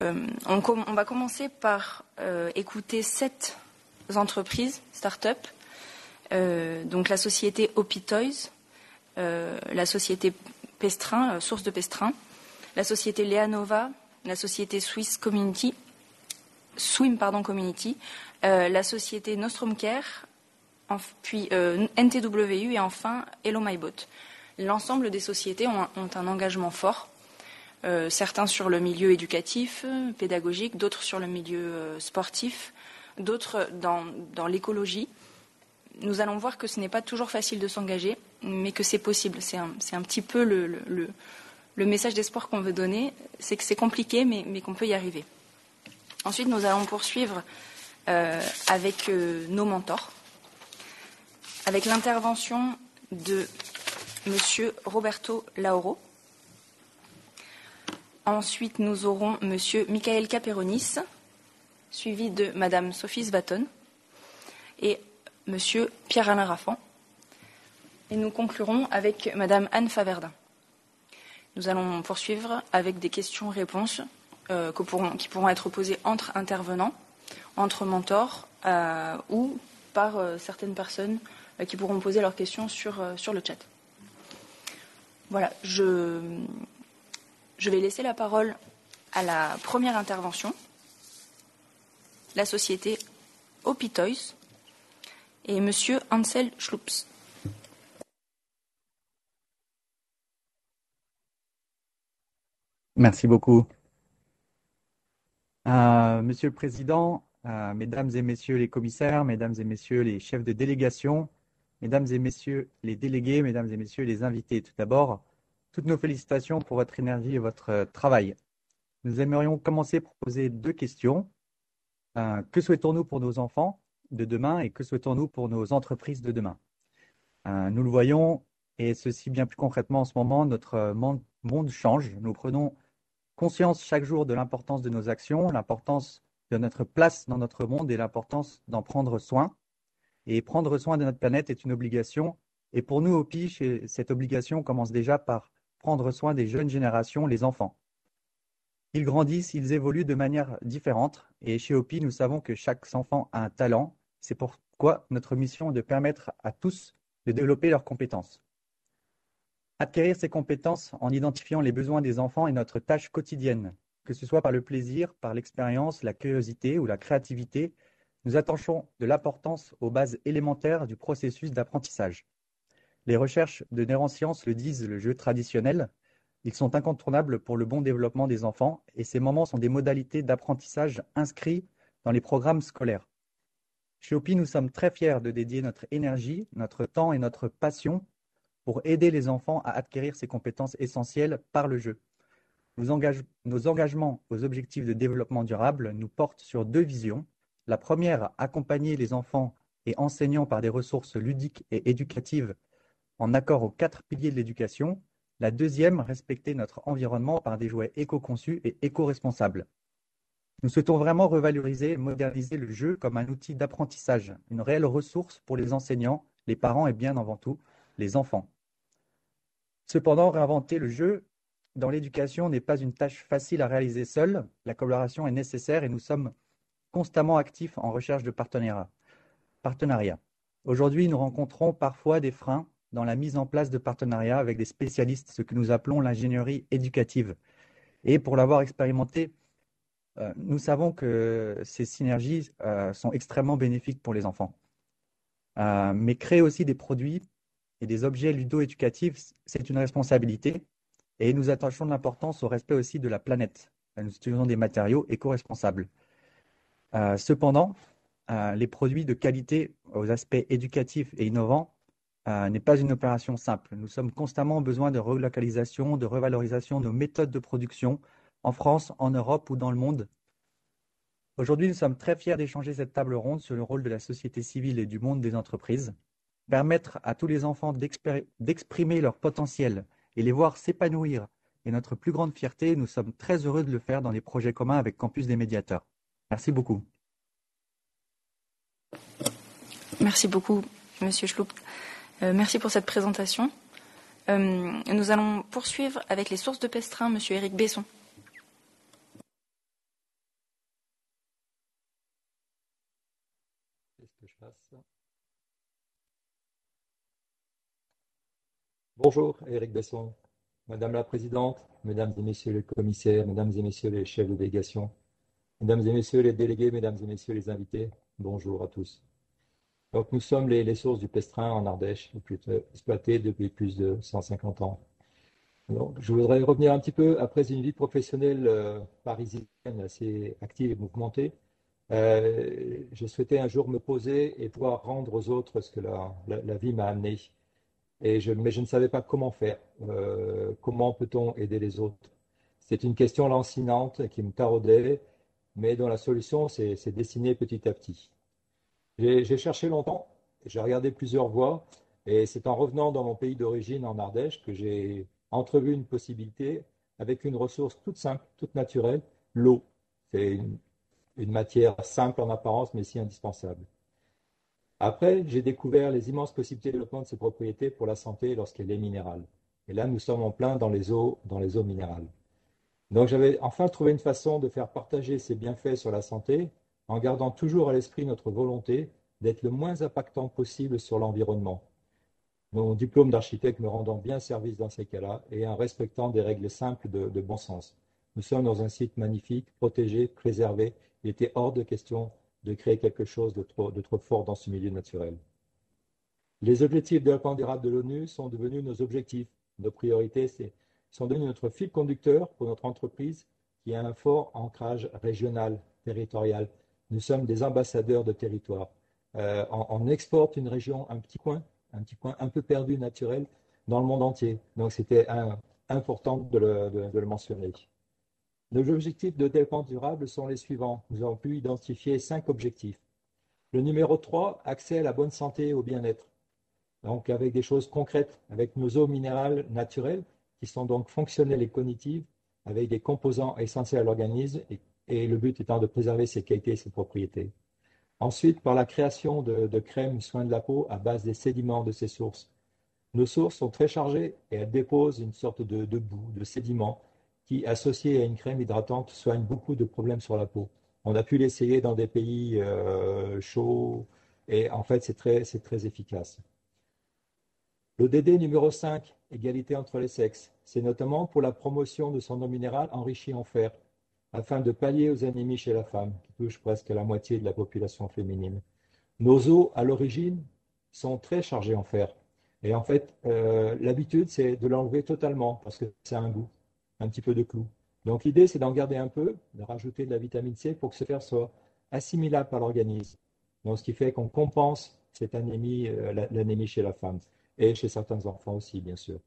on, on, va commencer par écouter sept entreprises, start-up, donc la société Opitoys, la société Pestrin, source de Pestrin, la société Leanova, la société Swiss Community, Swim pardon, Community, la société Nostrum Care, puis NTWU et enfin Hello My Boat l'ensemble des sociétés ont, un engagement fort, euh, certains sur le milieu éducatif, pédagogique, d'autres sur le milieu euh, sportif, d'autres dans, l'écologie. Nous allons voir que ce n'est pas toujours facile de s'engager, mais que c'est possible. C'est un, petit peu le, message d'espoir qu'on veut donner, c'est que c'est compliqué, mais, qu'on peut y arriver. Ensuite, nous allons poursuivre euh, avec nos mentors, avec l'intervention de Monsieur Roberto Lauro. Ensuite, nous aurons Monsieur Michael Caperonis, suivi de Madame Sophie Svaton et Monsieur Pierre-Alain Raffan. Et nous conclurons avec Madame Anne Faverdin. Nous allons poursuivre avec des questions-réponses euh, qui pourront être posées entre intervenants, entre mentors euh, ou par euh, certaines personnes qui pourront poser leurs questions sur, sur le chat. Voilà, je, je vais laisser la parole à la première intervention, la société Opitoys et Monsieur Ansel Schlups. Merci beaucoup. Euh, monsieur le Président, euh, Mesdames et Messieurs les commissaires, Mesdames et Messieurs les chefs de délégation, Mesdames et Messieurs les délégués, Mesdames et Messieurs les invités, tout d'abord, toutes nos félicitations pour votre énergie et votre euh, travail. Nous aimerions commencer par poser deux questions. Euh, que souhaitons-nous pour nos enfants de demain et que souhaitons-nous pour nos entreprises de demain? Euh, Nous le voyons, et ceci bien plus concrètement en ce moment, notre monde change. Nous prenons conscience chaque jour de l'importance de nos actions, l'importance de notre place dans notre monde et l'importance d'en prendre soin. Et prendre soin de notre planète est une obligation. Et pour nous, au PICH, cette obligation commence déjà par prendre soin des jeunes générations, les enfants. Ils grandissent, ils évoluent de manière différente. Et chez OPI, nous savons que chaque enfant a un talent. C'est pourquoi notre mission est de permettre à tous de développer leurs compétences. Acquérir ces compétences en identifiant les besoins des enfants est notre tâche quotidienne, que ce soit par le plaisir, par l'expérience, la curiosité ou la créativité, nous attachons de l'importance aux bases élémentaires du processus d'apprentissage. Les recherches de neurosciences le disent, le jeu traditionnel, ils sont incontournables pour le bon développement des enfants et ces moments sont des modalités d'apprentissage inscrits dans les programmes scolaires. Chez OPI, nous sommes très fiers de dédier notre énergie, notre temps et notre passion pour aider les enfants à acquérir ces compétences essentielles par le jeu. Nos, engagements aux objectifs de développement durable nous portent sur deux visions. La première, accompagner les enfants et enseignants par des ressources ludiques et éducatives en accord aux quatre piliers de l'éducation. La deuxième, respecter notre environnement par des jouets éco-conçus et éco-responsables. Nous souhaitons vraiment revaloriser et moderniser le jeu comme un outil d'apprentissage, une réelle ressource pour les enseignants, les parents et bien avant tout les enfants. Cependant, réinventer le jeu dans l'éducation n'est pas une tâche facile à réaliser seule. La collaboration est nécessaire et nous sommes constamment actifs en recherche de partenariats. Aujourd'hui, nous rencontrons parfois des freins dans la mise en place de partenariats avec des spécialistes, ce que nous appelons l'ingénierie éducative. Et pour l'avoir expérimenté, euh, nous savons que ces synergies euh, sont extrêmement bénéfiques pour les enfants. Euh, mais créer aussi des produits et des objets ludo-éducatifs, c'est une responsabilité et nous attachons de l'importance au respect aussi de la planète. Nous utilisons des matériaux éco-responsables. cependant, les produits de qualité aux aspects éducatifs et innovants euh, n'est pas une opération simple. Nous sommes constamment en besoin de relocalisation, de revalorisation de nos méthodes de production en France, en Europe ou dans le monde. Aujourd'hui, nous sommes très fiers d'échanger cette table ronde sur le rôle de la société civile et du monde des entreprises. Permettre à tous les enfants d'exprimer leur potentiel et les voir s'épanouir est notre plus grande fierté. Nous sommes très heureux de le faire dans des projets communs avec Campus des médiateurs. Merci beaucoup. Merci beaucoup, Monsieur Schloup. Euh, merci pour cette présentation. Euh, nous allons poursuivre avec les sources de Pestrin, Monsieur Éric Besson. Bonjour, Éric Besson. Madame la Présidente, Mesdames et Messieurs les commissaires, Mesdames et Messieurs les chefs de délégation, Mesdames et Messieurs les délégués, Mesdames et Messieurs les invités, bonjour à tous. Donc, nous sommes les, sources du pestrin en Ardèche, exploitées depuis plus de 150 ans. Donc, je voudrais revenir un petit peu après une vie professionnelle euh, parisienne assez active et mouvementée. Euh, je souhaitais un jour me poser et pouvoir rendre aux autres ce que la, la, vie m'a amené. Et je, mais je ne savais pas comment faire. Euh, comment peut-on aider les autres? C'est une question lancinante qui me taraudait mais dont la solution s'est dessinée petit à petit. J'ai cherché longtemps, j'ai regardé plusieurs voies, et c'est en revenant dans mon pays d'origine, en Ardèche, que j'ai entrevu une possibilité avec une ressource toute simple, toute naturelle, l'eau. C'est une, matière simple en apparence, mais si indispensable. Après, j'ai découvert les immenses possibilités de développement de ces propriétés pour la santé lorsqu'elle est minérale. Et là, nous sommes en plein dans les eaux, dans les eaux minérales. Donc j'avais enfin trouvé une façon de faire partager ces bienfaits sur la santé en gardant toujours à l'esprit notre volonté d'être le moins impactant possible sur l'environnement. Mon diplôme d'architecte me rendant bien service dans ces cas-là et en respectant des règles simples de, bon sens. Nous sommes dans un site magnifique, protégé, préservé. Il était hors de question de créer quelque chose de trop, fort dans ce milieu naturel. Les objectifs de développement durable de l'ONU sont devenus nos objectifs. Nos priorités, sont devenus notre fil conducteur pour notre entreprise qui a un fort ancrage régional, territorial. Nous sommes des ambassadeurs de territoire. Euh, on, exporte une région, un petit coin, un petit coin un peu perdu naturel dans le monde entier. Donc c'était important de le, mentionner. Nos objectifs de développement durable sont les suivants. Nous avons pu identifier cinq objectifs. Le numéro 3, accès à la bonne santé et au bien-être. Donc avec des choses concrètes, avec nos eaux minérales naturelles, qui sont donc fonctionnelles et cognitives avec des composants essentiels à l'organisme le but étant de préserver ses qualités et ses propriétés. Ensuite, par la création de, crèmes soins de la peau à base des sédiments de ces sources. Nos sources sont très chargées et elles déposent une sorte de, boue, de sédiment, qui, associé à une crème hydratante, soigne beaucoup de problèmes sur la peau. On a pu l'essayer dans des pays euh, chauds et en fait, c'est très, très efficace. L'ODD numéro 5, égalité entre les sexes, c'est notamment pour la promotion de son eau minérale enrichie en fer, afin de pallier aux anémies chez la femme, qui touche presque la moitié de la population féminine. Nos eaux, à l'origine, sont très chargées en fer. Et en fait, euh, l'habitude, c'est de l'enlever totalement, parce que c'est un goût, un petit peu de clou. Donc l'idée, c'est d'en garder un peu, de rajouter de la vitamine C pour que ce fer soit assimilable par l'organisme. Donc ce qui fait qu'on compense cette anémie, euh, l'anémie chez la femme et chez certains enfants aussi, bien sûr.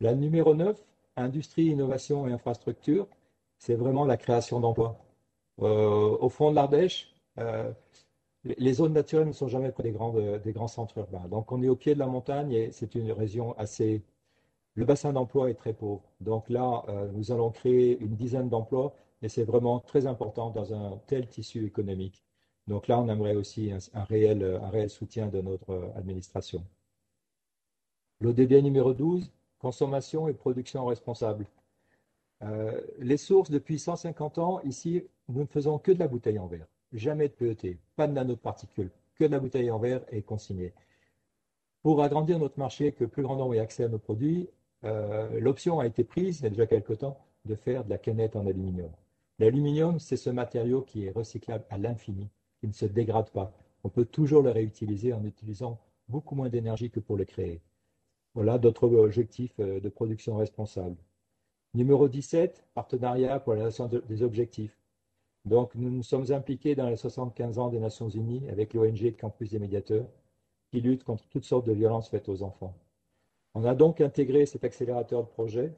La numéro 9, industrie, innovation et infrastructure, c'est vraiment la création d'emplois. Euh, au fond de l'Ardèche, euh, les zones naturelles ne sont jamais près des grands, centres urbains. Donc on est au pied de la montagne et c'est une région assez... Le bassin d'emploi est très pauvre. Donc là, euh, nous allons créer une dizaine d'emplois et c'est vraiment très important dans un tel tissu économique. Donc là, on aimerait aussi un réel, un réel soutien de notre administration. L'ODD numéro 12, consommation et production responsable. Euh, les sources, depuis 150 ans, ici, nous ne faisons que de la bouteille en verre. Jamais de PET, pas de nanoparticules, que de la bouteille en verre et consignée. Pour agrandir notre marché, que plus grand nombre ait accès à nos produits, euh, l'option a été prise, il y a déjà quelques temps, de faire de la canette en aluminium. L'aluminium, c'est ce matériau qui est recyclable à l'infini, qui ne se dégrade pas. On peut toujours le réutiliser en utilisant beaucoup moins d'énergie que pour le créer. Voilà d'autres objectifs euh, de production responsable. Numéro 17, partenariat pour la réalisation des objectifs. Donc, nous nous sommes impliqués dans les 75 ans des Nations Unies avec l'ONG Campus des médiateurs qui lutte contre toutes sortes de violences faites aux enfants. On a donc intégré cet accélérateur de projet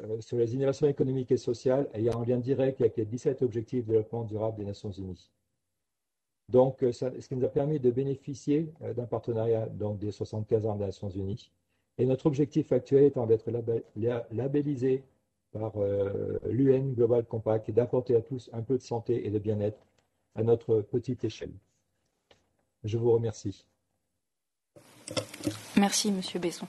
euh, sur les innovations économiques et sociales ayant un lien direct avec les 17 objectifs de développement durable des Nations Unies. Donc, euh, ce qui nous a permis de bénéficier d'un partenariat donc, des 75 ans des Nations Unies et notre objectif actuel étant d'être labellisé par euh, l'UN Global Compact et d'apporter à tous un peu de santé et de bien-être à notre petite échelle. Je vous remercie. Merci, Monsieur Besson.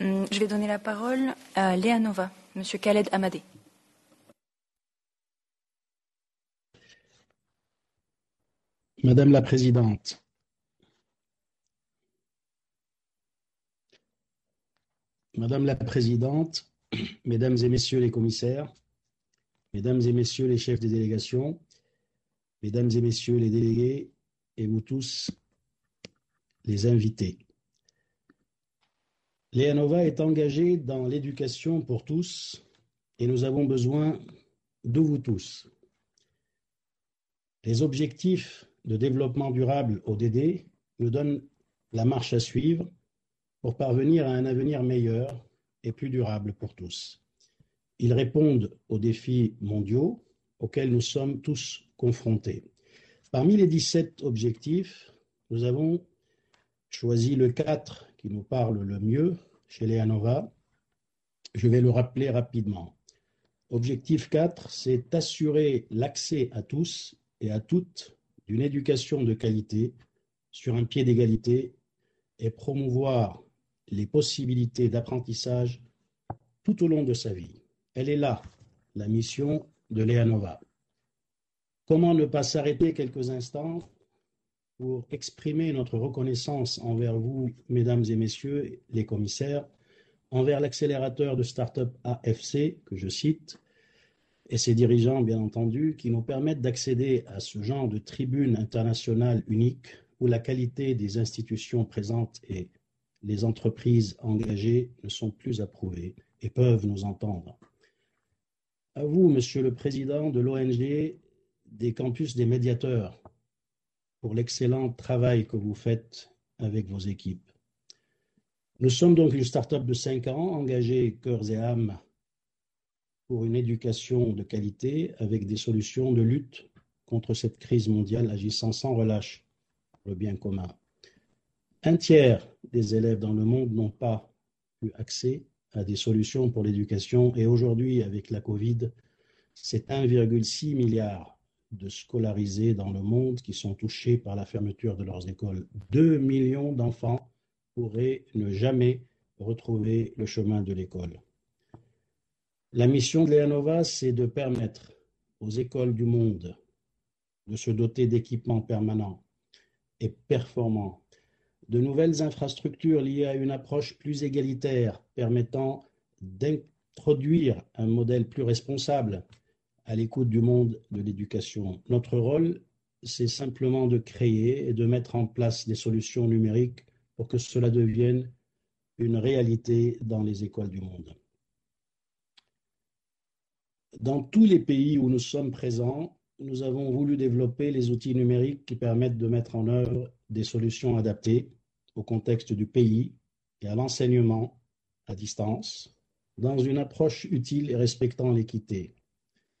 Hum, je vais donner la parole à Léa Nova, Monsieur Khaled Amadé. Madame la Présidente, Madame la Présidente, Mesdames et Messieurs les commissaires, Mesdames et Messieurs les chefs des délégations, Mesdames et Messieurs les délégués, et vous tous, les invités. Léanova est engagée dans l'éducation pour tous et nous avons besoin de vous tous. Les objectifs de développement durable ODD nous donnent la marche à suivre pour parvenir à un avenir meilleur et plus durable pour tous. Ils répondent aux défis mondiaux auxquels nous sommes tous confrontés. Parmi les 17 objectifs, nous avons choisi le 4 qui nous parle le mieux chez Léanova. Je vais le rappeler rapidement. Objectif 4, c'est assurer l'accès à tous et à toutes d'une éducation de qualité sur un pied d'égalité et promouvoir les possibilités d'apprentissage tout au long de sa vie. Elle est là, la mission de Léanova. Comment ne pas s'arrêter quelques instants pour exprimer notre reconnaissance envers vous, mesdames et messieurs les commissaires, envers l'accélérateur de start-up AFC, que je cite, et ses dirigeants, bien entendu, qui nous permettent d'accéder à ce genre de tribune internationale unique où la qualité des institutions présentes et les entreprises engagées ne sont plus approuvées et peuvent nous entendre. À vous, Monsieur le Président de l'ONG des campus des médiateurs, pour l'excellent travail que vous faites avec vos équipes. Nous sommes donc une start-up de 5 ans engagée cœurs et âme pour une éducation de qualité avec des solutions de lutte contre cette crise mondiale agissant sans relâche pour le bien commun. Un tiers des élèves dans le monde n'ont pas eu accès à des solutions pour l'éducation et aujourd'hui, avec la Covid, c'est 1,6 milliard de scolarisés dans le monde qui sont touchés par la fermeture de leurs écoles. 2 millions d'enfants pourraient ne jamais retrouver le chemin de l'école. La mission de Léanova, c'est de permettre aux écoles du monde de se doter d'équipements permanents et performants, de nouvelles infrastructures liées à une approche plus égalitaire permettant d'introduire un modèle plus responsable à l'écoute du monde de l'éducation. Notre rôle, c'est simplement de créer et de mettre en place des solutions numériques pour que cela devienne une réalité dans les écoles du monde. Dans tous les pays où nous sommes présents, nous avons voulu développer les outils numériques qui permettent de mettre en œuvre des solutions adaptées au contexte du pays et à l'enseignement à distance, dans une approche utile et respectant l'équité.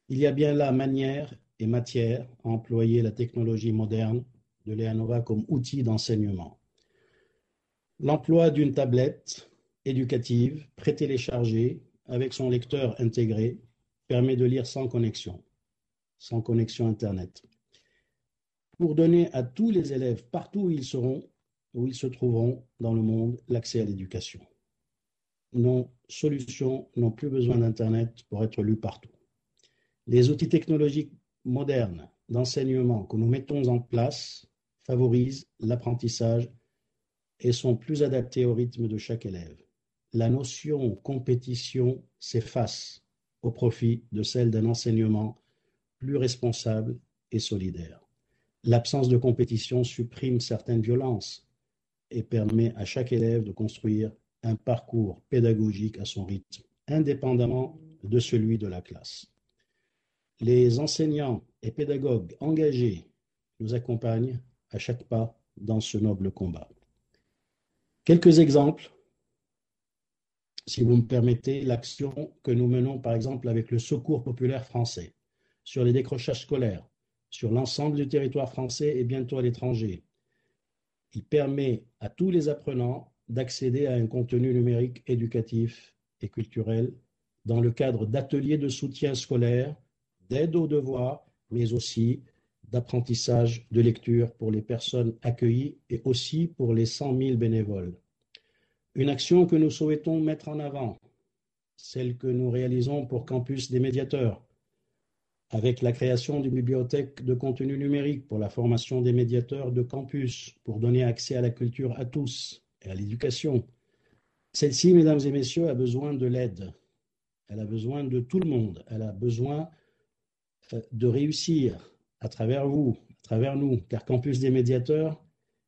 Il y a bien là manière et matière à employer la technologie moderne de Léanova comme outil d'enseignement. L'emploi d'une tablette éducative pré-téléchargée avec son lecteur intégré permet de lire sans connexion, sans connexion Internet, pour donner à tous les élèves, partout où ils seront, où ils se trouveront dans le monde, l'accès à l'éducation. Nos solutions n'ont plus besoin d'Internet pour être lues partout. Les outils technologiques modernes d'enseignement que nous mettons en place favorisent l'apprentissage et sont plus adaptés au rythme de chaque élève. La notion compétition s'efface au profit de celle d'un enseignement plus responsable et solidaire. L'absence de compétition supprime certaines violences et permet à chaque élève de construire un parcours pédagogique à son rythme, indépendamment de celui de la classe. Les enseignants et pédagogues engagés nous accompagnent à chaque pas dans ce noble combat. Quelques exemples, si vous me permettez, l'action que nous menons par exemple avec le Secours populaire français sur les décrochages scolaires, sur l'ensemble du territoire français et bientôt à l'étranger. Il permet à tous les apprenants d'accéder à un contenu numérique éducatif et culturel dans le cadre d'ateliers de soutien scolaire d'aide aux devoirs, mais aussi d'apprentissage de lecture pour les personnes accueillies et aussi pour les 100 000 bénévoles. Une action que nous souhaitons mettre en avant, celle que nous réalisons pour Campus des médiateurs, avec la création d'une bibliothèque de contenu numérique pour la formation des médiateurs de campus, pour donner accès à la culture à tous et à l'éducation. Celle-ci, mesdames et messieurs, a besoin de l'aide. Elle a besoin de tout le monde. Elle a besoin euh, de réussir à travers vous, à travers nous, car Campus des médiateurs,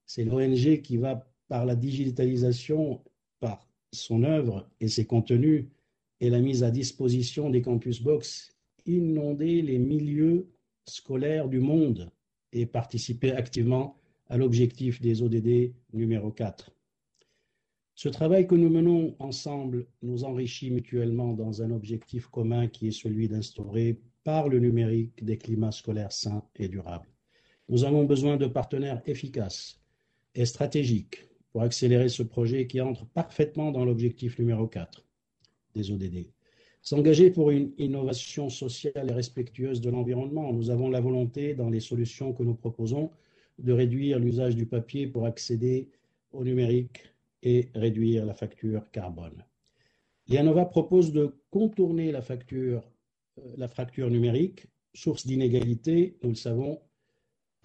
c'est l'ONG qui va, par la digitalisation, par son œuvre et ses contenus, et la mise à disposition des campus box inonder les milieux scolaires du monde et participer activement à l'objectif des ODD numéro 4. Ce travail que nous menons ensemble nous enrichit mutuellement dans un objectif commun qui est celui d'instaurer par le numérique des climats scolaires sains et durables. Nous avons besoin de partenaires efficaces et stratégiques pour accélérer ce projet qui entre parfaitement dans l'objectif numéro 4 des ODD. S'engager pour une innovation sociale et respectueuse de l'environnement. Nous avons la volonté, dans les solutions que nous proposons, de réduire l'usage du papier pour accéder au numérique et réduire la facture carbone. Lianova propose de contourner la, facture, euh, la fracture numérique, source d'inégalité, nous le savons,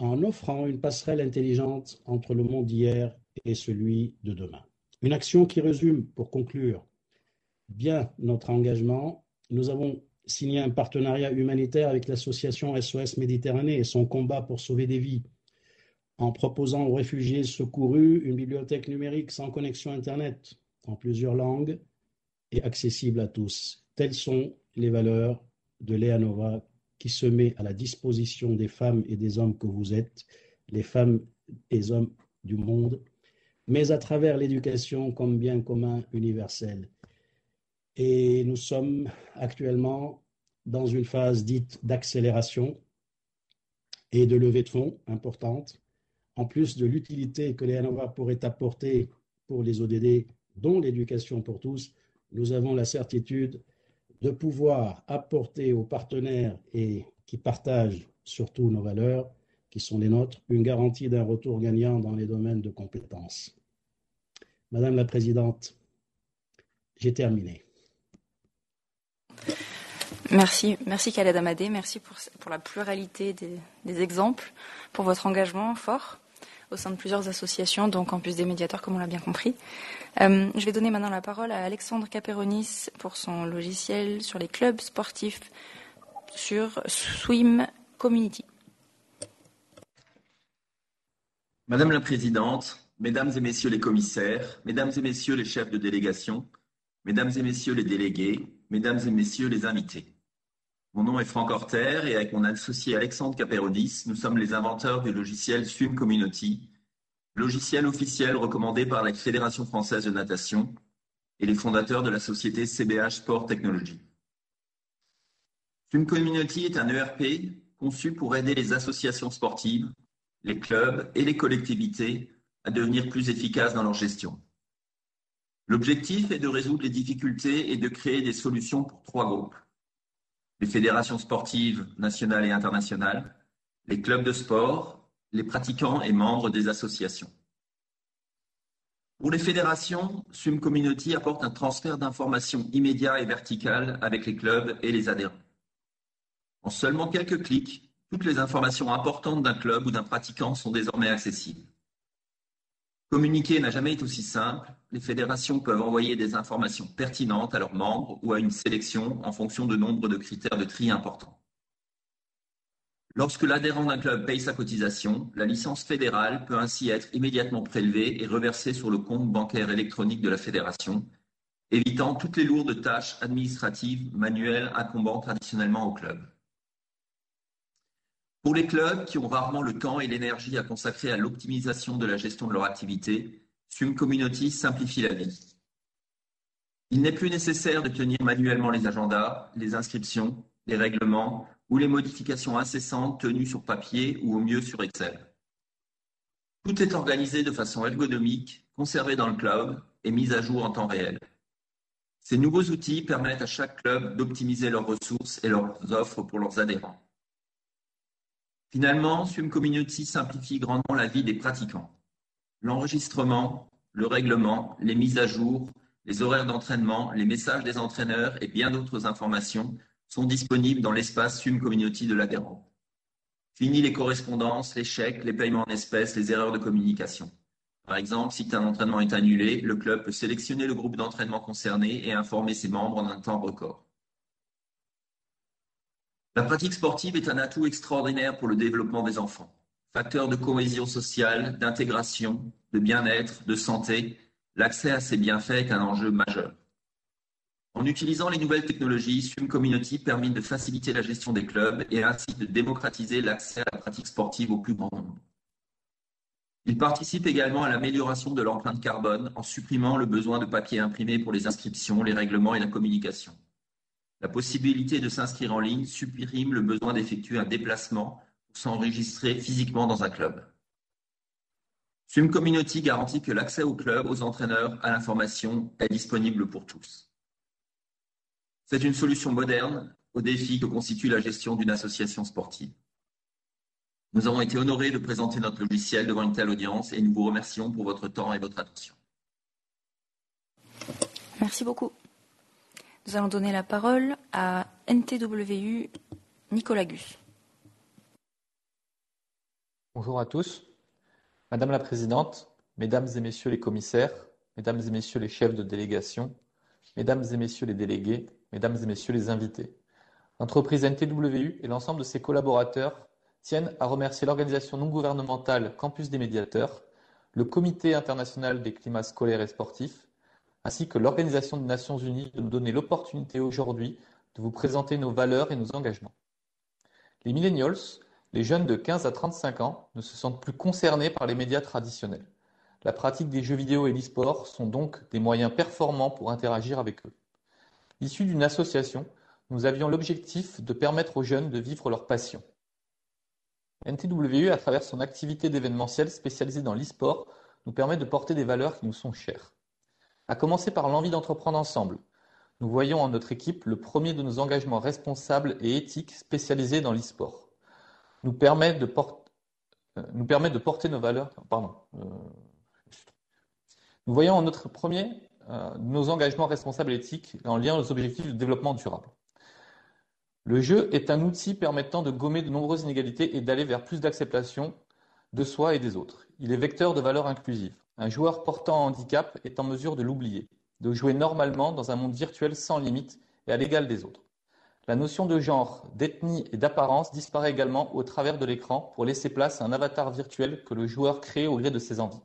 en offrant une passerelle intelligente entre le monde d'hier et celui de demain. Une action qui résume, pour conclure, bien notre engagement. Nous avons signé un partenariat humanitaire avec l'association SOS Méditerranée et son combat pour sauver des vies, en proposant aux réfugiés secourus une bibliothèque numérique sans connexion Internet, en plusieurs langues et accessible à tous. Telles sont les valeurs de Leanova qui se met à la disposition des femmes et des hommes que vous êtes, les femmes et hommes du monde, mais à travers l'éducation comme bien commun universel. Et nous sommes actuellement dans une phase dite d'accélération et de levée de fonds importante, en plus de l'utilité que les ANOVA pourraient apporter pour les ODD, dont l'éducation pour tous, nous avons la certitude de pouvoir apporter aux partenaires et qui partagent surtout nos valeurs, qui sont les nôtres, une garantie d'un retour gagnant dans les domaines de compétences. Madame la Présidente, j'ai terminé. Merci, merci Khaled Amadé, merci pour, la pluralité des, exemples, pour votre engagement fort au sein de plusieurs associations, donc Campus des médiateurs, comme on l'a bien compris. Euh, je vais donner maintenant la parole à Alexandre Caperonis pour son logiciel sur les clubs sportifs sur Swim Community. Madame la Présidente, Mesdames et Messieurs les commissaires, Mesdames et Messieurs les chefs de délégation, Mesdames et Messieurs les délégués, Mesdames et Messieurs les invités. Mon nom est Franck Horter et avec mon associé Alexandre Caperodis, nous sommes les inventeurs du logiciel Swim Community, logiciel officiel recommandé par la Fédération française de natation et les fondateurs de la société CBH Sport Technology. Swim Community est un ERP conçu pour aider les associations sportives, les clubs et les collectivités à devenir plus efficaces dans leur gestion. L'objectif est de résoudre les difficultés et de créer des solutions pour trois groupes les fédérations sportives nationales et internationales, les clubs de sport, les pratiquants et membres des associations. Pour les fédérations, Swim Community apporte un transfert d'informations immédiat et vertical avec les clubs et les adhérents. En seulement quelques clics, toutes les informations importantes d'un club ou d'un pratiquant sont désormais accessibles. Communiquer n'a jamais été aussi simple. Les fédérations peuvent envoyer des informations pertinentes à leurs membres ou à une sélection en fonction de nombre de critères de tri importants. Lorsque l'adhérent d'un club paye sa cotisation, la licence fédérale peut ainsi être immédiatement prélevée et reversée sur le compte bancaire électronique de la fédération, évitant toutes les lourdes tâches administratives manuelles incombant traditionnellement au club. Pour les clubs qui ont rarement le temps et l'énergie à consacrer à l'optimisation de la gestion de leur activité, Swim Community simplifie la vie. Il n'est plus nécessaire de tenir manuellement les agendas, les inscriptions, les règlements ou les modifications incessantes tenues sur papier ou au mieux sur Excel. Tout est organisé de façon ergonomique, conservé dans le cloud et mis à jour en temps réel. Ces nouveaux outils permettent à chaque club d'optimiser leurs ressources et leurs offres pour leurs adhérents. Finalement, Swim Community simplifie grandement la vie des pratiquants. L'enregistrement, le règlement, les mises à jour, les horaires d'entraînement, les messages des entraîneurs et bien d'autres informations sont disponibles dans l'espace Sum Community de l'adhérent. Fini les correspondances, les chèques, les paiements en espèces, les erreurs de communication. Par exemple, si un entraînement est annulé, le club peut sélectionner le groupe d'entraînement concerné et informer ses membres en un temps record. La pratique sportive est un atout extraordinaire pour le développement des enfants. Facteur de cohésion sociale, d'intégration, de bien-être, de santé, l'accès à ces bienfaits est un enjeu majeur. En utilisant les nouvelles technologies, Swim Community permet de faciliter la gestion des clubs et ainsi de démocratiser l'accès à la pratique sportive au plus grand nombre. Il participe également à l'amélioration de l'empreinte carbone en supprimant le besoin de papier imprimé pour les inscriptions, les règlements et la communication. La possibilité de s'inscrire en ligne supprime le besoin d'effectuer un déplacement pour s'enregistrer physiquement dans un club. Swim Community garantit que l'accès au club, aux entraîneurs, à l'information est disponible pour tous. C'est une solution moderne au défi que constitue la gestion d'une association sportive. Nous avons été honorés de présenter notre logiciel devant une telle audience et nous vous remercions pour votre temps et votre attention. Merci beaucoup. Nous allons donner la parole à NTWU Nicolas Gus. Bonjour à tous. Madame la Présidente, Mesdames et Messieurs les commissaires, Mesdames et Messieurs les chefs de délégation, Mesdames et Messieurs les délégués, Mesdames et Messieurs les invités. L'entreprise NTWU et l'ensemble de ses collaborateurs tiennent à remercier l'organisation non gouvernementale Campus des médiateurs, le Comité international des climats scolaires et sportifs, ainsi que l'Organisation des Nations Unies de nous donner l'opportunité aujourd'hui de vous présenter nos valeurs et nos engagements. Les millennials, les jeunes de 15 à 35 ans, ne se sentent plus concernés par les médias traditionnels. La pratique des jeux vidéo et l'e-sport sont donc des moyens performants pour interagir avec eux. Issus d'une association, nous avions l'objectif de permettre aux jeunes de vivre leur passion. NTWU, à travers son activité d'événementiel spécialisée dans l'e-sport, nous permet de porter des valeurs qui nous sont chères. À commencer par l'envie d'entreprendre ensemble. Nous voyons en notre équipe le premier de nos engagements responsables et éthiques spécialisés dans l'e-sport. Nous permet de, euh, nous permet de porter nos valeurs. Euh, nous voyons en notre premier euh, nos engagements responsables et éthiques en lien aux objectifs de développement durable. Le jeu est un outil permettant de gommer de nombreuses inégalités et d'aller vers plus d'acceptation de soi et des autres. Il est vecteur de valeurs inclusives. Un joueur portant un handicap est en mesure de l'oublier, de jouer normalement dans un monde virtuel sans limite et à l'égal des autres. La notion de genre, d'ethnie et d'apparence disparaît également au travers de l'écran pour laisser place à un avatar virtuel que le joueur crée au gré de ses envies.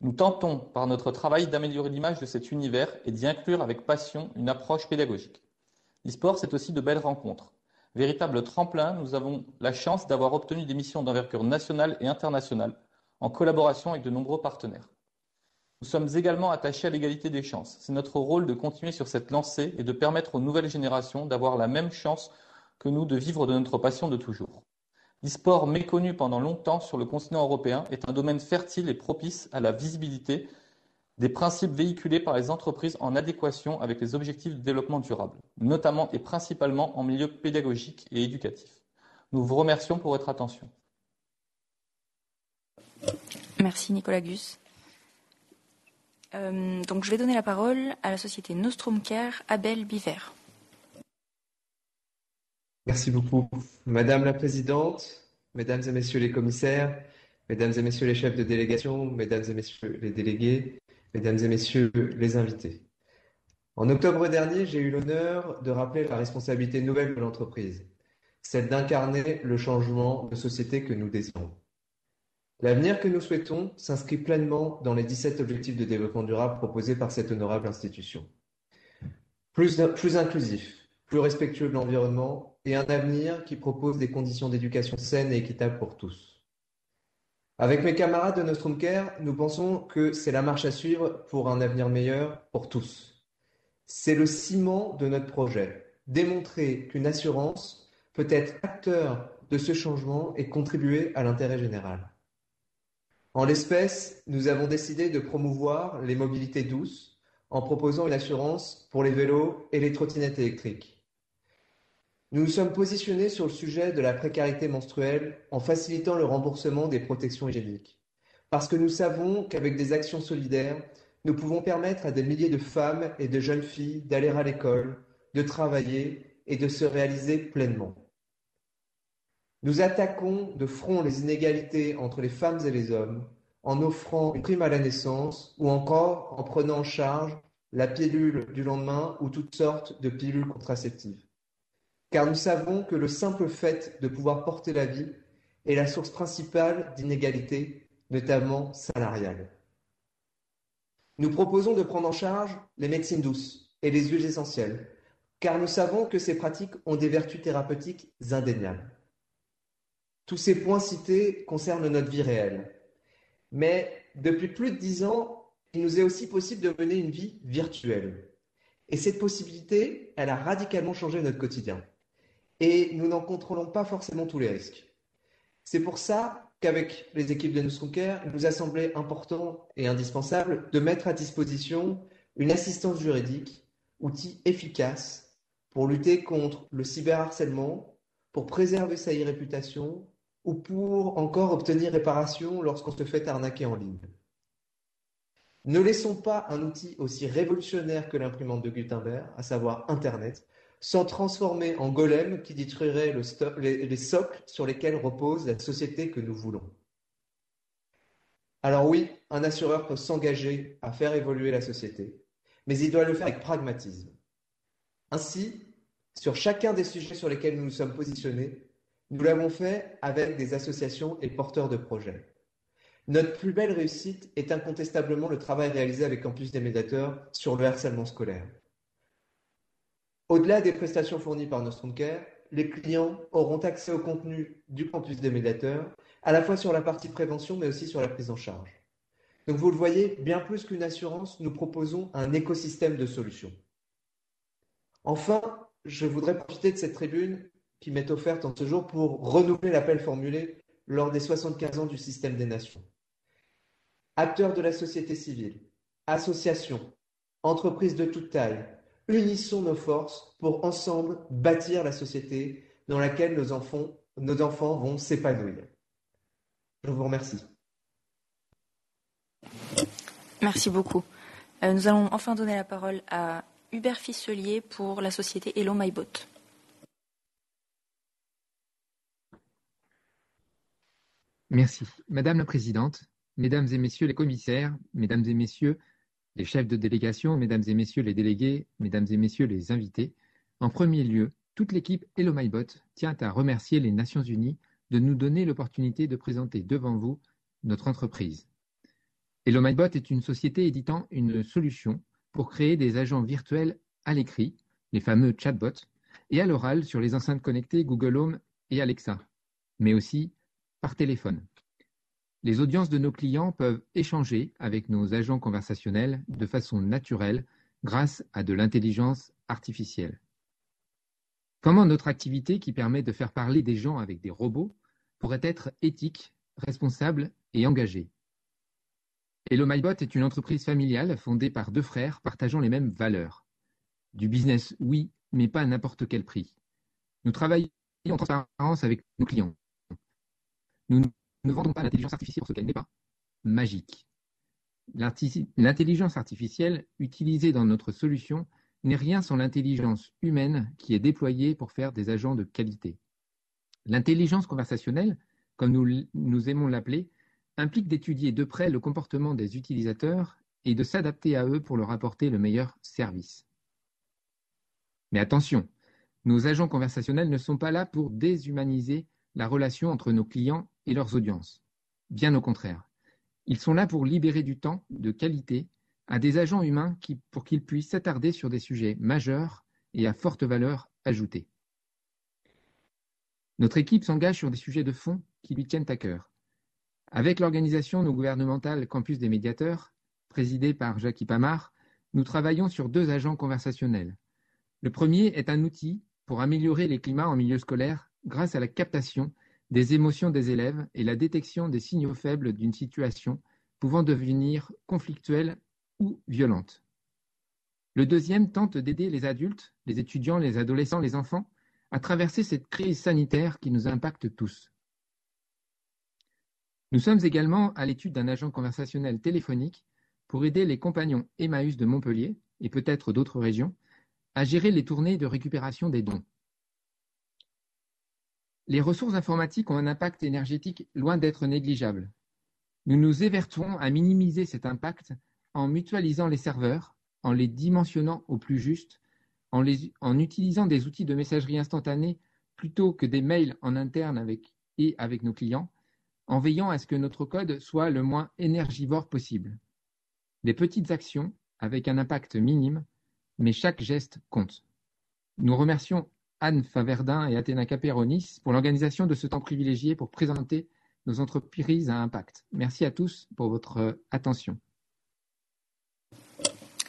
Nous tentons, par notre travail, d'améliorer l'image de cet univers et d'y inclure avec passion une approche pédagogique. L'e-sport, c'est aussi de belles rencontres. Véritable tremplin, nous avons la chance d'avoir obtenu des missions d'envergure nationale et internationale, en collaboration avec de nombreux partenaires. Nous sommes également attachés à l'égalité des chances. C'est notre rôle de continuer sur cette lancée et de permettre aux nouvelles générations d'avoir la même chance que nous de vivre de notre passion de toujours. L'e-sport, méconnu pendant longtemps sur le continent européen, est un domaine fertile et propice à la visibilité des principes véhiculés par les entreprises en adéquation avec les objectifs de développement durable, notamment et principalement en milieu pédagogique et éducatif. Nous vous remercions pour votre attention. Merci Nicolas Gus. Euh, donc je vais donner la parole à la société Nostrum Care, Abel Biver. Merci beaucoup. Madame la Présidente, Mesdames et Messieurs les commissaires, Mesdames et Messieurs les chefs de délégation, Mesdames et Messieurs les délégués, Mesdames et Messieurs les invités. En octobre dernier, j'ai eu l'honneur de rappeler la responsabilité nouvelle de l'entreprise, celle d'incarner le changement de société que nous désirons. L'avenir que nous souhaitons s'inscrit pleinement dans les 17 objectifs de développement durable proposés par cette honorable institution. Plus, inclusif, plus respectueux de l'environnement et un avenir qui propose des conditions d'éducation saines et équitables pour tous. Avec mes camarades de Nostrum Care, nous pensons que c'est la marche à suivre pour un avenir meilleur pour tous. C'est le ciment de notre projet, démontrer qu'une assurance peut être acteur de ce changement et contribuer à l'intérêt général. En l'espèce, nous avons décidé de promouvoir les mobilités douces en proposant une assurance pour les vélos et les trottinettes électriques. Nous nous sommes positionnés sur le sujet de la précarité menstruelle en facilitant le remboursement des protections hygiéniques. Parce que nous savons qu'avec des actions solidaires, nous pouvons permettre à des milliers de femmes et de jeunes filles d'aller à l'école, de travailler et de se réaliser pleinement. Nous attaquons de front les inégalités entre les femmes et les hommes en offrant une prime à la naissance ou encore en prenant en charge la pilule du lendemain ou toutes sortes de pilules contraceptives. Car nous savons que le simple fait de pouvoir porter la vie est la source principale d'inégalités, notamment salariales. Nous proposons de prendre en charge les médecines douces et les huiles essentielles, car nous savons que ces pratiques ont des vertus thérapeutiques indéniables. Tous ces points cités concernent notre vie réelle. Mais depuis plus de dix ans, il nous est aussi possible de mener une vie virtuelle. Et cette possibilité, elle a radicalement changé notre quotidien. Et nous n'en contrôlons pas forcément tous les risques. C'est pour ça qu'avec les équipes de Nussrunker, il nous a semblé important et indispensable de mettre à disposition une assistance juridique, outil efficace pour lutter contre le cyberharcèlement, pour préserver sa réputation ou pour encore obtenir réparation lorsqu'on se fait arnaquer en ligne. Ne laissons pas un outil aussi révolutionnaire que l'imprimante de Gutenberg, à savoir Internet, s'en transformer en golem qui détruirait les, les socles sur lesquels repose la société que nous voulons. Alors oui, un assureur peut s'engager à faire évoluer la société, mais il doit le faire avec pragmatisme. Ainsi, sur chacun des sujets sur lesquels nous nous sommes positionnés, nous l'avons fait avec des associations et porteurs de projets. Notre plus belle réussite est incontestablement le travail réalisé avec Campus des Médiateurs sur le harcèlement scolaire. Au-delà des prestations fournies par Care, les clients auront accès au contenu du Campus des Médiateurs, à la fois sur la partie prévention, mais aussi sur la prise en charge. Donc vous le voyez, bien plus qu'une assurance, nous proposons un écosystème de solutions. Enfin, je voudrais profiter de cette tribune qui m'est offerte en ce jour pour renouveler l'appel formulé lors des 75 ans du système des nations. Acteurs de la société civile, associations, entreprises de toute taille, unissons nos forces pour ensemble bâtir la société dans laquelle nos enfants, nos enfants vont s'épanouir. Je vous remercie. Merci beaucoup. Euh, nous allons enfin donner la parole à Hubert Fisselier pour la société Hello MyBot. Merci. Madame la Présidente, Mesdames et Messieurs les commissaires, Mesdames et Messieurs les chefs de délégation, Mesdames et Messieurs les délégués, Mesdames et Messieurs les invités, en premier lieu, toute l'équipe Hello tient à remercier les Nations Unies de nous donner l'opportunité de présenter devant vous notre entreprise. Hello est une société éditant une solution pour créer des agents virtuels à l'écrit, les fameux chatbots, et à l'oral sur les enceintes connectées Google Home et Alexa, mais aussi par téléphone. Les audiences de nos clients peuvent échanger avec nos agents conversationnels de façon naturelle grâce à de l'intelligence artificielle. Comment notre activité qui permet de faire parler des gens avec des robots pourrait être éthique, responsable et engagée? Hello MyBot est une entreprise familiale fondée par deux frères partageant les mêmes valeurs. Du business, oui, mais pas à n'importe quel prix. Nous travaillons en transparence avec nos clients. Nous ne vendons pas l'intelligence artificielle pour ce qu'elle n'est pas magique. L'intelligence artificielle utilisée dans notre solution n'est rien sans l'intelligence humaine qui est déployée pour faire des agents de qualité. L'intelligence conversationnelle, comme nous, nous aimons l'appeler, implique d'étudier de près le comportement des utilisateurs et de s'adapter à eux pour leur apporter le meilleur service. Mais attention, nos agents conversationnels ne sont pas là pour déshumaniser la relation entre nos clients et leurs audiences. Bien au contraire. Ils sont là pour libérer du temps de qualité à des agents humains pour qu'ils puissent s'attarder sur des sujets majeurs et à forte valeur ajoutée. Notre équipe s'engage sur des sujets de fond qui lui tiennent à cœur. Avec l'organisation non gouvernementale Campus des médiateurs, présidée par Jacques Pamar, nous travaillons sur deux agents conversationnels. Le premier est un outil pour améliorer les climats en milieu scolaire grâce à la captation des émotions des élèves et la détection des signaux faibles d'une situation pouvant devenir conflictuelle ou violente. Le deuxième tente d'aider les adultes, les étudiants, les adolescents, les enfants à traverser cette crise sanitaire qui nous impacte tous. Nous sommes également à l'étude d'un agent conversationnel téléphonique pour aider les compagnons Emmaüs de Montpellier et peut-être d'autres régions à gérer les tournées de récupération des dons. Les ressources informatiques ont un impact énergétique loin d'être négligeable. Nous nous évertuons à minimiser cet impact en mutualisant les serveurs, en les dimensionnant au plus juste, en, en utilisant des outils de messagerie instantanée plutôt que des mails en interne avec, et avec nos clients, en veillant à ce que notre code soit le moins énergivore possible. Des petites actions avec un impact minime, mais chaque geste compte. Nous remercions Anne Faverdin et Athéna Caperonis pour l'organisation de ce temps privilégié pour présenter nos entreprises à impact. Merci à tous pour votre attention.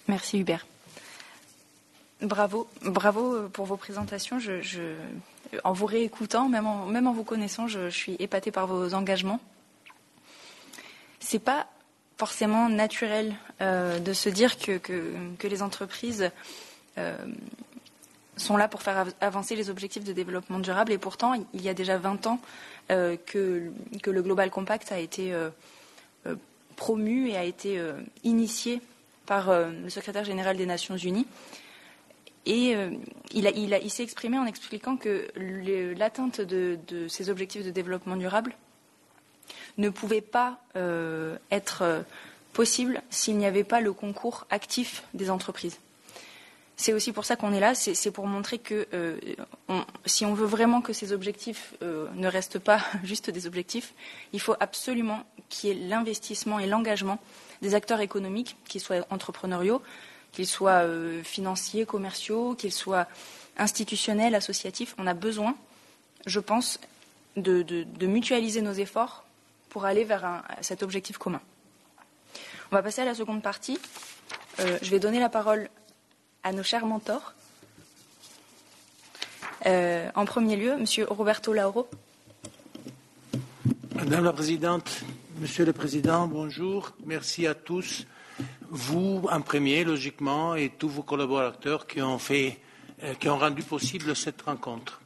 Merci Hubert. Bravo, bravo pour vos présentations. En vous réécoutant, même en, vous connaissant, je, suis épatée par vos engagements. C'est pas forcément naturel euh, de se dire que les entreprises euh, sont là pour faire avancer les objectifs de développement durable. Et pourtant, il y a déjà 20 ans euh, que, le Global Compact a été euh, euh, promu et a été initié par le secrétaire général des Nations Unies. Et il, il, il s'est exprimé en expliquant que l'atteinte de, ces objectifs de développement durable ne pouvait pas être possible s'il n'y avait pas le concours actif des entreprises. C'est aussi pour ça qu'on est là, c'est pour montrer que euh, si on veut vraiment que ces objectifs euh, ne restent pas juste des objectifs, il faut absolument qu'il y ait l'investissement et l'engagement des acteurs économiques, qu'ils soient entrepreneuriaux, qu'ils soient euh, financiers, commerciaux, qu'ils soient institutionnels, associatifs. On a besoin, je pense, de, mutualiser nos efforts pour aller vers cet objectif commun. On va passer à la seconde partie. Je vais donner la parole à nos chers mentors. Euh, en premier lieu, Monsieur Roberto Lauro. Madame la Présidente, Monsieur le Président, bonjour. Merci à tous. Vous, en premier, logiquement, et tous vos collaborateurs qui ont, fait, euh, qui ont rendu possible cette rencontre.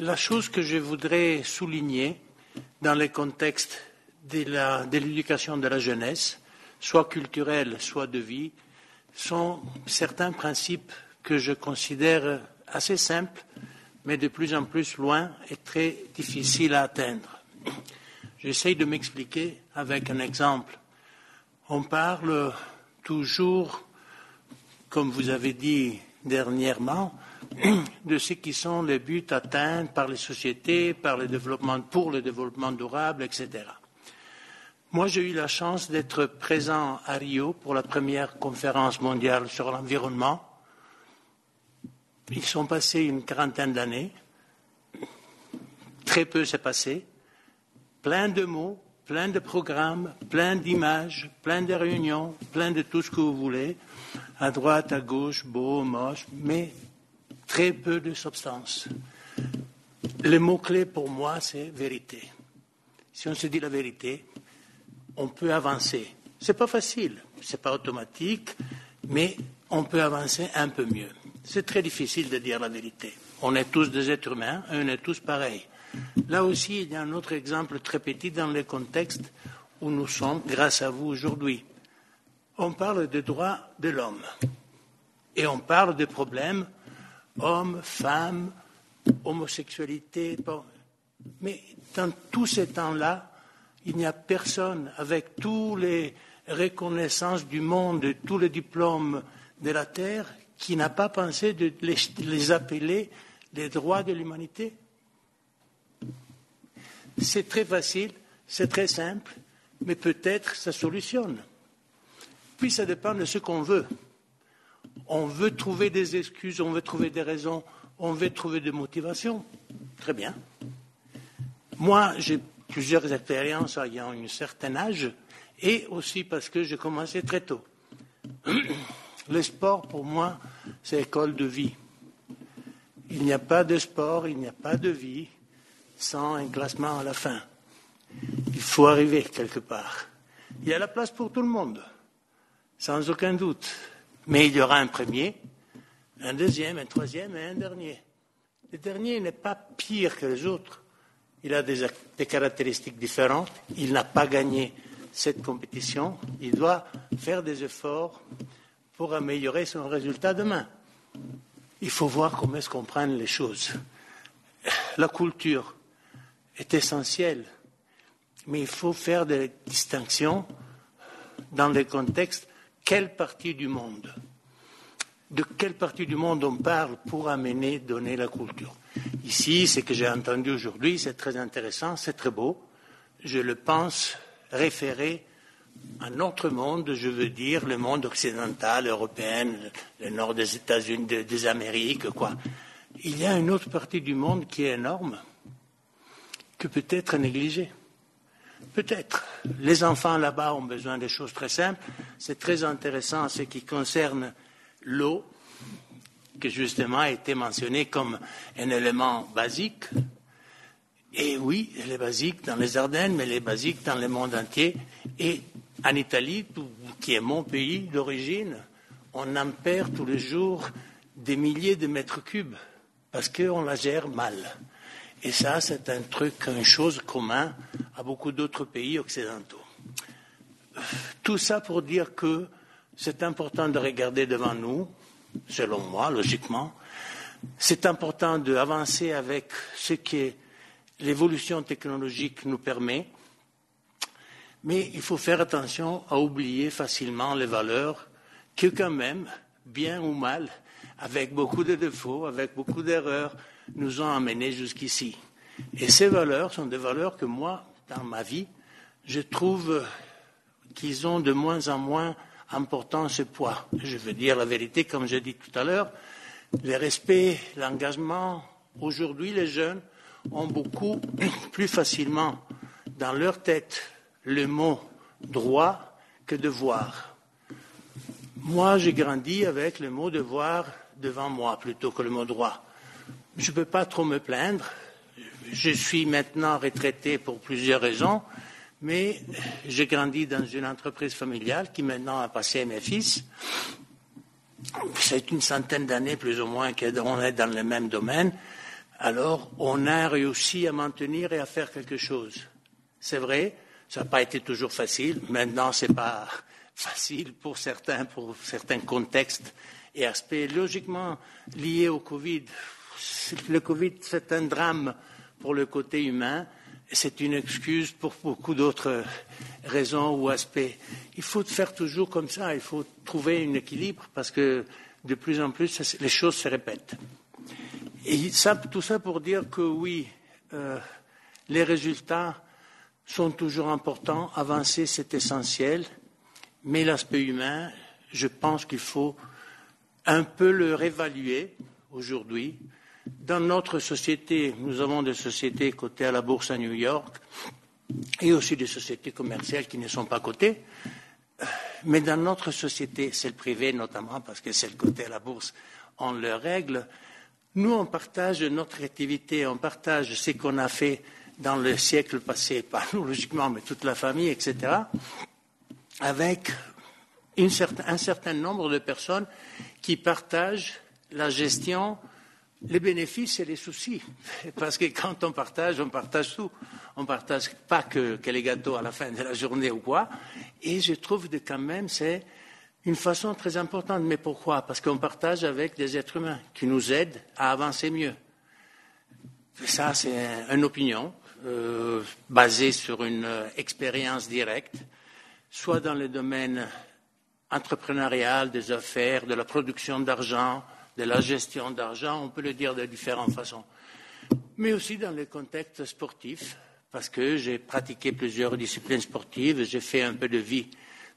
La chose que je voudrais souligner, dans le contexte de l'éducation de, de la jeunesse, soit culturelle, soit de vie, sont certains principes que je considère assez simples, mais de plus en plus loin et très difficiles à atteindre. J'essaye de m'expliquer avec un exemple. On parle toujours, comme vous avez dit dernièrement, de ce qui sont les buts atteints par les sociétés, par le développement, pour le développement durable, etc. Moi, j'ai eu la chance d'être présent à Rio pour la première conférence mondiale sur l'environnement. Ils sont passés une quarantaine d'années. Très peu s'est passé. Plein de mots, plein de programmes, plein d'images, plein de réunions, plein de tout ce que vous voulez, à droite, à gauche, beau, moche, mais très peu de substance. Le mot-clé pour moi, c'est vérité. Si on se dit la vérité, on peut avancer. Ce n'est pas facile, ce n'est pas automatique, mais on peut avancer un peu mieux. C'est très difficile de dire la vérité. On est tous des êtres humains et on est tous pareils. Là aussi, il y a un autre exemple très petit dans le contexte où nous sommes grâce à vous aujourd'hui. On parle des droits de l'homme et on parle des problèmes hommes, femmes, homosexualité. Mais dans tous ces temps-là, il n'y a personne, avec toutes les reconnaissances du monde, tous les diplômes de la Terre, qui n'a pas pensé de les, les appeler les droits de l'humanité. C'est très facile, c'est très simple, mais peut-être ça solutionne. Puis ça dépend de ce qu'on veut. On veut trouver des excuses, on veut trouver des raisons, on veut trouver des motivations. Très bien. Moi, j'ai plusieurs expériences ayant un certain âge et aussi parce que j'ai commencé très tôt. Le sport, pour moi, c'est école de vie. Il n'y a pas de sport, il n'y a pas de vie sans un classement à la fin. Il faut arriver quelque part. Il y a la place pour tout le monde, sans aucun doute. Mais il y aura un premier, un deuxième, un troisième et un dernier. Le dernier n'est pas pire que les autres. Il a des, caractéristiques différentes. Il n'a pas gagné cette compétition. Il doit faire des efforts pour améliorer son résultat demain. Il faut voir comment est-ce qu'on prend les choses. la culture est essentielle, mais il faut faire des distinctions dans les contextes quelle partie du monde de quelle partie du monde on parle pour amener, donner la culture? Ici, ce que j'ai entendu aujourd'hui, c'est très intéressant, c'est très beau. Je le pense référé à notre monde, je veux dire le monde occidental, européen, le nord des États-Unis, des Amériques, quoi. Il y a une autre partie du monde qui est énorme, que peut être négligée. Peut-être. Les enfants là-bas ont besoin de choses très simples. C'est très intéressant ce qui concerne l'eau, qui justement a été mentionnée comme un élément basique. Et oui, elle est basique dans les Ardennes, mais elle est basique dans le monde entier. Et en Italie, qui est mon pays d'origine, on en perd tous les jours des milliers de mètres cubes parce qu'on la gère mal. Et ça, c'est un truc, une chose commune à beaucoup d'autres pays occidentaux. Tout ça pour dire que c'est important de regarder devant nous, selon moi, logiquement. C'est important d'avancer avec ce que l'évolution technologique nous permet. Mais il faut faire attention à oublier facilement les valeurs que quand même, bien ou mal, avec beaucoup de défauts, avec beaucoup d'erreurs, nous ont amenés jusqu'ici. Et ces valeurs sont des valeurs que moi, dans ma vie, je trouve qu'ils ont de moins en moins important ce poids. Je veux dire la vérité, comme j'ai dit tout à l'heure, le respect, l'engagement. Aujourd'hui, les jeunes ont beaucoup plus facilement dans leur tête le mot droit que devoir. Moi, j'ai grandi avec le mot devoir devant moi plutôt que le mot droit. Je ne peux pas trop me plaindre. Je suis maintenant retraité pour plusieurs raisons mais j'ai grandi dans une entreprise familiale qui maintenant a passé à mes fils. C'est une centaine d'années plus ou moins qu'on est dans le même domaine. Alors, on a réussi à maintenir et à faire quelque chose. C'est vrai, ça n'a pas été toujours facile. Maintenant, ce n'est pas facile pour certains, pour certains contextes et aspects logiquement liés au Covid. Le Covid, c'est un drame pour le côté humain c'est une excuse pour beaucoup d'autres raisons ou aspects. Il faut faire toujours comme ça, il faut trouver un équilibre parce que de plus en plus, les choses se répètent. Et tout ça pour dire que oui, euh, les résultats sont toujours importants, avancer c'est essentiel, mais l'aspect humain, je pense qu'il faut un peu le réévaluer aujourd'hui dans notre société, nous avons des sociétés cotées à la bourse à New York et aussi des sociétés commerciales qui ne sont pas cotées. Mais dans notre société, celle privée notamment, parce que celle cotée à la bourse ont leurs règles, nous, on partage notre activité, on partage ce qu'on a fait dans le siècle passé, pas nous logiquement, mais toute la famille, etc., avec un certain nombre de personnes qui partagent la gestion les bénéfices et les soucis. Parce que quand on partage, on partage tout. On partage pas que, les gâteaux à la fin de la journée ou quoi. Et je trouve que quand même c'est une façon très importante. Mais pourquoi? Parce qu'on partage avec des êtres humains qui nous aident à avancer mieux. Ça, c'est une opinion euh, basée sur une euh, expérience directe, soit dans le domaine entrepreneurial, des affaires, de la production d'argent, de la gestion d'argent, on peut le dire de différentes façons, mais aussi dans le contexte sportif, parce que j'ai pratiqué plusieurs disciplines sportives, j'ai fait un peu de vie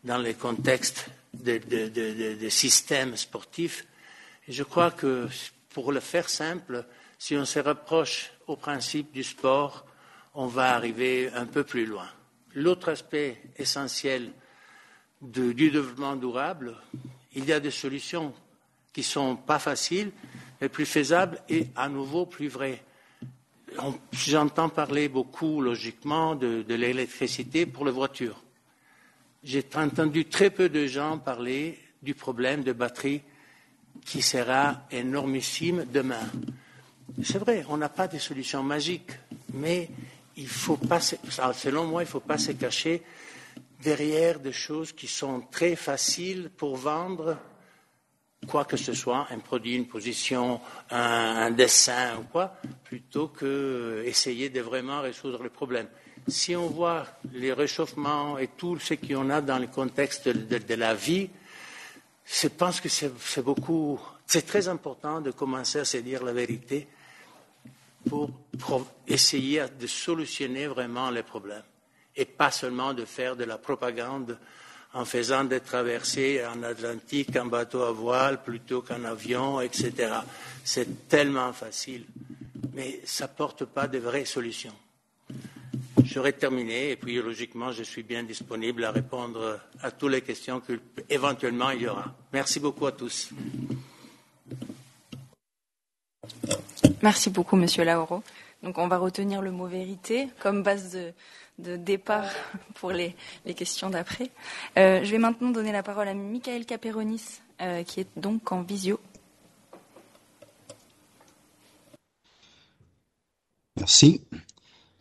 dans le contexte des de, systèmes sportifs. Je crois que, pour le faire simple, si on se rapproche au principe du sport, on va arriver un peu plus loin. L'autre aspect essentiel du développement durable, il y a des solutions qui ne sont pas faciles, mais plus faisables et à nouveau plus vraies. J'entends parler beaucoup, logiquement, de, l'électricité pour les voitures. J'ai entendu très peu de gens parler du problème de batterie qui sera énormissime demain. C'est vrai, on n'a pas de solution magique, mais il faut pas, selon moi, il ne faut pas se cacher derrière des choses qui sont très faciles pour vendre quoi que ce soit, un produit, une position, un, dessin ou quoi, plutôt que essayer de vraiment résoudre le problème. Si on voit les réchauffements et tout ce qu'on a dans le contexte de, la vie, je pense que c'est beaucoup, c'est très important de commencer à se dire la vérité pour essayer de solutionner vraiment les problèmes et pas seulement de faire de la propagande en faisant des traversées en Atlantique en bateau à voile plutôt qu'en avion, etc. C'est tellement facile, mais ça ne porte pas de vraies solutions. J'aurais terminé et puis logiquement je suis bien disponible à répondre à toutes les questions qu'éventuellement il y aura. Merci beaucoup à tous. Merci beaucoup, Monsieur Lauro. Donc on va retenir le mot vérité comme base de, de départ pour les, questions d'après. Euh, je vais maintenant donner la parole à Michael Caperonis, euh, qui est donc en visio. Merci.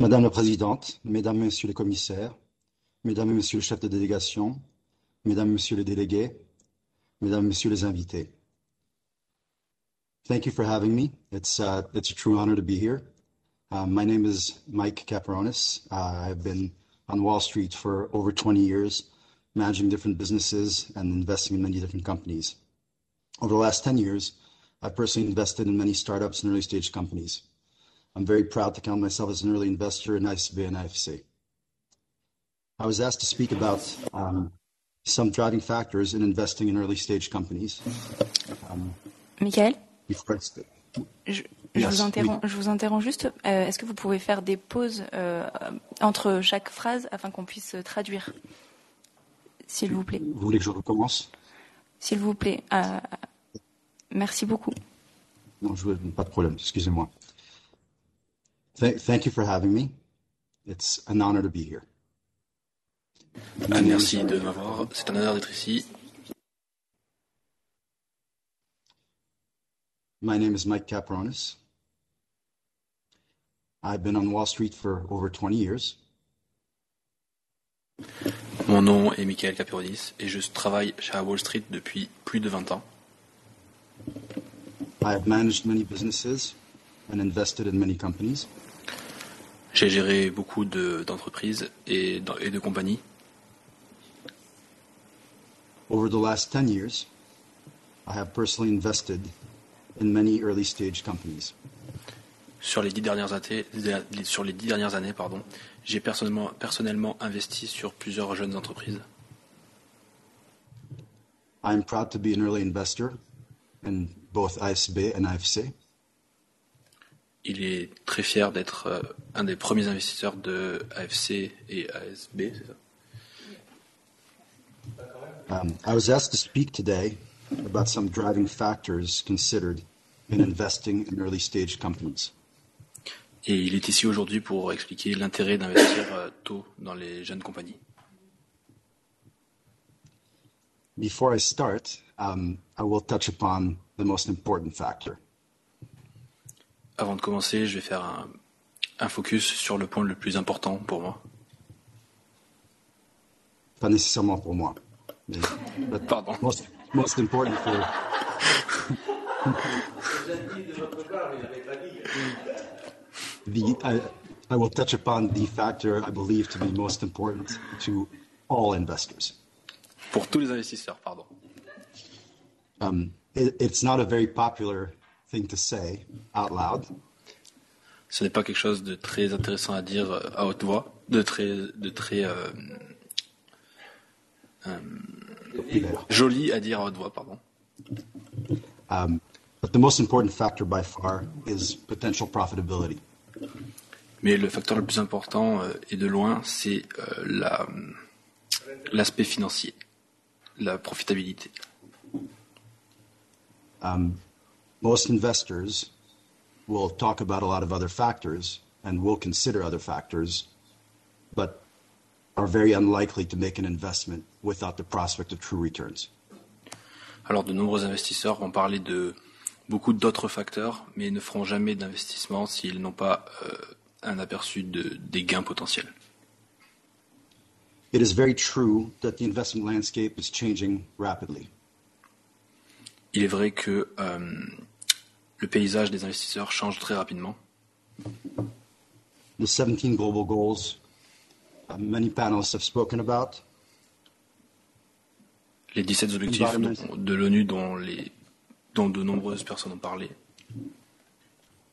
Madame la Présidente, Mesdames, Messieurs les commissaires, Mesdames et Messieurs les chefs de délégation, Mesdames, Messieurs les délégués, Mesdames, Messieurs les invités. Thank you for having me. It's, uh, it's a true honor to be here. Uh, my name is Mike Caperonis. Uh, I've been on Wall Street for over 20 years, managing different businesses and investing in many different companies. Over the last 10 years, I've personally invested in many startups and early stage companies. I'm very proud to count myself as an early investor in ICB and IFC. I was asked to speak about um, some driving factors in investing in early stage companies. Um, Michael before I je, vous interromps, oui. je vous interromps juste. Euh, Est-ce que vous pouvez faire des pauses euh, entre chaque phrase afin qu'on puisse traduire S'il vous plaît? Vous voulez que je recommence? S'il vous plaît. Euh, merci beaucoup. Non, je veux, pas de problème, excusez-moi. Thank, thank you for having me. It's an honor to be here. Ah, merci de m'avoir. C'est un honneur d'être ici. My name is Mike Capronis. I've been on Wall Street for over 20 years. Mon nom est Michael Caperonis et je travaille chez Wall Street depuis plus de 20 ans. I have managed many businesses and invested in many companies. J'ai géré beaucoup de- d'entreprises et, dans- et de compagnies. Over the last 10 years, I have personally invested in many early stage companies. Sur les dix dernières années, sur les dix dernières années pardon, j'ai personnellement, personnellement investi sur plusieurs jeunes entreprises. I am proud to be an early investor in both ISB and IFC. Il est très fier d'être euh, un des premiers investisseurs de AFC et ASB. c'est ça? Um, I was asked to speak today about some driving factors considered in investing in early stage companies. Et il est ici aujourd'hui pour expliquer l'intérêt d'investir euh, tôt dans les jeunes compagnies. Before I start, um, I will touch upon the most important factor. Avant de commencer, je vais faire un, un focus sur le point le plus important pour moi. Pas nécessairement pour moi. mais- Pardon. Most, most important for, the, I, I will touch upon the factor I believe to be most important to all investors. Pour tous les investisseurs, pardon. Um, it, it's not a very popular thing to say out loud, Ce n'est pas quelque chose de très intéressant à dire euh, à haute voix, de très, de très euh, euh, joli à dire à haute voix, pardon. Um, but the most important factor by far is potential profitability. Mais le facteur le plus important euh, et de loin, c'est euh, la- l'aspect financier, la profitabilité. Um, most investors will talk about a lot of other factors and will consider other factors, but are very unlikely to make an investment without the prospect of true returns. Alors de nombreux investisseurs vont parler de beaucoup d'autres facteurs, mais ne feront jamais d'investissement s'ils n'ont pas euh, un aperçu de, des gains potentiels. It is very true that the investment landscape is changing rapidly. Il est vrai que euh, le paysage des investisseurs change très rapidement. The 17 global goals uh, many panelists have spoken about Les 17 objectifs dont- de l'ONU dont, les- dont de nombreuses personnes ont parlé,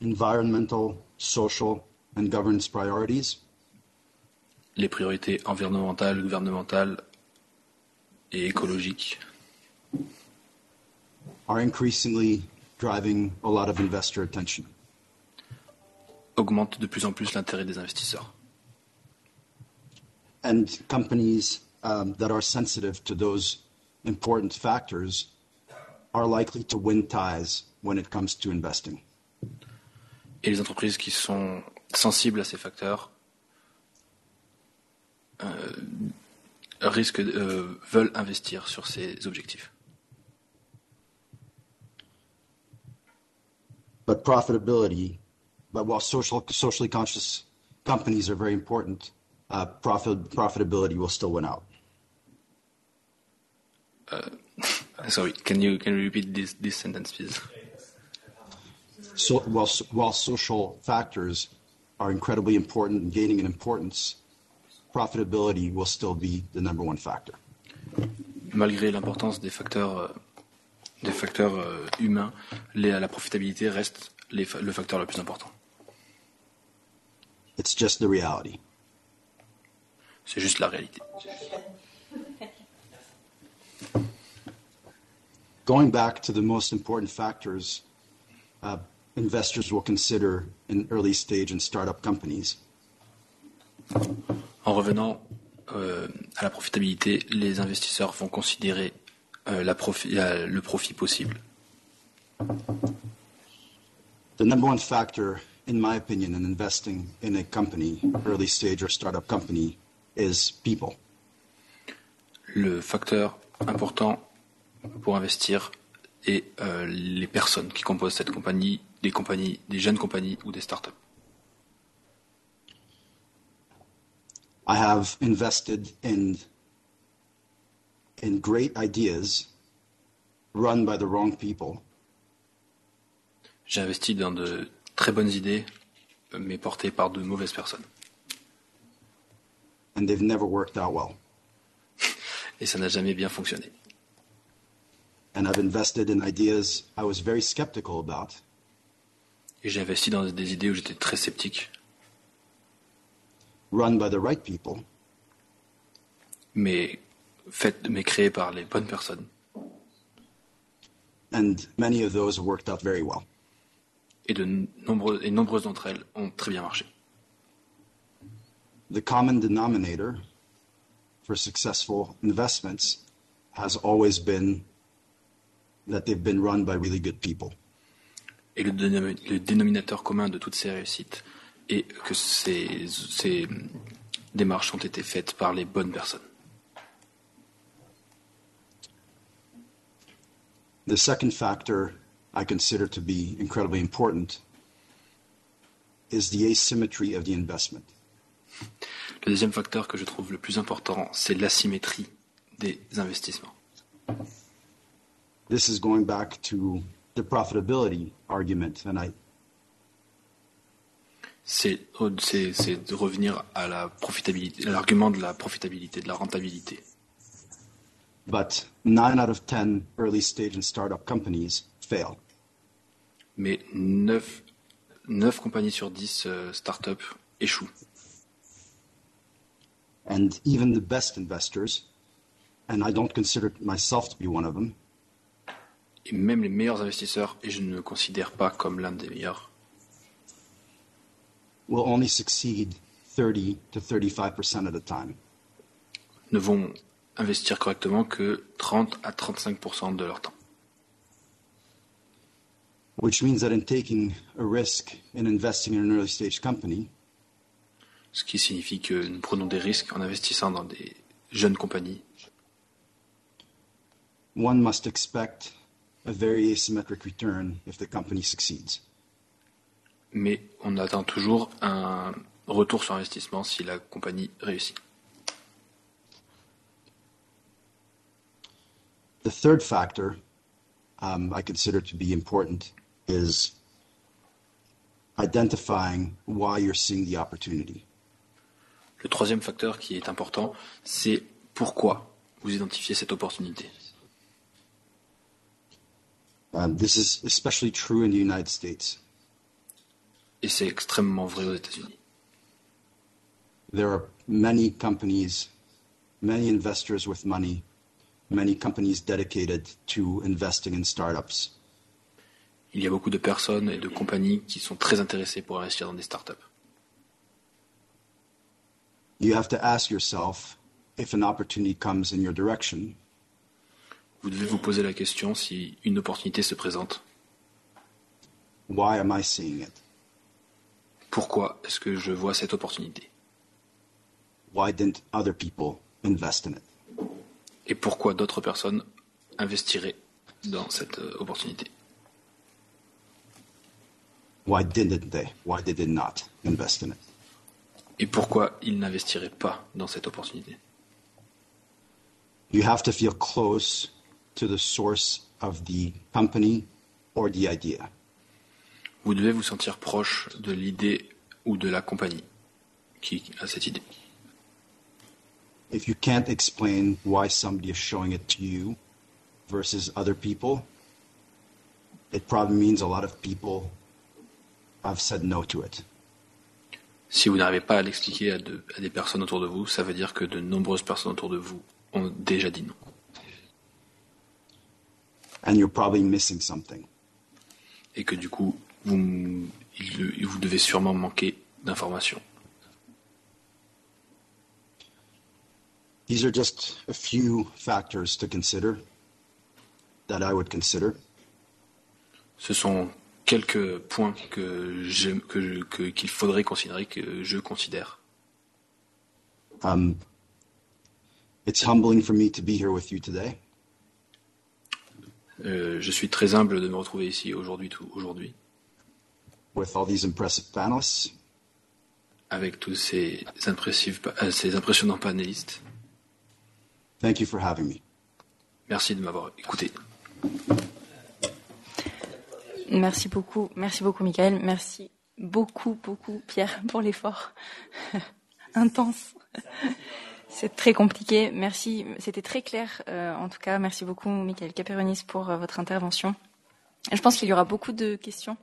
environmental, social, and governance priorities les priorités environnementales, gouvernementales et écologiques are increasingly driving a lot of investor attention. augmentent de plus en plus l'intérêt des investisseurs. And companies um, that are sensitive to those important factors are likely to win ties when it comes to investing. Et les entreprises qui sont sensibles à ces facteurs euh, risquent, euh, veulent investir sur ces objectifs. But profitability, but while social, socially conscious companies are very important, uh, profit, profitability will still win out. Sorry, can you can you repeat this this sentence, please? So, while, while social factors are incredibly important and gaining in importance, profitability will still be the number one factor. Malgré l'importance des facteurs euh, des facteurs euh, humains, les- la profitabilité reste les le facteur le plus important. It's just the reality. C'est juste la réalité. Going back to the most important factors uh, investors will consider in early stage and startup companies, En revenant euh, à la profitabilité, les investisseurs vont considérer euh, la profi- le profit possible. the number one factor, in my opinion, in investing in a company, early stage or startup company, is people. Le facteur important pour investir est euh, les personnes qui composent cette compagnie, des compagnies, des jeunes compagnies ou des startups. I have invested in in great ideas run by the wrong people J'ai investi dans de très bonnes idées, mais portées par de mauvaises personnes. and they've never worked out well. Et ça n'a jamais bien fonctionné. And I've invested in ideas I was very skeptical about Et j'ai investi dans des idées où j'étais très sceptique, run by the right people mais faites, mais créées par les bonnes personnes. and many of those worked out very well. Et de nombreux, et nombreuses d'entre elles ont très bien marché. The common denominator for successful investments has always been that they've been run by really good people. Et le, dénomi- le dénominateur commun de toutes ces réussites est que ces, ces démarches ont été faites par les bonnes personnes. The second factor I consider to be incredibly important is the asymmetry of the investment. Le deuxième facteur que je trouve le plus important, c'est l'asymétrie des investissements. This is going back to the profitability argument, and I, C'est de revenir à la profitabilité, à l'argument de la profitabilité, de la rentabilité. but nine out of ten early stage and startup companies fail. Mais 9, compagnies sur 10 euh, startups échouent. And even the best investors, and I don't consider myself to be one of them, Et même les meilleurs investisseurs, et je ne me considère pas comme l'un des meilleurs, will only succeed 30 to 35% of the time. ne vont investir correctement que 30 à 35% de leur temps. Which means that in taking a risk in investing in an early stage company, Ce qui signifie que nous prenons des risques en investissant dans des jeunes compagnies. one must expect a very asymmetric return if the company succeeds. Mais on attend toujours un retour sur investissement si la compagnie réussit. The third factor um, I consider to be important is identifying why you're seeing the opportunity. Le troisième facteur qui est important, c'est pourquoi vous identifiez cette opportunité. Um, this is especially true in the United States. Et c'est extrêmement vrai aux États-Unis. There are many companies, many investors with money, many companies dedicated to investing in startups. Il y a beaucoup de personnes et de compagnies qui sont très intéressées pour investir dans des startups. You have to ask yourself if an opportunity comes in your direction, Vous devez vous poser la question si une opportunité se présente. why am I seeing it? Pourquoi est-ce que je vois cette opportunité? Why didn't other people invest in it? Et pourquoi d'autres personnes investiraient dans cette euh, opportunité? Why didn't they? Why did they not invest in it? Et pourquoi ils n'investiraient pas dans cette opportunité? You have to feel close to the source of the company or the idea. Vous devez vous sentir proche de l'idée ou de la compagnie qui a cette idée. If you can't explain why somebody is showing it to you versus other people, it probably means a lot of people have said no to it. Si vous n'arrivez pas à l'expliquer à, de- à des personnes autour de vous, ça veut dire que de nombreuses personnes autour de vous ont déjà dit non. And you're probably missing something. Et que du coup, vous, il- vous devez sûrement manquer d'informations. These are just a few factors to consider that I would consider. Ce sont quelques points que je- que que- qu'il faudrait considérer, que je considère. Um, it's humbling for me to be here with you today. Euh, je suis très humble de me retrouver ici aujourd'hui, aujourd'hui, with all these impressive panelists. avec tous ces, euh, ces impressionnants panélistes. Thank you for having me. Merci de m'avoir écouté. Merci beaucoup, merci beaucoup, Michael. Merci beaucoup, beaucoup, Pierre, pour l'effort intense. C'est très compliqué. Merci, c'était très clair. euh, en tout cas, merci beaucoup, Michael Caperonis, pour euh, votre intervention. Je pense qu'il y aura beaucoup de questions.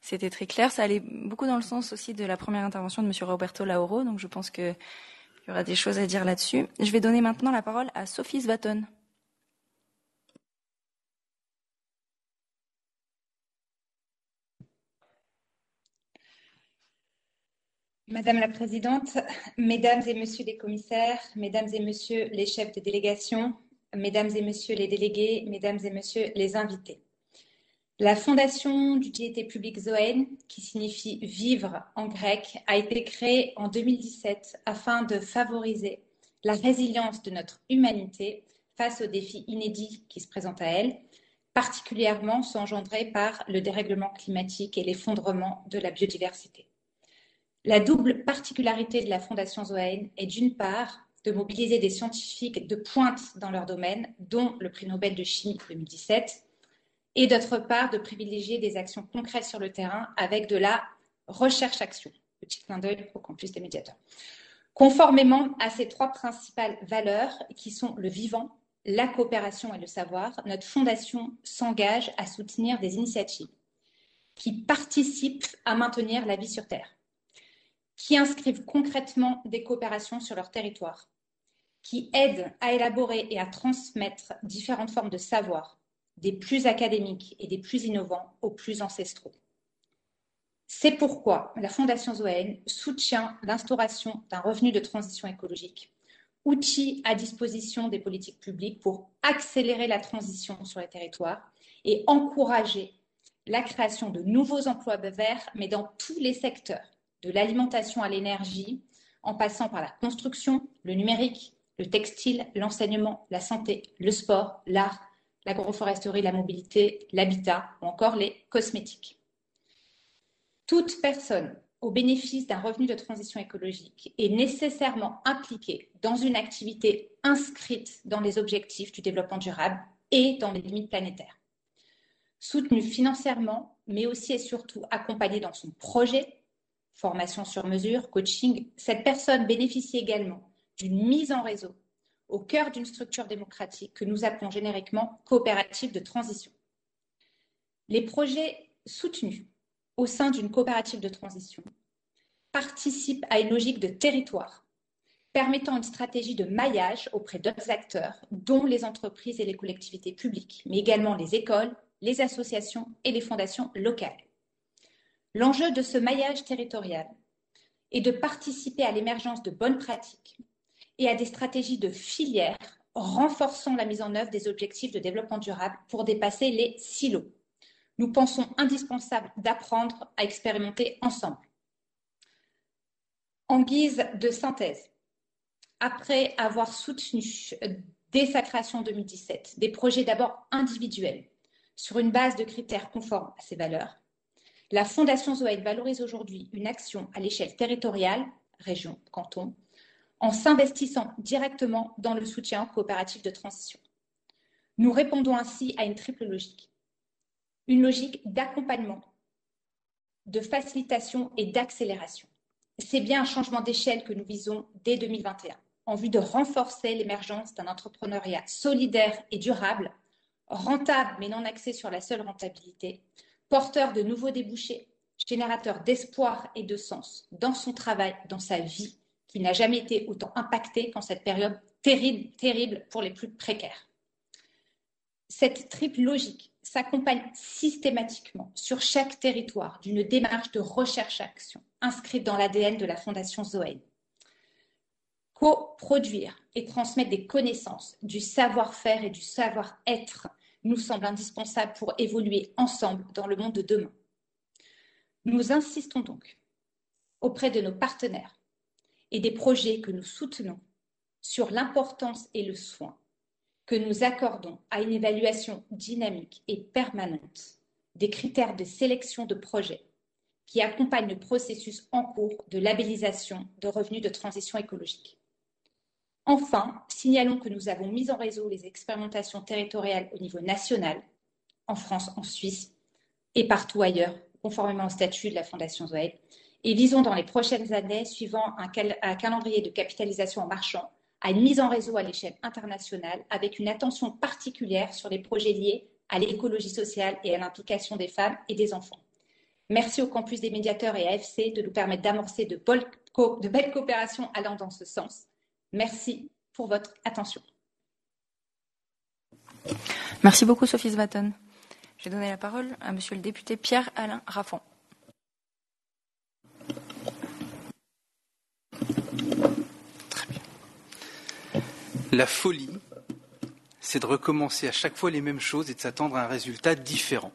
C'était très clair. Ça allait beaucoup dans le sens aussi de la première intervention de Monsieur Roberto Lauro. Donc, je pense qu'il y aura des choses à dire là-dessus. Je vais donner maintenant la parole à Sophie Svaton. Madame la Présidente, Mesdames et Messieurs les commissaires, Mesdames et Messieurs les chefs de délégation, Mesdames et Messieurs les délégués, Mesdames et Messieurs les invités. La fondation d'utilité publique Zoen, qui signifie vivre en grec, a été créée en 2017 afin de favoriser la résilience de notre humanité face aux défis inédits qui se présentent à elle, particulièrement ceux engendrés par le dérèglement climatique et l'effondrement de la biodiversité. La double particularité de la Fondation Zoen est d'une part de mobiliser des scientifiques de pointe dans leur domaine, dont le prix Nobel de chimie 2017, et d'autre part de privilégier des actions concrètes sur le terrain avec de la recherche-action. Petit clin d'œil au campus des médiateurs. Conformément à ces trois principales valeurs qui sont le vivant, la coopération et le savoir, notre fondation s'engage à soutenir des initiatives qui participent à maintenir la vie sur Terre qui inscrivent concrètement des coopérations sur leur territoire, qui aident à élaborer et à transmettre différentes formes de savoir, des plus académiques et des plus innovants aux plus ancestraux. C'est pourquoi la Fondation Zoen soutient l'instauration d'un revenu de transition écologique, outil à disposition des politiques publiques pour accélérer la transition sur les territoires et encourager la création de nouveaux emplois verts, mais dans tous les secteurs, de l'alimentation à l'énergie, en passant par la construction, le numérique, le textile, l'enseignement, la santé, le sport, l'art, l'agroforesterie, la mobilité, l'habitat ou encore les cosmétiques. Toute personne au bénéfice d'un revenu de transition écologique est nécessairement impliquée dans une activité inscrite dans les objectifs du développement durable et dans les limites planétaires. soutenu financièrement, mais aussi et surtout accompagné dans son projet, formation sur mesure, coaching, cette personne bénéficie également d'une mise en réseau au cœur d'une structure démocratique que nous appelons génériquement coopérative de transition. Les projets soutenus au sein d'une coopérative de transition participent à une logique de territoire permettant une stratégie de maillage auprès d'autres acteurs, dont les entreprises et les collectivités publiques, mais également les écoles, les associations et les fondations locales. L'enjeu de ce maillage territorial est de participer à l'émergence de bonnes pratiques et à des stratégies de filière renforçant la mise en œuvre des objectifs de développement durable pour dépasser les silos. Nous pensons indispensable d'apprendre à expérimenter ensemble. En guise de synthèse, après avoir soutenu dès sa création en 2017 des projets d'abord individuels sur une base de critères conformes à ses valeurs, la Fondation Zoé valorise aujourd'hui une action à l'échelle territoriale, région, canton, en s'investissant directement dans le soutien coopératif de transition. Nous répondons ainsi à une triple logique. Une logique d'accompagnement, de facilitation et d'accélération. C'est bien un changement d'échelle que nous visons dès 2021 en vue de renforcer l'émergence d'un entrepreneuriat solidaire et durable, rentable mais non axé sur la seule rentabilité, porteur de nouveaux débouchés, générateur d'espoir et de sens dans son travail, dans sa vie, qui n'a jamais été autant impacté qu'en cette période terrible, pour les plus précaires. Cette triple logique s'accompagne systématiquement sur chaque territoire d'une démarche de recherche-action inscrite dans l'ADN de la Fondation Zoé coproduire et transmettre des connaissances, du savoir-faire et du savoir-être nous semble indispensable pour évoluer ensemble dans le monde de demain. Nous insistons donc auprès de nos partenaires et des projets que nous soutenons sur l'importance et le soin que nous accordons à une évaluation dynamique et permanente des critères de sélection de projets qui accompagnent le processus en cours de labellisation de revenus de transition écologique. Enfin, signalons que nous avons mis en réseau les expérimentations territoriales au niveau national, en France, en Suisse et partout ailleurs, conformément au statut de la Fondation Zoé, et visons dans les prochaines années, suivant un, cal un calendrier de capitalisation en marchand, à une mise en réseau à l'échelle internationale avec une attention particulière sur les projets liés à l'écologie sociale et à l'implication des femmes et des enfants. Merci au campus des médiateurs et AFC de nous permettre d'amorcer de belles coopérations allant dans ce sens. Merci pour votre attention. Merci beaucoup, Sophie Svaton. Je vais donner la parole à Monsieur le député Pierre-Alain Raffon. La folie, c'est de recommencer à chaque fois les mêmes choses et de s'attendre à un résultat différent.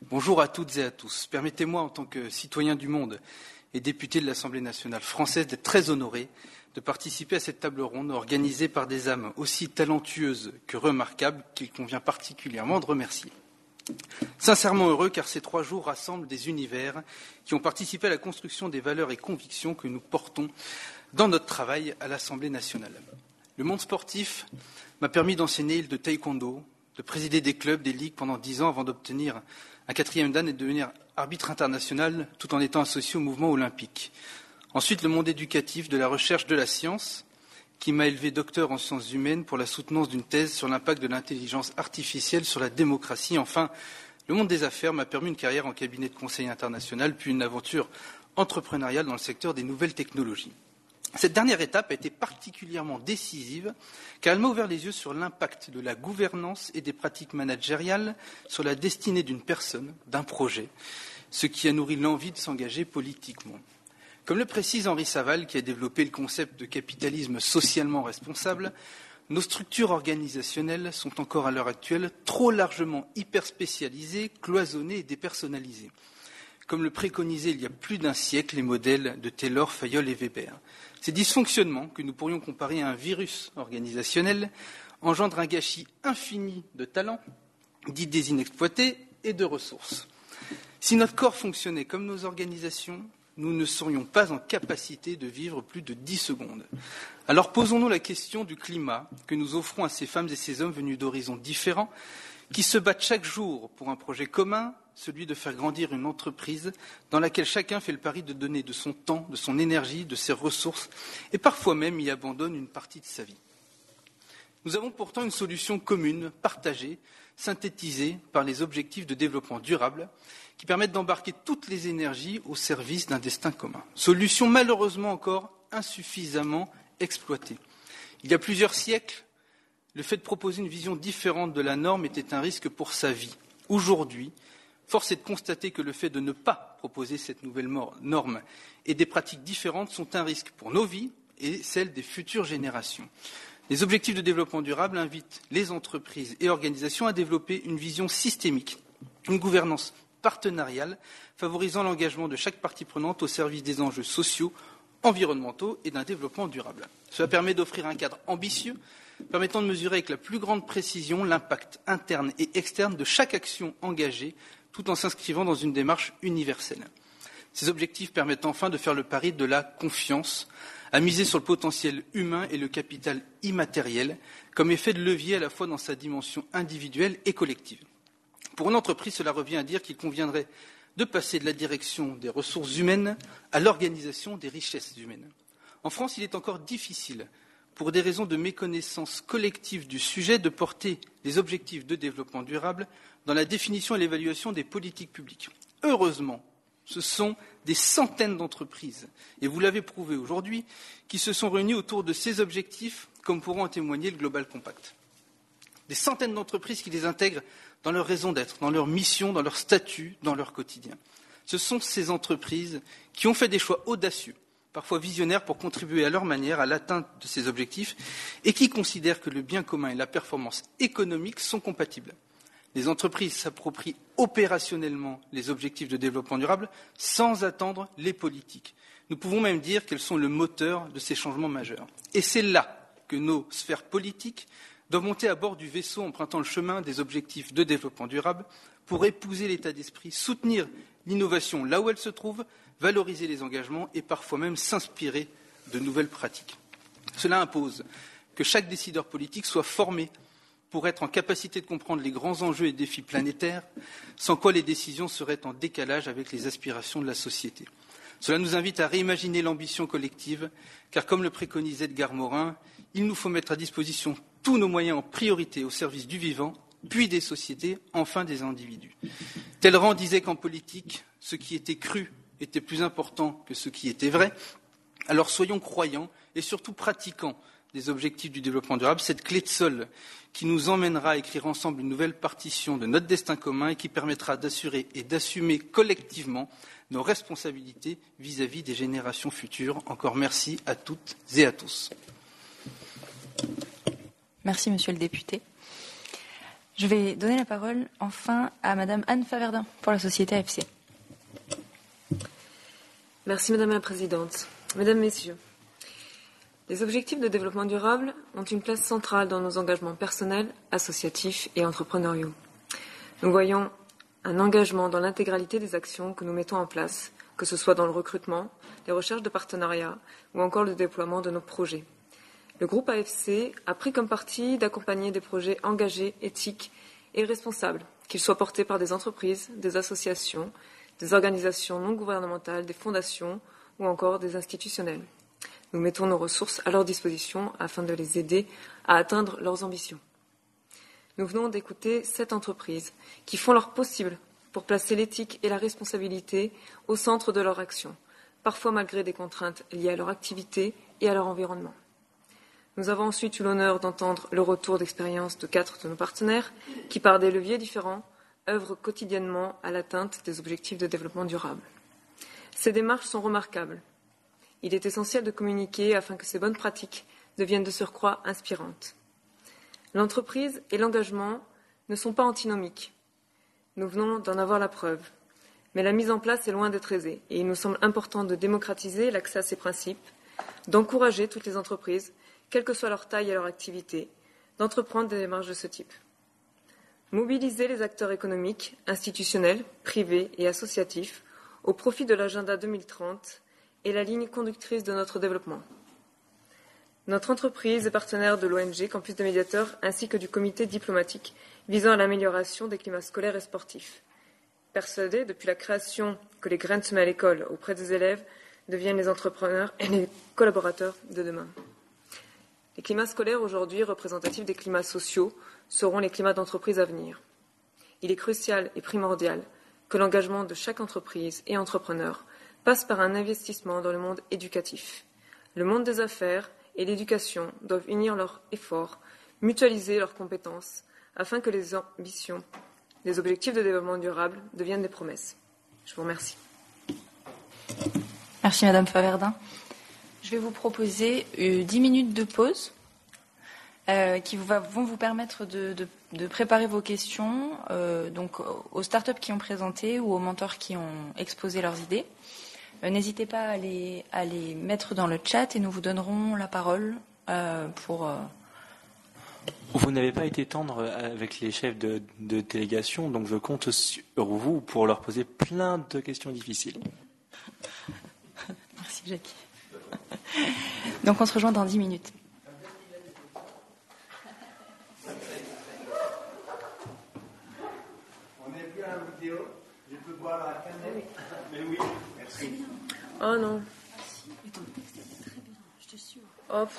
Bonjour à toutes et à tous. Permettez-moi, en tant que citoyen du monde et député de l'Assemblée nationale française, d'être très honoré de participer à cette table ronde organisée par des âmes aussi talentueuses que remarquables qu'il convient particulièrement de remercier. Sincèrement heureux car ces trois jours rassemblent des univers qui ont participé à la construction des valeurs et convictions que nous portons dans notre travail à l'Assemblée nationale. Le monde sportif m'a permis d'enseigner de taekwondo, de présider des clubs, des ligues pendant dix ans avant d'obtenir un quatrième dan et de devenir arbitre international tout en étant associé au mouvement olympique. Ensuite, le monde éducatif, de la recherche, de la science, qui m'a élevé docteur en sciences humaines pour la soutenance d'une thèse sur l'impact de l'intelligence artificielle sur la démocratie. Enfin, le monde des affaires m'a permis une carrière en cabinet de conseil international, puis une aventure entrepreneuriale dans le secteur des nouvelles technologies. Cette dernière étape a été particulièrement décisive car elle m'a ouvert les yeux sur l'impact de la gouvernance et des pratiques managériales sur la destinée d'une personne, d'un projet, ce qui a nourri l'envie de s'engager politiquement. Comme le précise Henri Saval, qui a développé le concept de capitalisme socialement responsable, nos structures organisationnelles sont encore à l'heure actuelle trop largement hyperspécialisées, cloisonnées et dépersonnalisées, comme le préconisaient il y a plus d'un siècle les modèles de Taylor, Fayol et Weber. Ces dysfonctionnements, que nous pourrions comparer à un virus organisationnel, engendrent un gâchis infini de talents, d'idées inexploitées et de ressources. Si notre corps fonctionnait comme nos organisations, nous ne serions pas en capacité de vivre plus de dix secondes. Alors posons-nous la question du climat que nous offrons à ces femmes et ces hommes venus d'horizons différents, qui se battent chaque jour pour un projet commun, celui de faire grandir une entreprise dans laquelle chacun fait le pari de donner de son temps, de son énergie, de ses ressources, et parfois même y abandonne une partie de sa vie. Nous avons pourtant une solution commune, partagée, synthétisée par les objectifs de développement durable, qui permettent d'embarquer toutes les énergies au service d'un destin commun. Solution malheureusement encore insuffisamment exploitée. Il y a plusieurs siècles, le fait de proposer une vision différente de la norme était un risque pour sa vie. Aujourd'hui, force est de constater que le fait de ne pas proposer cette nouvelle norme et des pratiques différentes sont un risque pour nos vies et celles des futures générations. Les objectifs de développement durable invitent les entreprises et organisations à développer une vision systémique, une gouvernance partenariale favorisant l'engagement de chaque partie prenante au service des enjeux sociaux, environnementaux et d'un développement durable. Cela permet d'offrir un cadre ambitieux permettant de mesurer avec la plus grande précision l'impact interne et externe de chaque action engagée tout en s'inscrivant dans une démarche universelle. Ces objectifs permettent enfin de faire le pari de la confiance, à miser sur le potentiel humain et le capital immatériel comme effet de levier à la fois dans sa dimension individuelle et collective. Pour une entreprise, cela revient à dire qu'il conviendrait de passer de la direction des ressources humaines à l'organisation des richesses humaines. En France, il est encore difficile, pour des raisons de méconnaissance collective du sujet, de porter les objectifs de développement durable dans la définition et l'évaluation des politiques publiques. Heureusement, ce sont des centaines d'entreprises, et vous l'avez prouvé aujourd'hui, qui se sont réunies autour de ces objectifs, comme pourront en témoigner le Global Compact. Des centaines d'entreprises qui les intègrent dans leur raison d'être, dans leur mission, dans leur statut, dans leur quotidien. Ce sont ces entreprises qui ont fait des choix audacieux, parfois visionnaires, pour contribuer à leur manière à l'atteinte de ces objectifs et qui considèrent que le bien commun et la performance économique sont compatibles. Les entreprises s'approprient opérationnellement les objectifs de développement durable sans attendre les politiques. Nous pouvons même dire qu'elles sont le moteur de ces changements majeurs. Et c'est là que nos sphères politiques doivent monter à bord du vaisseau empruntant le chemin des objectifs de développement durable pour épouser l'état d'esprit, soutenir l'innovation là où elle se trouve, valoriser les engagements et parfois même s'inspirer de nouvelles pratiques. Cela impose que chaque décideur politique soit formé pour être en capacité de comprendre les grands enjeux et défis planétaires, sans quoi les décisions seraient en décalage avec les aspirations de la société. Cela nous invite à réimaginer l'ambition collective, car comme le préconise Edgar Morin, il nous faut mettre à disposition tous nos moyens en priorité au service du vivant, puis des sociétés, enfin des individus. Talleyrand disait qu'en politique, ce qui était cru était plus important que ce qui était vrai. Alors soyons croyants et surtout pratiquants des objectifs du développement durable, cette clé de sol qui nous emmènera à écrire ensemble une nouvelle partition de notre destin commun et qui permettra d'assurer et d'assumer collectivement nos responsabilités vis-à-vis -vis des générations futures. Encore merci à toutes et à tous. Merci, monsieur le député. Je vais donner la parole enfin à madame Anne Faverdin pour la société AFC. Merci, madame la présidente. Mesdames, messieurs, les objectifs de développement durable ont une place centrale dans nos engagements personnels, associatifs et entrepreneuriaux. Nous voyons un engagement dans l'intégralité des actions que nous mettons en place, que ce soit dans le recrutement, les recherches de partenariats ou encore le déploiement de nos projets. Le groupe AFC a pris comme parti d'accompagner des projets engagés, éthiques et responsables, qu'ils soient portés par des entreprises, des associations, des organisations non gouvernementales, des fondations ou encore des institutionnels. Nous mettons nos ressources à leur disposition afin de les aider à atteindre leurs ambitions. Nous venons d'écouter sept entreprises qui font leur possible pour placer l'éthique et la responsabilité au centre de leur action, parfois malgré des contraintes liées à leur activité et à leur environnement. Nous avons ensuite eu l'honneur d'entendre le retour d'expérience de quatre de nos partenaires qui, par des leviers différents, œuvrent quotidiennement à l'atteinte des objectifs de développement durable. Ces démarches sont remarquables. Il est essentiel de communiquer afin que ces bonnes pratiques deviennent de surcroît inspirantes. L'entreprise et l'engagement ne sont pas antinomiques. Nous venons d'en avoir la preuve. Mais la mise en place est loin d'être aisée et il nous semble important de démocratiser l'accès à ces principes, d'encourager toutes les entreprises quelle que soit leur taille et leur activité, d'entreprendre des démarches de ce type. Mobiliser les acteurs économiques, institutionnels, privés et associatifs au profit de l'agenda 2030 est la ligne conductrice de notre développement. Notre entreprise est partenaire de l'ONG Campus de Médiateurs ainsi que du comité diplomatique visant à l'amélioration des climats scolaires et sportifs. Persuadé depuis la création que les graines semées à l'école auprès des élèves deviennent les entrepreneurs et les collaborateurs de demain. Les climats scolaires aujourd'hui représentatifs des climats sociaux seront les climats d'entreprise à venir. Il est crucial et primordial que l'engagement de chaque entreprise et entrepreneur passe par un investissement dans le monde éducatif. Le monde des affaires et l'éducation doivent unir leurs efforts, mutualiser leurs compétences, afin que les ambitions, les objectifs de développement durable deviennent des promesses. Je vous remercie. Merci Madame Faverdin. Je vais vous proposer euh, 10 minutes de pause euh, qui vont vous permettre de, préparer vos questions euh, donc aux startups qui ont présenté ou aux mentors qui ont exposé leurs idées. Euh, N'hésitez pas à les, mettre dans le chat et nous vous donnerons la parole pour. Vous n'avez pas été tendre avec les chefs de délégation, donc je compte sur vous pour leur poser plein de questions difficiles. Merci Jackie. Donc on se rejoint dans 10 minutes. On plus à la vidéo. Je peux boire la cannelle Mais oui, merci. Oh non. Hop.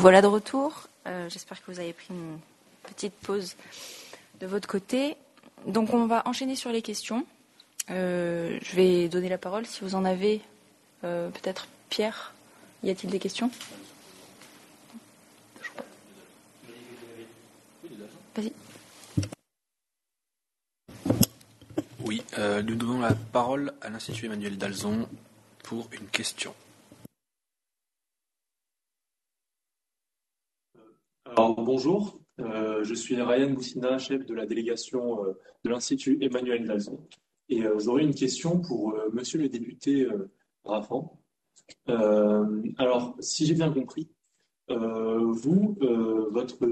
Voilà de retour. Euh, J'espère que vous avez pris une petite pause de votre côté. Donc on va enchaîner sur les questions. Euh, je vais donner la parole si vous en avez. Euh, Peut-être Pierre, y a-t-il des questions? Vas-y. Oui, nous donnons la parole à l'Institut Emmanuel Dalzon pour une question. Alors bonjour, euh, je suis Ryan Boussina, chef de la délégation euh, de l'Institut Emmanuel Dalzon. Et euh, j'aurais une question pour euh, monsieur le député Raffan. Alors, si j'ai bien compris, vous, votre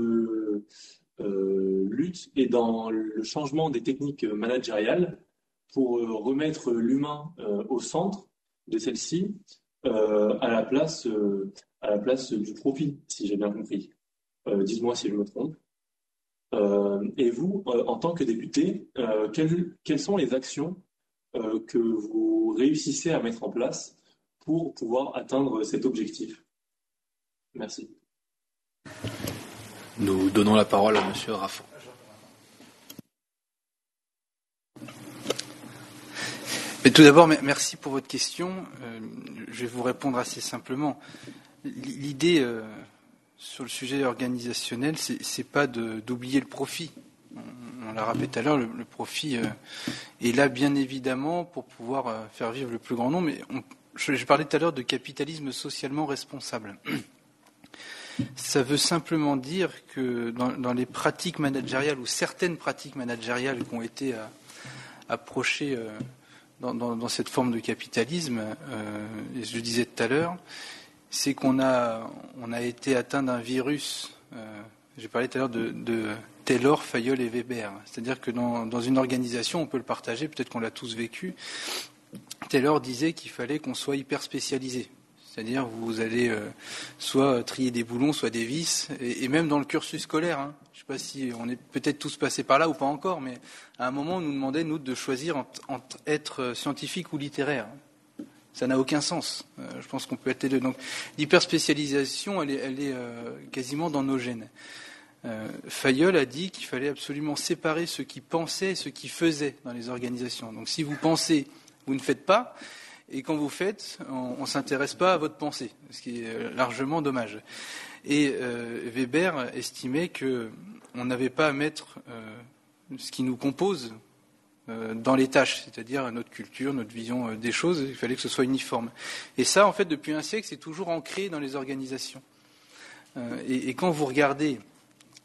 lutte est dans le changement des techniques managériales pour remettre l'humain au centre de celle-ci à la à la place du profit, si j'ai bien compris. Euh, Dites-moi si je me trompe. Euh, et vous, euh, en tant que député, euh, quelles, quelles sont les actions euh, que vous réussissez à mettre en place pour pouvoir atteindre cet objectif? Merci. Nous donnons la parole à Monsieur Raffan. Mais tout d'abord, me- merci pour votre question. Euh, je vais vous répondre assez simplement. L'idée euh, sur le sujet organisationnel, c'est pas d'oublier le profit. On, l'a rappelé tout à l'heure, le, profit euh, est là bien évidemment pour pouvoir euh, faire vivre le plus grand nombre. Mais je, parlais tout à l'heure de capitalisme socialement responsable. Ça veut simplement dire que dans, les pratiques managériales ou certaines pratiques managériales qui ont été euh, approchées dans, cette forme de capitalisme, je le disais tout à l'heure, c'est qu'on a, été atteint d'un virus. euh, J'ai parlé tout à l'heure de, Taylor, Fayol et Weber. C'est-à-dire que dans, une organisation, on peut le partager, peut-être qu'on l'a tous vécu. Taylor disait qu'il fallait qu'on soit hyper spécialisé. C'est-à-dire vous allez euh, soit trier des boulons, soit des vis, et, même dans le cursus scolaire. hein. Je ne sais pas si on est peut-être tous passés par là ou pas encore, mais à un moment, on nous demandait, nous, de choisir entre, entre être euh, scientifique ou littéraire. Ça n'a aucun sens. Euh, je pense qu'on peut être les deux. Donc l'hyperspécialisation, elle est, elle est euh, quasiment dans nos gènes. Euh, Fayol a dit qu'il fallait absolument séparer ceux qui pensaient et ceux qui faisaient dans les organisations. Donc si vous pensez, vous ne faites pas, et quand vous faites, on ne s'intéresse pas à votre pensée, ce qui est largement dommage. Et Weber estimait que on n'avait pas à mettre ce qui nous compose dans les tâches, c'est-à-dire notre culture, notre vision euh, des choses, il fallait que ce soit uniforme. Et ça, en fait, depuis un siècle, c'est toujours ancré dans les organisations. Euh, et, quand vous regardez,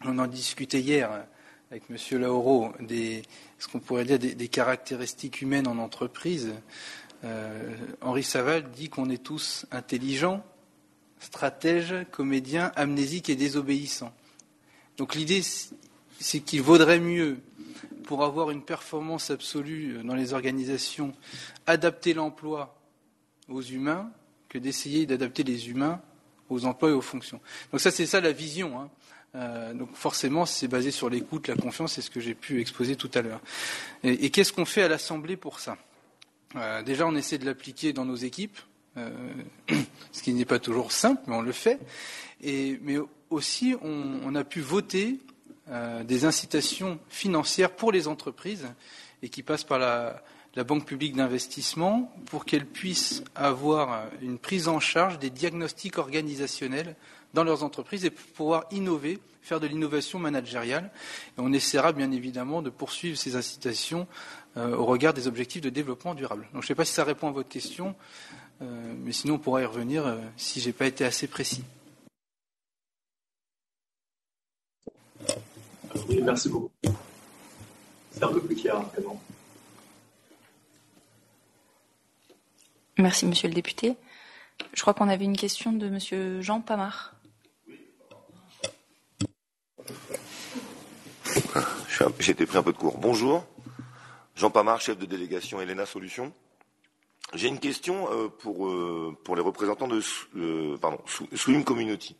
on en discutait hier avec M. Lauro, des, ce qu'on pourrait dire des, caractéristiques humaines en entreprise, euh, Henri Saval dit qu'on est tous intelligents, stratèges, comédiens, amnésiques et désobéissants. Donc l'idée, c'est qu'il vaudrait mieux, pour avoir une performance absolue dans les organisations, adapter l'emploi aux humains que d'essayer d'adapter les humains aux emplois et aux fonctions. Donc ça, c'est ça la vision. Hein. Euh, donc forcément, c'est basé sur l'écoute, la confiance, c'est ce que j'ai pu exposer tout à l'heure. Et, qu'est-ce qu'on fait à l'Assemblée pour ça? Euh, Déjà, on essaie de l'appliquer dans nos équipes, euh, ce qui n'est pas toujours simple, mais on le fait. Et, mais aussi, on a pu voter euh, des incitations financières pour les entreprises et qui passent par la, Banque publique d'investissement pour qu'elles puissent avoir une prise en charge des diagnostics organisationnels dans leurs entreprises et pouvoir innover, faire de l'innovation managériale. Et on essaiera bien évidemment de poursuivre ces incitations euh, au regard des objectifs de développement durable. Je ne sais pas si ça répond à votre question, euh, mais sinon on pourra y revenir si je n'ai pas été assez précis. Oui, merci beaucoup. C'est un peu plus clair présent. Merci, monsieur le député. Je crois qu'on avait une question de monsieur Jean Pamard. J'ai été pris un peu de cours. Bonjour, Jean Pamard, chef de délégation Elena Solutions. J'ai une question euh, pour, euh, pour les représentants de euh, pardon, Swim Community.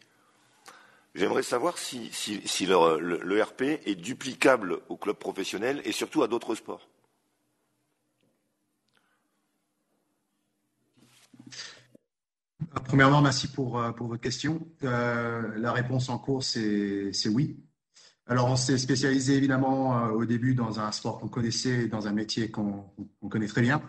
J'aimerais savoir si, si, le, RP est duplicable au club professionnel et surtout à d'autres sports. Premièrement, merci pour, pour votre question. Euh, la réponse en cours, c'est oui. Alors, on s'est spécialisé évidemment au début dans un sport qu'on connaissait, dans un métier qu'on connaît très bien.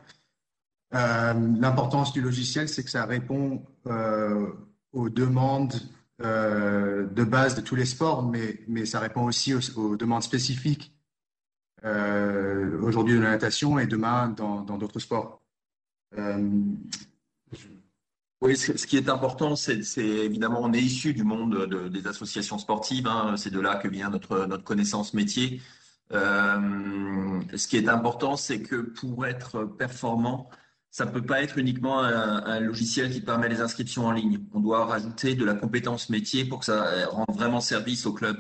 Euh, L'importance du logiciel, c'est que ça répond euh, aux demandes euh, de base de tous les sports, mais, mais ça répond aussi aux, demandes spécifiques aujourd'hui de la natation et demain dans d'autres sports. Oui, ce qui est important, c'est évidemment, on est issu du monde des associations sportives. Hein, c'est de là que vient notre, notre connaissance métier. Euh, ce qui est important, c'est que pour être performant, ça ne peut pas être uniquement un, logiciel qui permet les inscriptions en ligne. On doit rajouter de la compétence métier pour que ça rende vraiment service au club.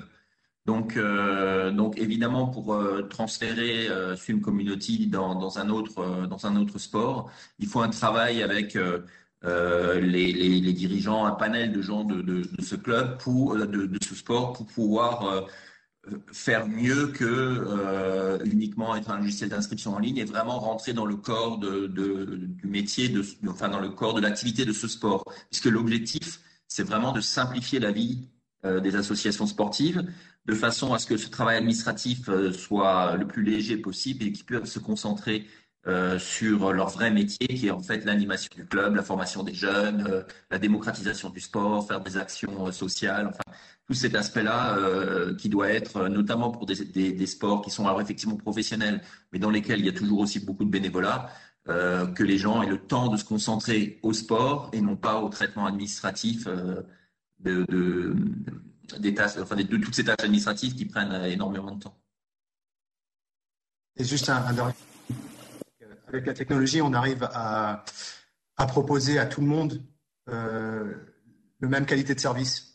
Donc, euh, donc évidemment, pour euh, transférer euh, Swim Community dans, un autre, euh, dans un autre sport, il faut un travail avec les, dirigeants, un panel de gens de, ce club, pour, de, ce sport, pour pouvoir faire mieux que euh, uniquement être un logiciel d'inscription en ligne et vraiment rentrer dans le corps de, du métier, de, enfin dans le corps de l'activité de ce sport. Puisque l'objectif, c'est vraiment de simplifier la vie euh, des associations sportives de façon à ce que ce travail administratif euh, soit le plus léger possible et qu'ils puissent se concentrer sur leur vrai métier, qui est en fait l'animation du club, la formation des jeunes, la démocratisation du sport, faire des actions sociales, enfin tout cet aspect-là euh, qui doit être, notamment pour des, sports qui sont alors effectivement professionnels, mais dans lesquels il y a toujours aussi beaucoup de bénévolat, euh, que les gens aient le temps de se concentrer au sport et non pas au traitement administratif euh, de, toutes ces tâches administratives qui prennent énormément de temps. Et juste un, avec la technologie, on arrive à, proposer à tout le monde euh, le même qualité de service.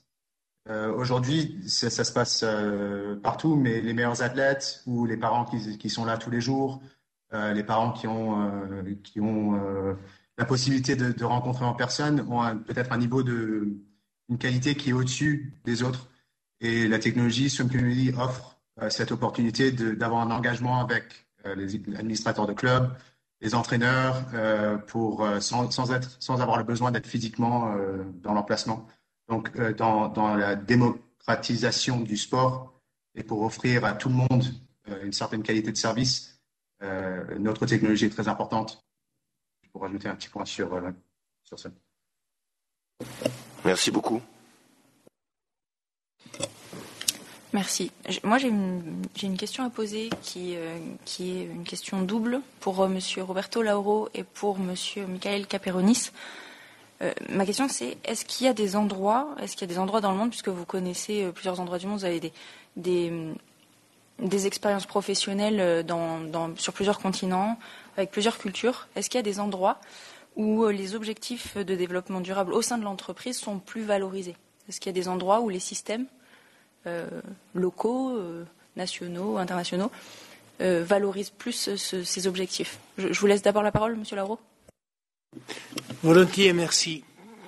Euh, Aujourd'hui, ça, se passe euh, partout, mais les meilleurs athlètes ou les parents qui, sont là tous les jours, euh, les parents qui ont, la possibilité de, rencontrer en personne ont peut-être un niveau de qualité qui est au-dessus des autres. Et la technologie Swim Community offre cette opportunité d'avoir un engagement avec les administrateurs de clubs, les entraîneurs, sans, sans avoir le besoin d'être physiquement dans l'emplacement donc euh, dans, dans, la démocratisation du sport et pour offrir à tout le monde euh, une certaine qualité de service, euh, notre technologie est très importante. Pour rajouter un petit point sur, euh, sur ça. Merci beaucoup. Merci. Moi, j'ai une, une, question à poser qui, euh, qui, est une question double pour euh, M. Roberto Lauro et pour M. Michael Caperonis. Euh, ma question, c'est est-ce qu'il y a des endroits, est-ce qu'il y a des endroits dans le monde, puisque vous connaissez euh, plusieurs endroits du monde, vous avez des, des expériences professionnelles euh, sur plusieurs continents, avec plusieurs cultures. Est-ce qu'il y a des endroits où les objectifs de développement durable au sein de l'entreprise sont plus valorisés? Est-ce qu'il y a des endroits où les systèmes locaux, nationaux, internationaux valorisent plus ce, ces objectifs? Je, je, vous laisse d'abord la parole, Monsieur Lauro. Volontiers, merci.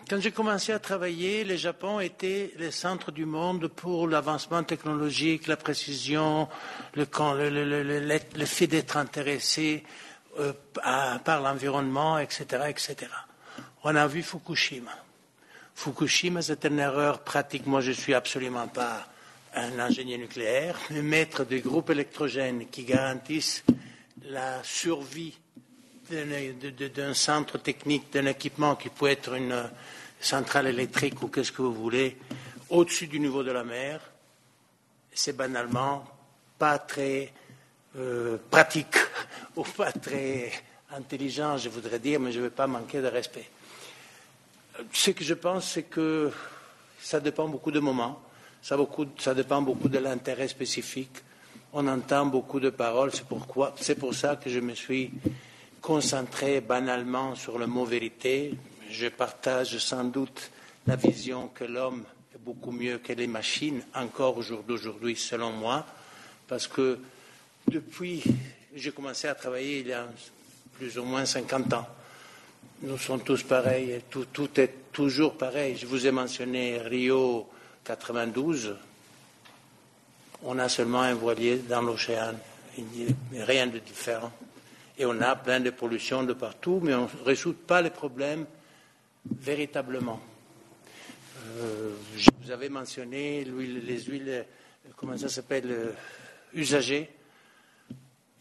Quand j'ai commencé à travailler, le Japon était le centre du monde pour l'avancement technologique, la précision, le, fait d'être intéressé euh, par l'environnement, etc., etc. On a vu Fukushima. Fukushima, c'est une erreur pratique. Moi, je ne suis absolument pas un ingénieur nucléaire, mais maître des groupes électrogènes qui garantissent la survie d'un centre technique, d'un équipement qui peut être une centrale électrique ou qu'est-ce que vous voulez, au-dessus du niveau de la mer, c'est banalement pas très euh, pratique ou pas très intelligent, je voudrais dire, mais je ne veux pas manquer de respect. Ce que je pense, c'est que ça dépend beaucoup de moments, ça, beaucoup, ça dépend beaucoup de l'intérêt spécifique. On entend beaucoup de paroles, c'est pour ça que je me suis concentré banalement sur le mot vérité. Je partage sans doute la vision que l'homme est beaucoup mieux que les machines, encore au jour d'aujourd'hui, selon moi, parce que depuis, j'ai commencé à travailler il y a plus ou moins 50 ans. Nous sommes tous pareils, tout, tout est toujours pareil. Je vous ai mentionné Rio 92. On a seulement un voilier dans l'océan, rien de différent et on a plein de pollution de partout, mais on ne résout pas les problèmes véritablement. Euh, vous avais mentionné les huiles, comment ça s'appelle, usagées.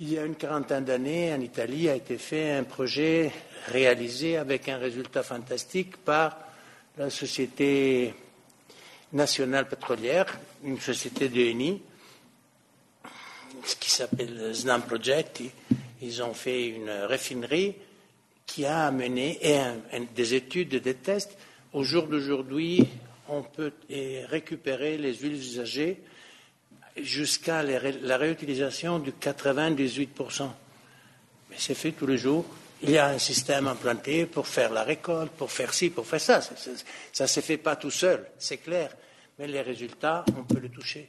Il y a une quarantaine d'années, en Italie, a été fait un projet réalisé avec un résultat fantastique par la Société nationale pétrolière, une société de ENI, qui s'appelle SNAM Project. Ils ont fait une raffinerie qui a amené des études, des tests. Au jour d'aujourd'hui, on peut récupérer les huiles usagées jusqu'à la réutilisation du 98%. Mais c'est fait tous les jours. Il y a un système implanté pour faire la récolte, pour faire ci, pour faire ça. Ça ne se fait pas tout seul, c'est clair. Mais les résultats, on peut les toucher.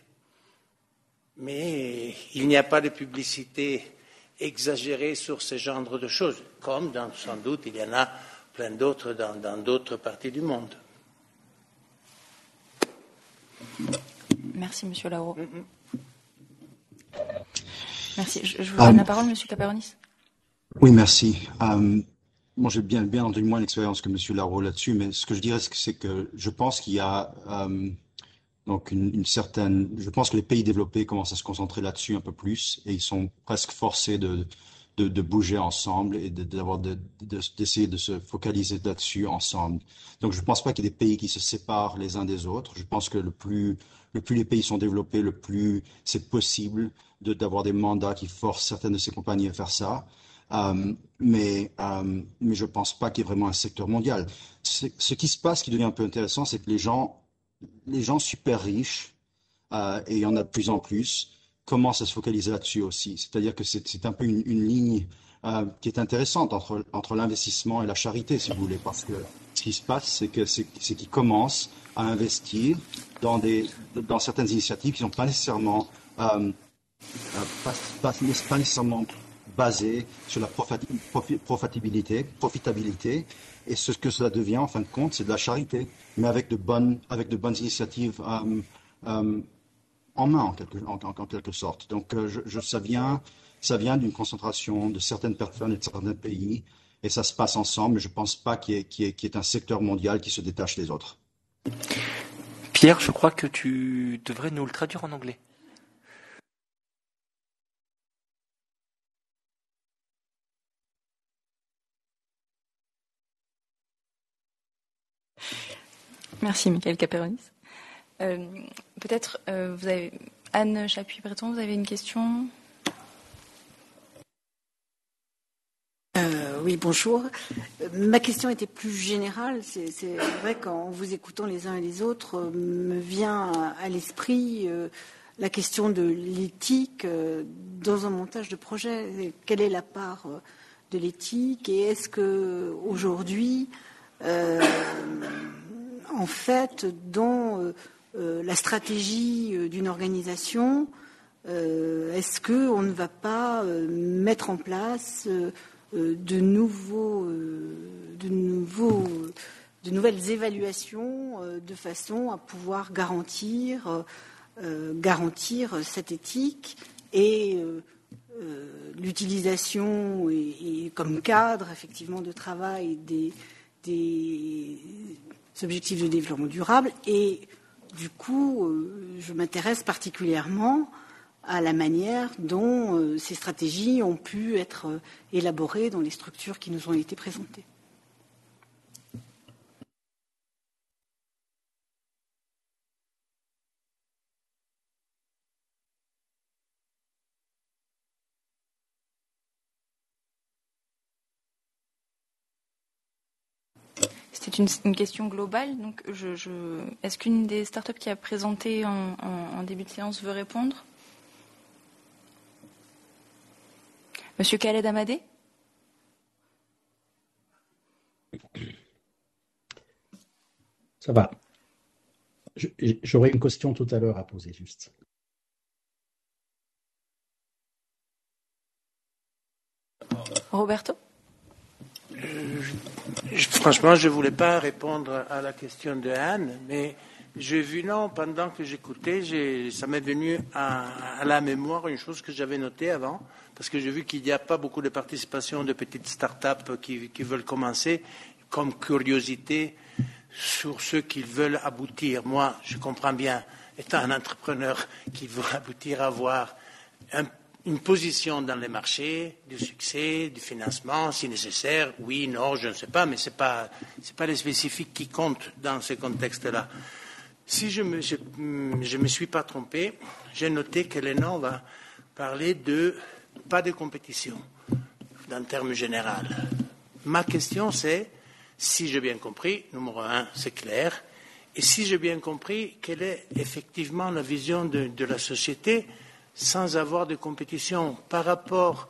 Mais il n'y a pas de publicité exagérée sur ce genre de choses, comme sans doute il y en a plein d'autres dans d'autres parties du monde. Merci, Monsieur Lauro. Merci. Je, vous donne la parole, Monsieur Caperonis. Oui, merci. Euh, moi, j'ai bien, bien entendu moins l'expérience que Monsieur Lauro là-dessus, mais ce que je dirais, c'est que je pense qu'il y a euh, donc une, certaine. Je pense que les pays développés commencent à se concentrer là-dessus un peu plus, et ils sont presque forcés de, de, bouger ensemble et d'avoir d'essayer de, se focaliser là-dessus ensemble. Donc, je ne pense pas qu'il y ait des pays qui se séparent les uns des autres. Je pense que le plus le plus les pays sont développés, le plus c'est possible d'avoir des mandats qui forcent certaines de ces compagnies à faire ça. Euh, mais, euh, mais je ne pense pas qu'il y ait vraiment un secteur mondial. Ce qui se passe, qui devient un peu intéressant, c'est que les gens, les gens super riches, euh, et il y en a de plus en plus, commencent à se focaliser là-dessus aussi. C'est-à-dire que c'est un peu une, une ligne euh, qui est intéressante entre, entre l'investissement et la charité, si vous voulez, parce que ce qui se passe, c'est que c'est qu'ils commencent à investir dans, des, dans certaines initiatives qui ne sont pas nécessairement, euh, pas, nécessairement basées sur la profitabilité, profitabilité. Et ce que cela devient, en fin de compte, c'est de la charité, mais avec de bonnes, avec de bonnes initiatives euh, euh, en main, en quelque, sorte. Donc, euh, ça vient, ça vient d'une concentration de certaines personnes et de certains pays, et ça se passe ensemble, mais je ne pense pas qu'il y, y, ait un secteur mondial qui se détache des autres. Pierre, je crois que tu devrais nous le traduire en anglais. Merci, Michael Caperonis. Euh, Peut-être, euh, vous avez Anne Chapuis-Breton, vous avez une question? Euh, oui, bonjour. Ma question était plus générale. C'est vrai qu'en vous écoutant les uns et les autres, euh, me vient à, l'esprit euh, la question de l'éthique dans un montage de projet. Quelle est la part de l'éthique? Et est-ce que aujourd'hui, en fait, dans la stratégie d'une organisation, est-ce qu'on ne va pas mettre en place euh, de, nouveaux, euh, de, nouveaux, de nouvelles évaluations euh, de façon à pouvoir garantir, garantir cette éthique et l'utilisation et, comme cadre effectivement de travail des, des objectifs de développement durable et du coup je m'intéresse particulièrement à la manière dont euh, ces stratégies ont pu être euh, élaborées dans les structures qui nous ont été présentées. C'était une, question globale. Donc, je, Est-ce qu'une des startups qui a présenté en début de séance veut répondre? Monsieur Khaled Amadé? Ça va. J'aurais une question tout à l'heure à poser juste. Roberto? Euh, Franchement, je ne voulais pas répondre à la question de Anne, mais j'ai vu, non, pendant que j'écoutais, ça m'est venu à, la mémoire une chose que j'avais notée avant, parce que j'ai vu qu'il n'y a pas beaucoup de participation de petites start-up qui, veulent commencer. comme curiosité sur ceux qui veulent aboutir. Moi, je comprends bien, étant un entrepreneur qui veut aboutir à avoir une position dans les marchés, du succès, du financement, si nécessaire, oui, non, je ne sais pas, mais ce n'est pas, pas les spécifiques qui comptent dans ce contexte-là. Si je ne me, je, me, suis pas trompé, j'ai noté que va parler de pas de compétition, d'un terme général. Ma question, c'est, si j'ai bien compris, numéro un, c'est clair, et si j'ai bien compris, quelle est effectivement la vision de, de la société sans avoir de compétition par rapport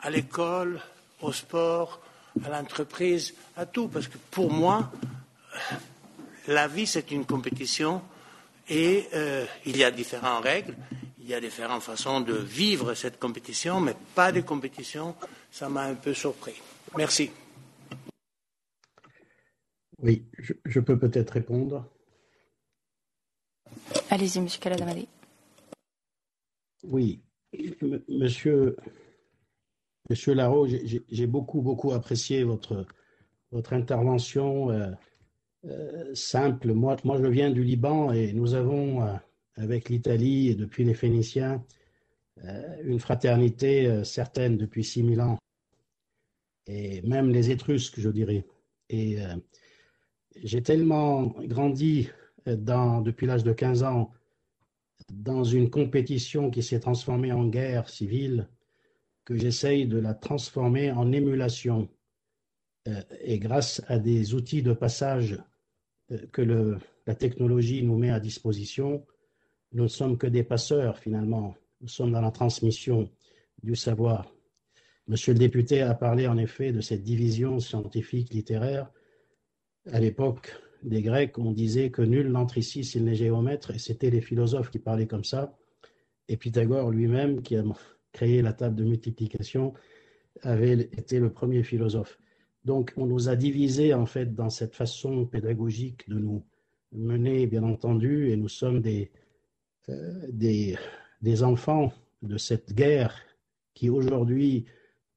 à l'école, au sport, à l'entreprise, à tout. Parce que pour moi, la vie, c'est une compétition et euh, il y a différentes règles, il y a différentes façons de vivre cette compétition, mais pas de compétition. Ça m'a un peu surpris. Merci. Oui, je, peux peut-être répondre. Allez-y, Monsieur Caladamadi. Oui, monsieur, monsieur Larrault, j'ai beaucoup, beaucoup apprécié votre, votre intervention euh, euh, simple. Moi, moi, je viens du Liban et nous avons, euh, avec l'Italie et depuis les Phéniciens, une fraternité certaine depuis 6000 ans. Et même les Étrusques, je dirais. Et j'ai tellement grandi dans, depuis l'âge de 15 ans dans une compétition qui s'est transformée en guerre civile, que j'essaye de la transformer en émulation. Euh, et grâce à des outils de passage euh, que la technologie nous met à disposition, nous ne sommes que des passeurs finalement. Nous sommes dans la transmission du savoir. Monsieur le député a parlé en effet de cette division scientifique littéraire. À l'époque, des Grecs, on disait que nul n'entre ici s'il n'est géomètre, et c'était les philosophes qui parlaient comme ça. Et Pythagore lui-même, qui a créé la table de multiplication, avait été le premier philosophe. Donc on nous a divisés en fait dans cette façon pédagogique de nous mener, bien entendu, et nous sommes des, euh, des, des enfants de cette guerre qui aujourd'hui,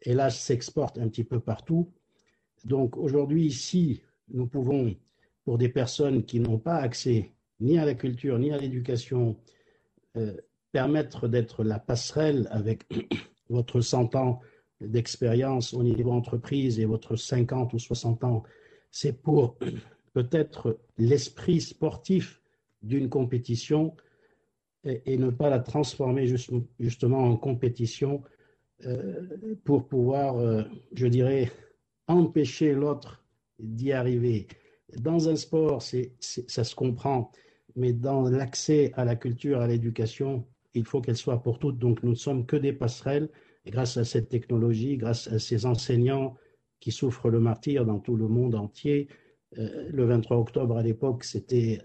hélas, s'exporte un petit peu partout. Donc aujourd'hui, si nous pouvons pour des personnes qui n'ont pas accès ni à la culture ni à l'éducation, euh, permettre d'être la passerelle avec votre 100 ans d'expérience au niveau entreprise et votre 50 ou 60 ans, c'est pour peut-être l'esprit sportif d'une compétition et, ne pas la transformer justement en compétition euh, pour pouvoir, euh, je dirais, empêcher l'autre d'y arriver dans un sport, ça se comprend, mais dans l'accès à la culture, à l'éducation, il faut qu'elle soit pour toutes. Donc nous ne sommes que des passerelles. Grâce à cette technologie, grâce à ces enseignants qui souffrent le martyr dans tout le monde entier, euh, le 23 octobre à l'époque, c'était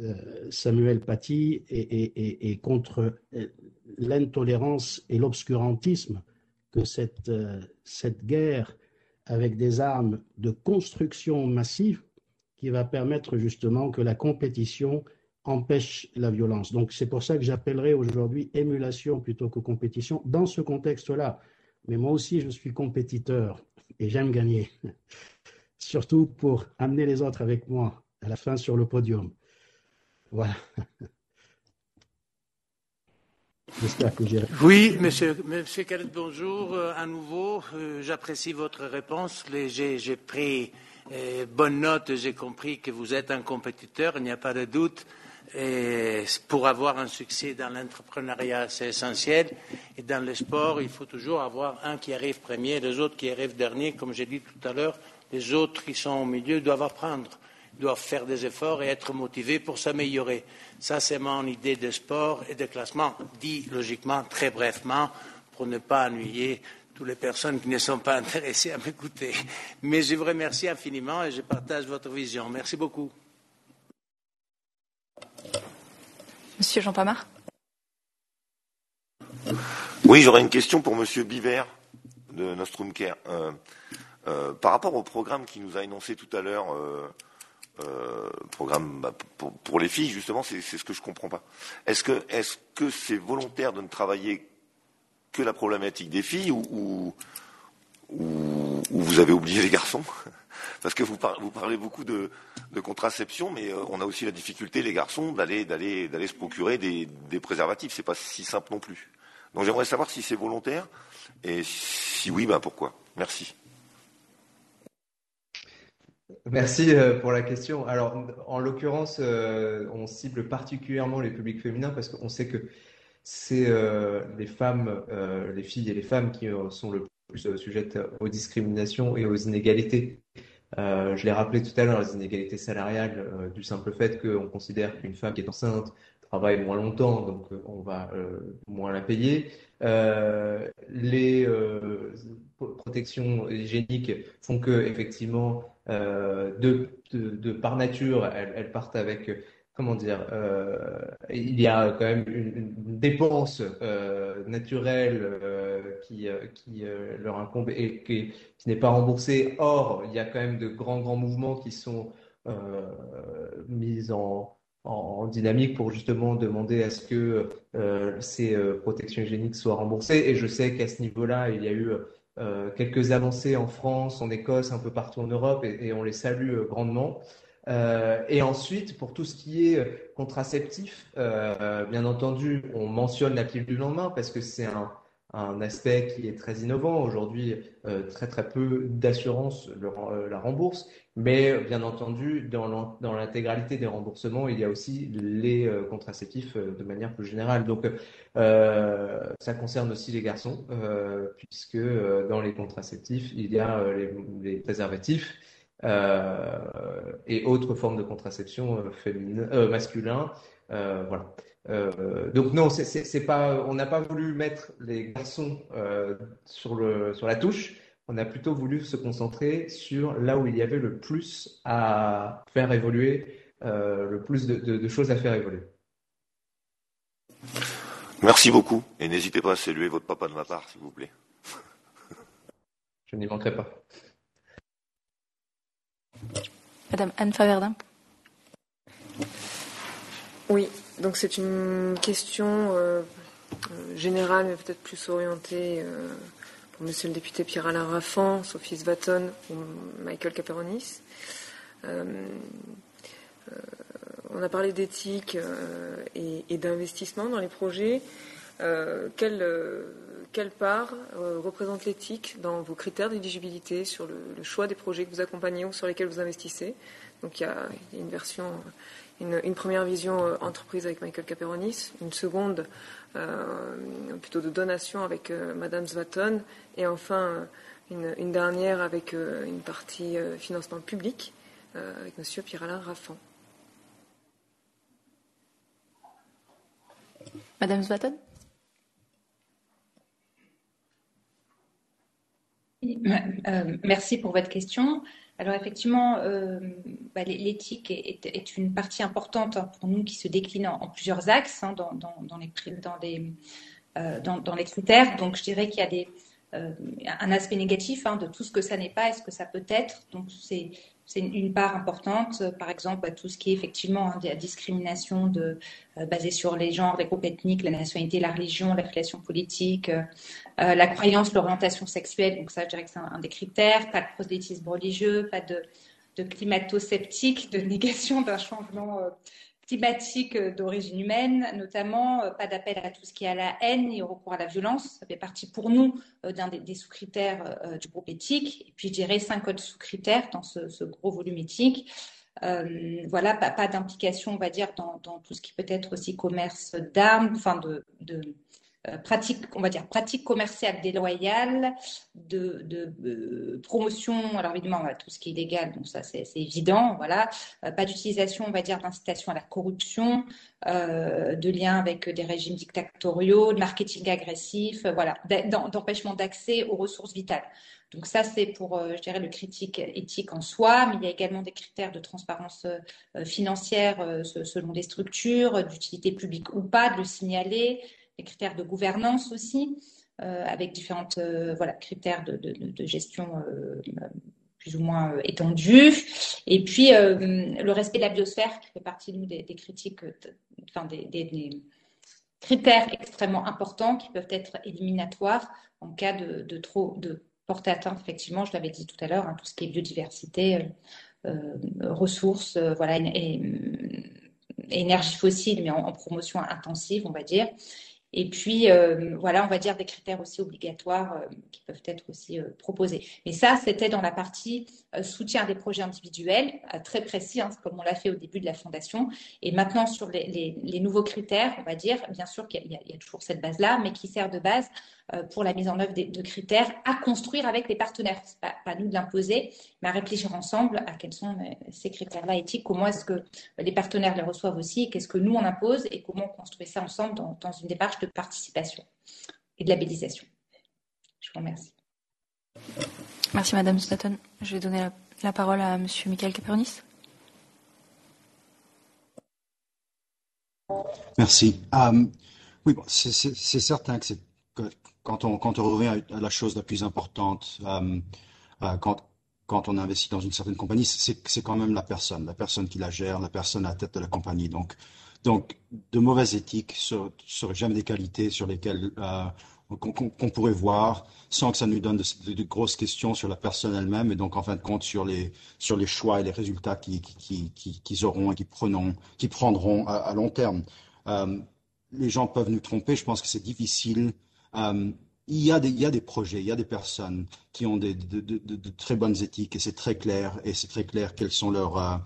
euh, Samuel Paty et, contre euh, l'intolérance et l'obscurantisme que cette, cette guerre avec des armes de construction massive qui va permettre justement que la compétition empêche la violence. Donc c'est pour ça que j'appellerai aujourd'hui émulation plutôt que compétition dans ce contexte-là. Mais moi aussi, je suis compétiteur et j'aime gagner, surtout pour amener les autres avec moi à la fin sur le podium. Voilà. Oui, monsieur, monsieur bonjour euh, à nouveau. Euh, j'apprécie votre réponse. J'ai pris euh, bonne note, j'ai compris que vous êtes un compétiteur, il n'y a pas de doute. Pour avoir un succès dans l'entrepreneuriat, c'est essentiel. Et dans le sport, il faut toujours avoir un qui arrive premier, les autres qui arrivent dernier. Comme j'ai dit tout à l'heure, les autres qui sont au milieu doivent apprendre, doivent faire des efforts et être motivés pour s'améliorer. Ça, c'est mon idée de sport et de classement, dit logiquement, très brefement, pour ne pas ennuyer toutes les personnes qui ne sont pas intéressées à m'écouter. Mais je vous remercie infiniment et je partage votre vision. Merci beaucoup. Monsieur Jean Pamard. Oui, j'aurais une question pour Monsieur Biver de Nostrum Care. Euh, euh, par rapport au programme qui nous a énoncé tout à l'heure, euh, euh, programme bah, pour, les filles, justement, c'est ce que je comprends pas. Est-ce que c'est volontaire de ne travailler que la problématique des filles ou, ou, vous avez oublié les garçons? Parce que vous, parlez beaucoup de, contraception, mais euh, on a aussi la difficulté, les garçons, d'aller se procurer des, des préservatifs. C'est pas si simple non plus. Donc j'aimerais savoir si c'est volontaire et si oui, ben pourquoi? Merci. Merci euh, pour la question. Alors, en l'occurrence, euh, on cible particulièrement les publics féminins parce qu'on sait que c'est les femmes, les filles et les femmes qui sont le plus sujettes aux discriminations et aux inégalités. Euh, je l'ai rappelé tout à l'heure, les inégalités salariales, euh, du simple fait qu'on considère qu'une femme qui est enceinte travaille moins longtemps, donc euh, on va moins la payer. les protections hygiéniques font que, effectivement, de, de, par nature, elles, partent avec comment dire, euh, il y a quand même une, dépense euh, naturelle euh, qui, euh, euh, leur incombe et qui, n'est pas remboursée. Or, il y a quand même de grands, grands mouvements qui sont euh, mis en, dynamique pour justement demander à ce que ces protections hygiéniques soient remboursées. Et je sais qu'à ce niveau-là, il y a eu quelques avancées en France, en Écosse, un peu partout en Europe, et, on les salue grandement. Euh, et ensuite, pour tout ce qui est euh, contraceptif, euh, bien entendu, on mentionne la pilule du lendemain parce que c'est un, un, aspect qui est très innovant. Aujourd'hui, euh, très très peu d'assurances euh, la rembourse, mais bien entendu, dans l'intégralité des remboursements, il y a aussi les contraceptifs de manière plus générale. Donc, ça concerne aussi les garçons, puisque dans les contraceptifs, il y a les, préservatifs euh, et autres formes de contraception euh, féminin, euh, masculin. voilà. Donc non, c'est pas, on n'a pas voulu mettre les garçons sur, le, sur la touche. On a plutôt voulu se concentrer sur là où il y avait le plus à faire évoluer, le plus de, de, de, choses à faire évoluer. Merci beaucoup et n'hésitez pas à saluer votre papa de ma part, s'il vous plaît. Je n'y manquerai pas. Madame Anne Faverdin. Oui, donc c'est une question euh, générale, mais peut-être plus orientée euh, pour Monsieur le député Pierre-Alain Raffan, Sophie Svaton ou Michael Caperonis. Euh, on a parlé d'éthique et, d'investissement dans les projets. quelle part euh, représente l'éthique dans vos critères d'éligibilité sur le, choix des projets que vous accompagnez ou sur lesquels vous investissez? Donc il y a une version, une, une, première vision euh, entreprise avec Michael Caperonis, une seconde euh, plutôt de donation avec euh, Madame Svaton, et enfin une, une dernière avec euh, une partie euh, financement public avec Monsieur Pierre-Alain Raffan. Madame Svaton Euh, merci pour votre question. Alors effectivement, euh, bah, l'éthique est, une partie importante pour nous qui se décline en, plusieurs axes hein, dans, les critères. Donc je dirais qu'il y a des, euh, un aspect négatif hein, de tout ce que ça n'est pas et ce que ça peut être. Donc c'est c'est une part importante, par exemple, tout ce qui est effectivement hein, la discrimination euh, basée sur les genres, les groupes ethniques, la nationalité, la religion, l'affiliation politique, euh, euh, la croyance, l'orientation sexuelle. Donc ça, je dirais que c'est un, un, des critères. Pas de prosélytisme religieux, pas de, de climato-sceptique, de négation d'un changement climatique euh, d'origine humaine, notamment euh, pas d'appel à tout ce qui est à la haine et au recours à la violence. Ça fait partie pour nous euh, d'un des, sous-critères du groupe éthique. Et puis je dirais cinq autres sous-critères dans ce, gros volume éthique. Voilà, pas, d'implication, on va dire, dans, tout ce qui peut être aussi commerce d'armes, enfin de, pratique, on va dire, pratique commerciale déloyale, de, de euh, promotion, alors évidemment, voilà, tout ce qui est illégal, donc ça c'est évident, voilà, euh, pas d'utilisation, on va dire, d'incitation à la corruption, euh, de liens avec des régimes dictatoriaux, de marketing agressif, voilà, d'empêchement d'accès aux ressources vitales. Donc ça, c'est pour, euh, je dirais, le critique éthique en soi, mais il y a également des critères de transparence euh, financière euh, selon les structures, d'utilité publique ou pas, de le signaler, les critères de gouvernance aussi, euh, avec différentes euh, critères de, gestion euh, plus ou moins étendus. Et puis, le respect de la biosphère, qui fait partie des, critiques, enfin, des, critères extrêmement importants qui peuvent être éliminatoires en cas de, trop de porter atteinte, effectivement, je l'avais dit tout à l'heure, hein, tout ce qui est biodiversité, ressources, voilà, énergie fossile, mais en, promotion intensive, on va dire. Et puis, euh, voilà, on va dire des critères aussi obligatoires euh, qui peuvent être aussi euh, proposés. Mais ça, c'était dans la partie soutien des projets individuels, très précis, hein, comme on l'a fait au début de la fondation. Et maintenant, sur les, nouveaux critères, on va dire, bien sûr qu'il y, a toujours cette base-là, mais qui sert de base pour la mise en œuvre de, critères à construire avec les partenaires. Pas, pas nous de l'imposer, mais à réfléchir ensemble à quels sont ces critères-là éthiques, comment est-ce que les partenaires les reçoivent aussi, qu'est-ce que nous on impose et comment on construit ça ensemble dans, dans une démarche de participation et de labellisation. Je vous remercie. Merci Madame Staton. Je vais donner la, parole à Monsieur Michael Caperonis. Merci. Euh, oui, bon, c'est certain que, que, quand, on, revient à la chose la plus importante, euh, euh, quand, on investit dans une certaine compagnie, c'est quand même la personne, la personne qui la gère, la personne à la tête de la compagnie. Donc, donc, de mauvaises éthiques ne seraient jamais des qualités sur lesquelles euh, qu'on pourrait voir sans que ça nous donne de, grosses questions sur la personne elle-même et donc en fin de compte sur les, sur les choix et les résultats qu'ils qui, auront et qu'ils qui prendront à, long terme. Euh, les gens peuvent nous tromper, je pense que c'est difficile. Euh, il, y a des, projets, il y a des personnes qui ont des, de, très bonnes éthiques et c'est très clair et c'est très clair quelles sont leurs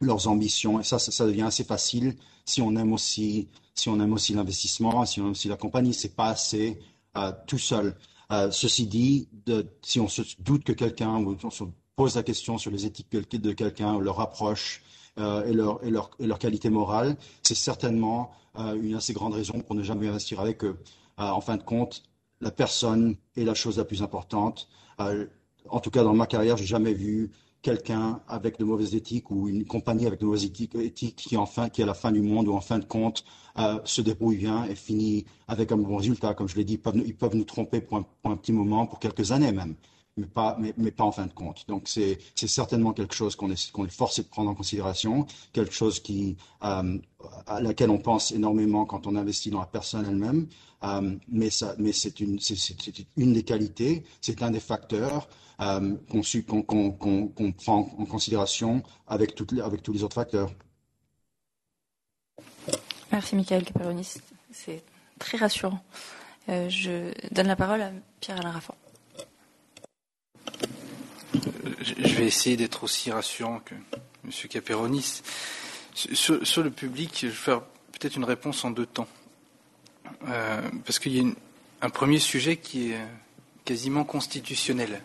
leurs ambitions. Et ça, ça, devient assez facile si on aime aussi, l'investissement, si on aime aussi la compagnie. C'est pas assez euh, tout seul. Euh, ceci dit, si on se doute que quelqu'un ou on se pose la question sur les éthiques de quelqu'un, leur approche euh, et, leur, qualité morale, c'est certainement euh, une assez grande raison pour ne jamais investir avec eux. Euh, en fin de compte, la personne est la chose la plus importante. Euh, en tout cas, dans ma carrière, j'ai jamais vu quelqu'un avec de mauvaises éthiques ou une compagnie avec de mauvaises éthiques, qui, enfin, qui à la fin du monde ou en fin de compte euh, se débrouille bien et finit avec un bon résultat. Comme je l'ai dit, ils peuvent, nous tromper pour un, petit moment, pour quelques années même, mais pas, en fin de compte. Donc c'est certainement quelque chose qu'on est, forcé de prendre en considération, quelque chose euh, à laquelle on pense énormément quand on investit dans la personne elle-même. Euh, mais c'est une, des qualités, c'est un des facteurs euh, qu'on prend en considération avec, tous les autres facteurs. Merci Michael Caperonis, c'est très rassurant. Je donne la parole à Pierre-Alain Raffan. Je vais essayer d'être aussi rassurant que M. Caperonis. Sur, le public, je vais faire peut-être une réponse en deux temps. Euh, parce qu'il y a un premier sujet qui est quasiment constitutionnel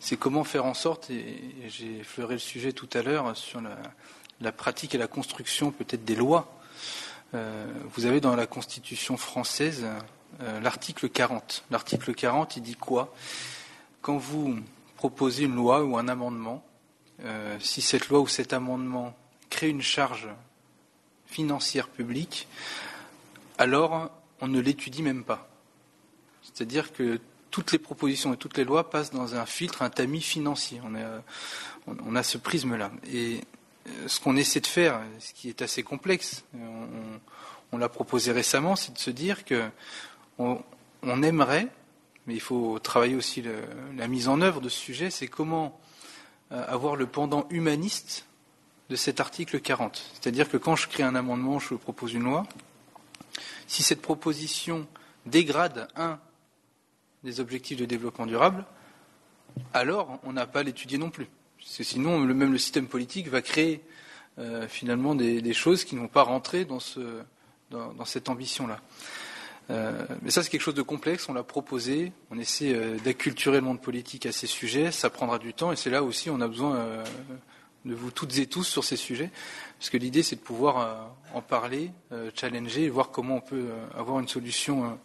c'est comment faire en sorte, et j'ai effleuré le sujet tout à l'heure sur la, pratique et la construction peut-être des lois. Euh, vous avez dans la Constitution française euh, l'article 40. L'article 40, il dit quoi? Quand vous proposez une loi ou un amendement, euh, si cette loi ou cet amendement crée une charge financière publique, alors on ne l'étudie même pas. C'est-à-dire que toutes les propositions et toutes les lois passent dans un filtre, un tamis financier. On, a, ce prisme-là. Et euh, ce qu'on essaie de faire, ce qui est assez complexe, on, l'a proposé récemment, c'est de se dire que on, aimerait, mais il faut travailler aussi la mise en œuvre de ce sujet, c'est comment euh, avoir le pendant humaniste de cet article 40. C'est-à-dire que quand je crée un amendement, je propose une loi, si cette proposition dégrade un des objectifs de développement durable, alors on n'a pas à l'étudier non plus. Parce que sinon, même le système politique va créer euh, finalement des, choses qui ne vont pas rentrer dans, cette ambition-là. Euh, mais ça, c'est quelque chose de complexe, on l'a proposé, on essaie euh, d'acculturer le monde politique à ces sujets, ça prendra du temps, et c'est là aussi on a besoin de vous toutes et tous sur ces sujets, parce que l'idée c'est de pouvoir euh, en parler, euh, challenger, voir comment on peut euh, avoir une solution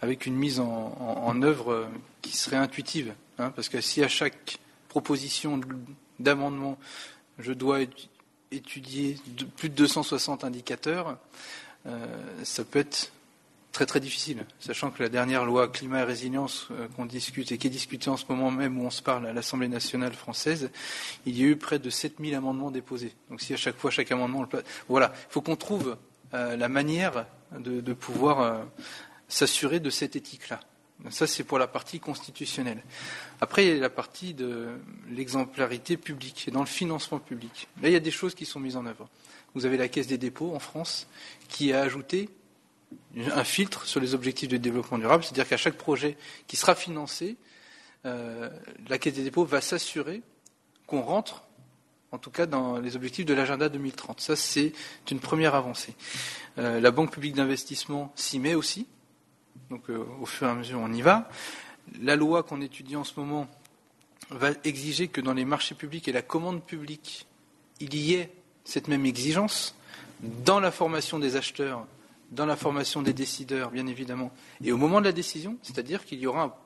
avec une mise en, œuvre qui serait intuitive. Hein, parce que si à chaque proposition d'amendement, je dois étudier plus de 260 indicateurs, ça peut être très très difficile, sachant que la dernière loi climat et résilience euh, qu'on discute et qui est discutée en ce moment même où on se parle à l'Assemblée nationale française, il y a eu près de 7000 amendements déposés. Donc si à chaque fois chaque amendement, voilà, il faut qu'on trouve euh, la manière de, pouvoir euh, s'assurer de cette éthique-là. Ça, c'est pour la partie constitutionnelle. Après, il y a la partie de l'exemplarité publique et dans le financement public. Là, il y a des choses qui sont mises en œuvre. Vous avez la Caisse des dépôts en France qui a ajouté un filtre sur les objectifs de développement durable, c'est-à-dire qu'à chaque projet qui sera financé, euh, la Caisse des dépôts va s'assurer qu'on rentre, en tout cas, dans les objectifs de l'agenda 2030. Ça, c'est une première avancée. Euh, la Banque publique d'investissement s'y met aussi. Donc, euh, au fur et à mesure, on y va. La loi qu'on étudie en ce moment va exiger que dans les marchés publics et la commande publique, il y ait cette même exigence dans la formation des acheteurs, dans la formation des décideurs, bien évidemment, et au moment de la décision, c'est-à-dire qu'il y aura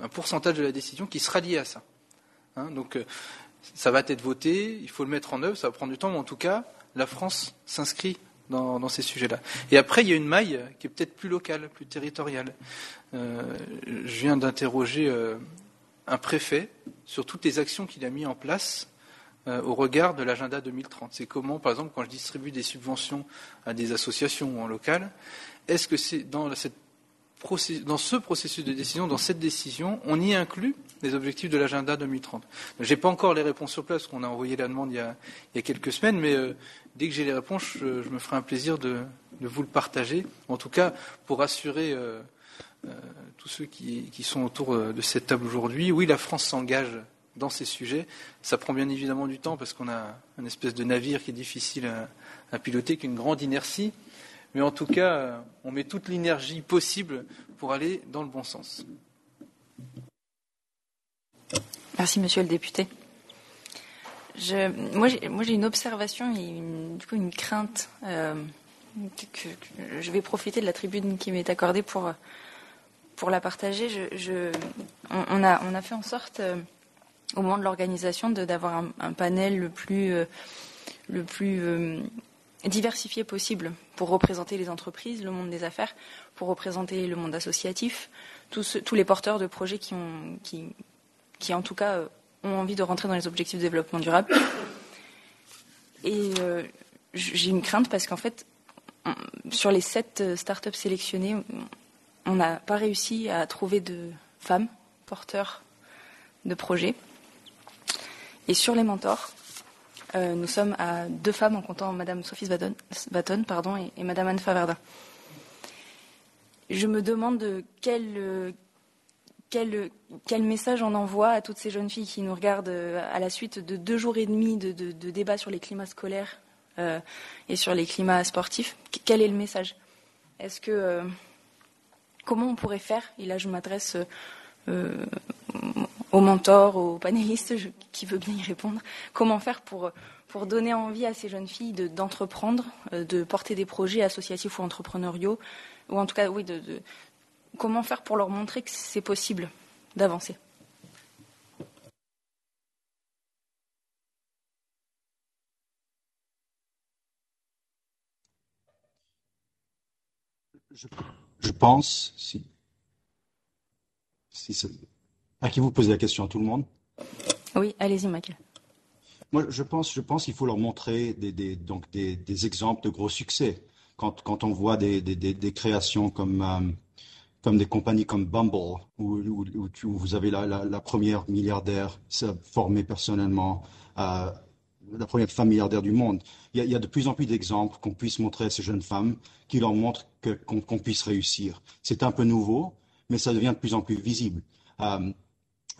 un, pourcentage de la décision qui sera lié à ça. Hein, donc, euh, ça va être voté, il faut le mettre en œuvre, ça va prendre du temps, mais en tout cas, la France s'inscrit dans, ces sujets-là. Et après, il y a une maille qui est peut-être plus locale, plus territoriale. Euh, je viens d'interroger euh, un préfet sur toutes les actions qu'il a mis en place euh, au regard de l'agenda 2030. C'est comment, par exemple, quand je distribue des subventions à des associations ou en local, est-ce que c'est dans, ce processus de décision, dans cette décision, on y inclut les objectifs de l'agenda 2030 Je n'ai pas encore les réponses sur place, qu'on a envoyé la demande il y a, quelques semaines, mais euh, dès que j'ai les réponses, je, me ferai un plaisir de, vous le partager, en tout cas pour assurer euh, tous ceux qui, sont autour de cette table aujourd'hui. Oui, la France s'engage dans ces sujets. Ça prend bien évidemment du temps parce qu'on a un espèce de navire qui est difficile à, piloter, qui a une grande inertie. Mais en tout cas, on met toute l'énergie possible pour aller dans le bon sens. Merci, monsieur le député. moi, j'ai une observation et une, une crainte. Euh, que, je vais profiter de la tribune qui m'est accordée pour, pour la partager. Je, on, a, on, a, fait en sorte. Euh, au moment de l'organisation d'avoir un, panel le plus, euh, euh, diversifié possible pour représenter les entreprises, le monde des affaires, pour représenter le monde associatif, tous, les porteurs de projets qui en tout cas euh, ont envie de rentrer dans les objectifs de développement durable. Et j'ai une crainte parce qu'en fait, sur les sept startups sélectionnées, on n'a pas réussi à trouver de femmes porteurs de projets. Et sur les mentors, euh, nous sommes à deux femmes en comptant Madame Sophie Baton pardon, et, et, Madame Anne Faverda. Je me demande quel, quel, quel, message on envoie à toutes ces jeunes filles qui nous regardent euh, à la suite de deux jours et demi de, de, débats sur les climats scolaires euh, et sur les climats sportifs. Quel est le message? Est-ce que comment on pourrait faire? Et là, je m'adresse aux mentors, aux panélistes qui veut bien y répondre. Comment faire pour, pour donner envie à ces jeunes filles d'entreprendre, de, euh, de, porter des projets associatifs ou entrepreneuriaux, ou en tout cas, oui, de, comment faire pour leur montrer que c'est possible d'avancer. Je, je pense, si, si à qui vous posez la question À tout le monde? Oui, allez-y, Michael. Moi, je pense, je pense qu'il faut leur montrer des, donc des, exemples de gros succès. Quand, quand on voit des, créations comme, euh, comme des compagnies comme Bumble, où, vous avez la, première milliardaire formée personnellement, euh, la première femme milliardaire du monde. Il y a, de plus en plus d'exemples qu'on puisse montrer à ces jeunes femmes qui leur montrent qu'on puisse réussir. C'est un peu nouveau, mais ça devient de plus en plus visible. Euh,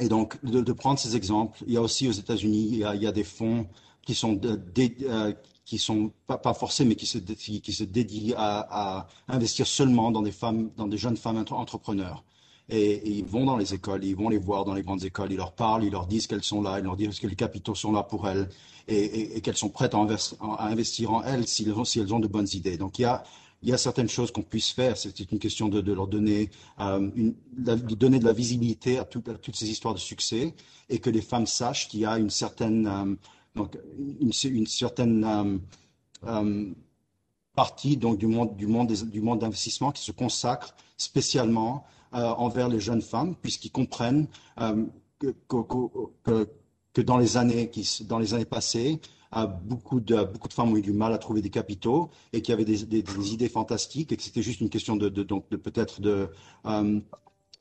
et donc, de, prendre ces exemples, il y a aussi aux États-Unis, il, y a des fonds qui sont, euh, sont pas, forcés, mais qui se, qui se dédient à, investir seulement dans des femmes, dans des jeunes femmes entrepreneurs. Et, ils vont dans les écoles, ils vont les voir dans les grandes écoles, ils leur parlent, ils leur disent qu'elles sont là, ils leur disent que les capitaux sont là pour elles et, qu'elles sont prêtes à, à, investir en elles si elles, ont, si elles ont de bonnes idées. Donc il y a, il y a certaines choses qu'on puisse faire. C'est une question de, leur donner, euh, donner de la visibilité à, toutes ces histoires de succès et que les femmes sachent qu'il y a une certaine, euh, euh, partie donc du monde du monde d'investissement qui se consacre spécialement envers les jeunes femmes puisqu'ils comprennent que, que, que, dans les années qui dans les années passées beaucoup de, beaucoup de femmes ont eu du mal à trouver des capitaux et qui avaient des, idées fantastiques et que c'était juste une question de, de, de peut-être de, euh,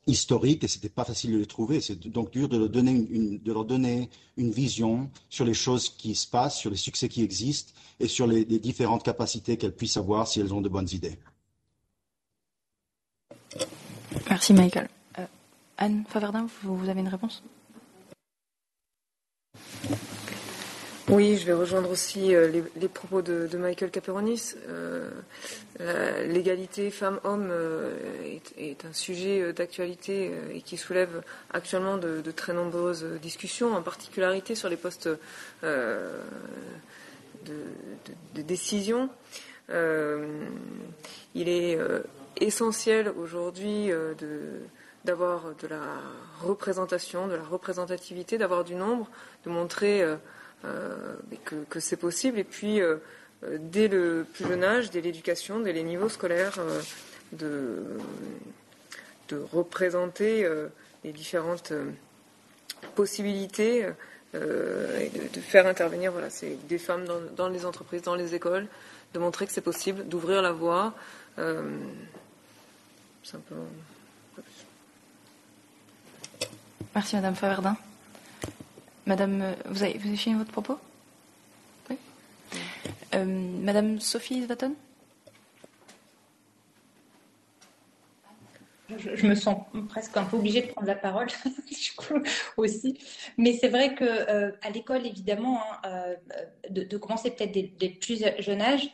historiques et c'était pas facile de les trouver. C'est donc dur de leur, donner une, de leur donner une vision sur les choses qui se passent, sur les succès qui existent et sur les, différentes capacités qu'elles puissent avoir si elles ont de bonnes idées. Merci Michael. Euh, Anne Faverdin, vous avez une réponse? Oui, je vais rejoindre aussi euh, les, propos de, Michael Caperonis. Euh, L'égalité femmes-hommes euh, est, un sujet euh, d'actualité euh, et qui soulève actuellement de, très nombreuses discussions, en particularité sur les postes de, décision. il est essentiel aujourd'hui d'avoir de la représentation, de la représentativité, d'avoir du nombre, de montrer euh, que, c'est possible. Et puis, euh, dès le plus jeune âge, dès l'éducation, dès les niveaux scolaires, euh, de, représenter les différentes possibilités et de, faire intervenir voilà, des femmes dans, dans, les entreprises, dans les écoles, de montrer que c'est possible, d'ouvrir la voie. simplement. Merci Madame Faverdin. Madame, euh, vous avez, fini votre propos? Oui. Euh, Madame Sophie Svaton je, me sens presque un peu obligée de prendre la parole aussi. Mais c'est vrai que euh, l'école, évidemment, hein, de, commencer peut-être dès, dès, plus jeune âge,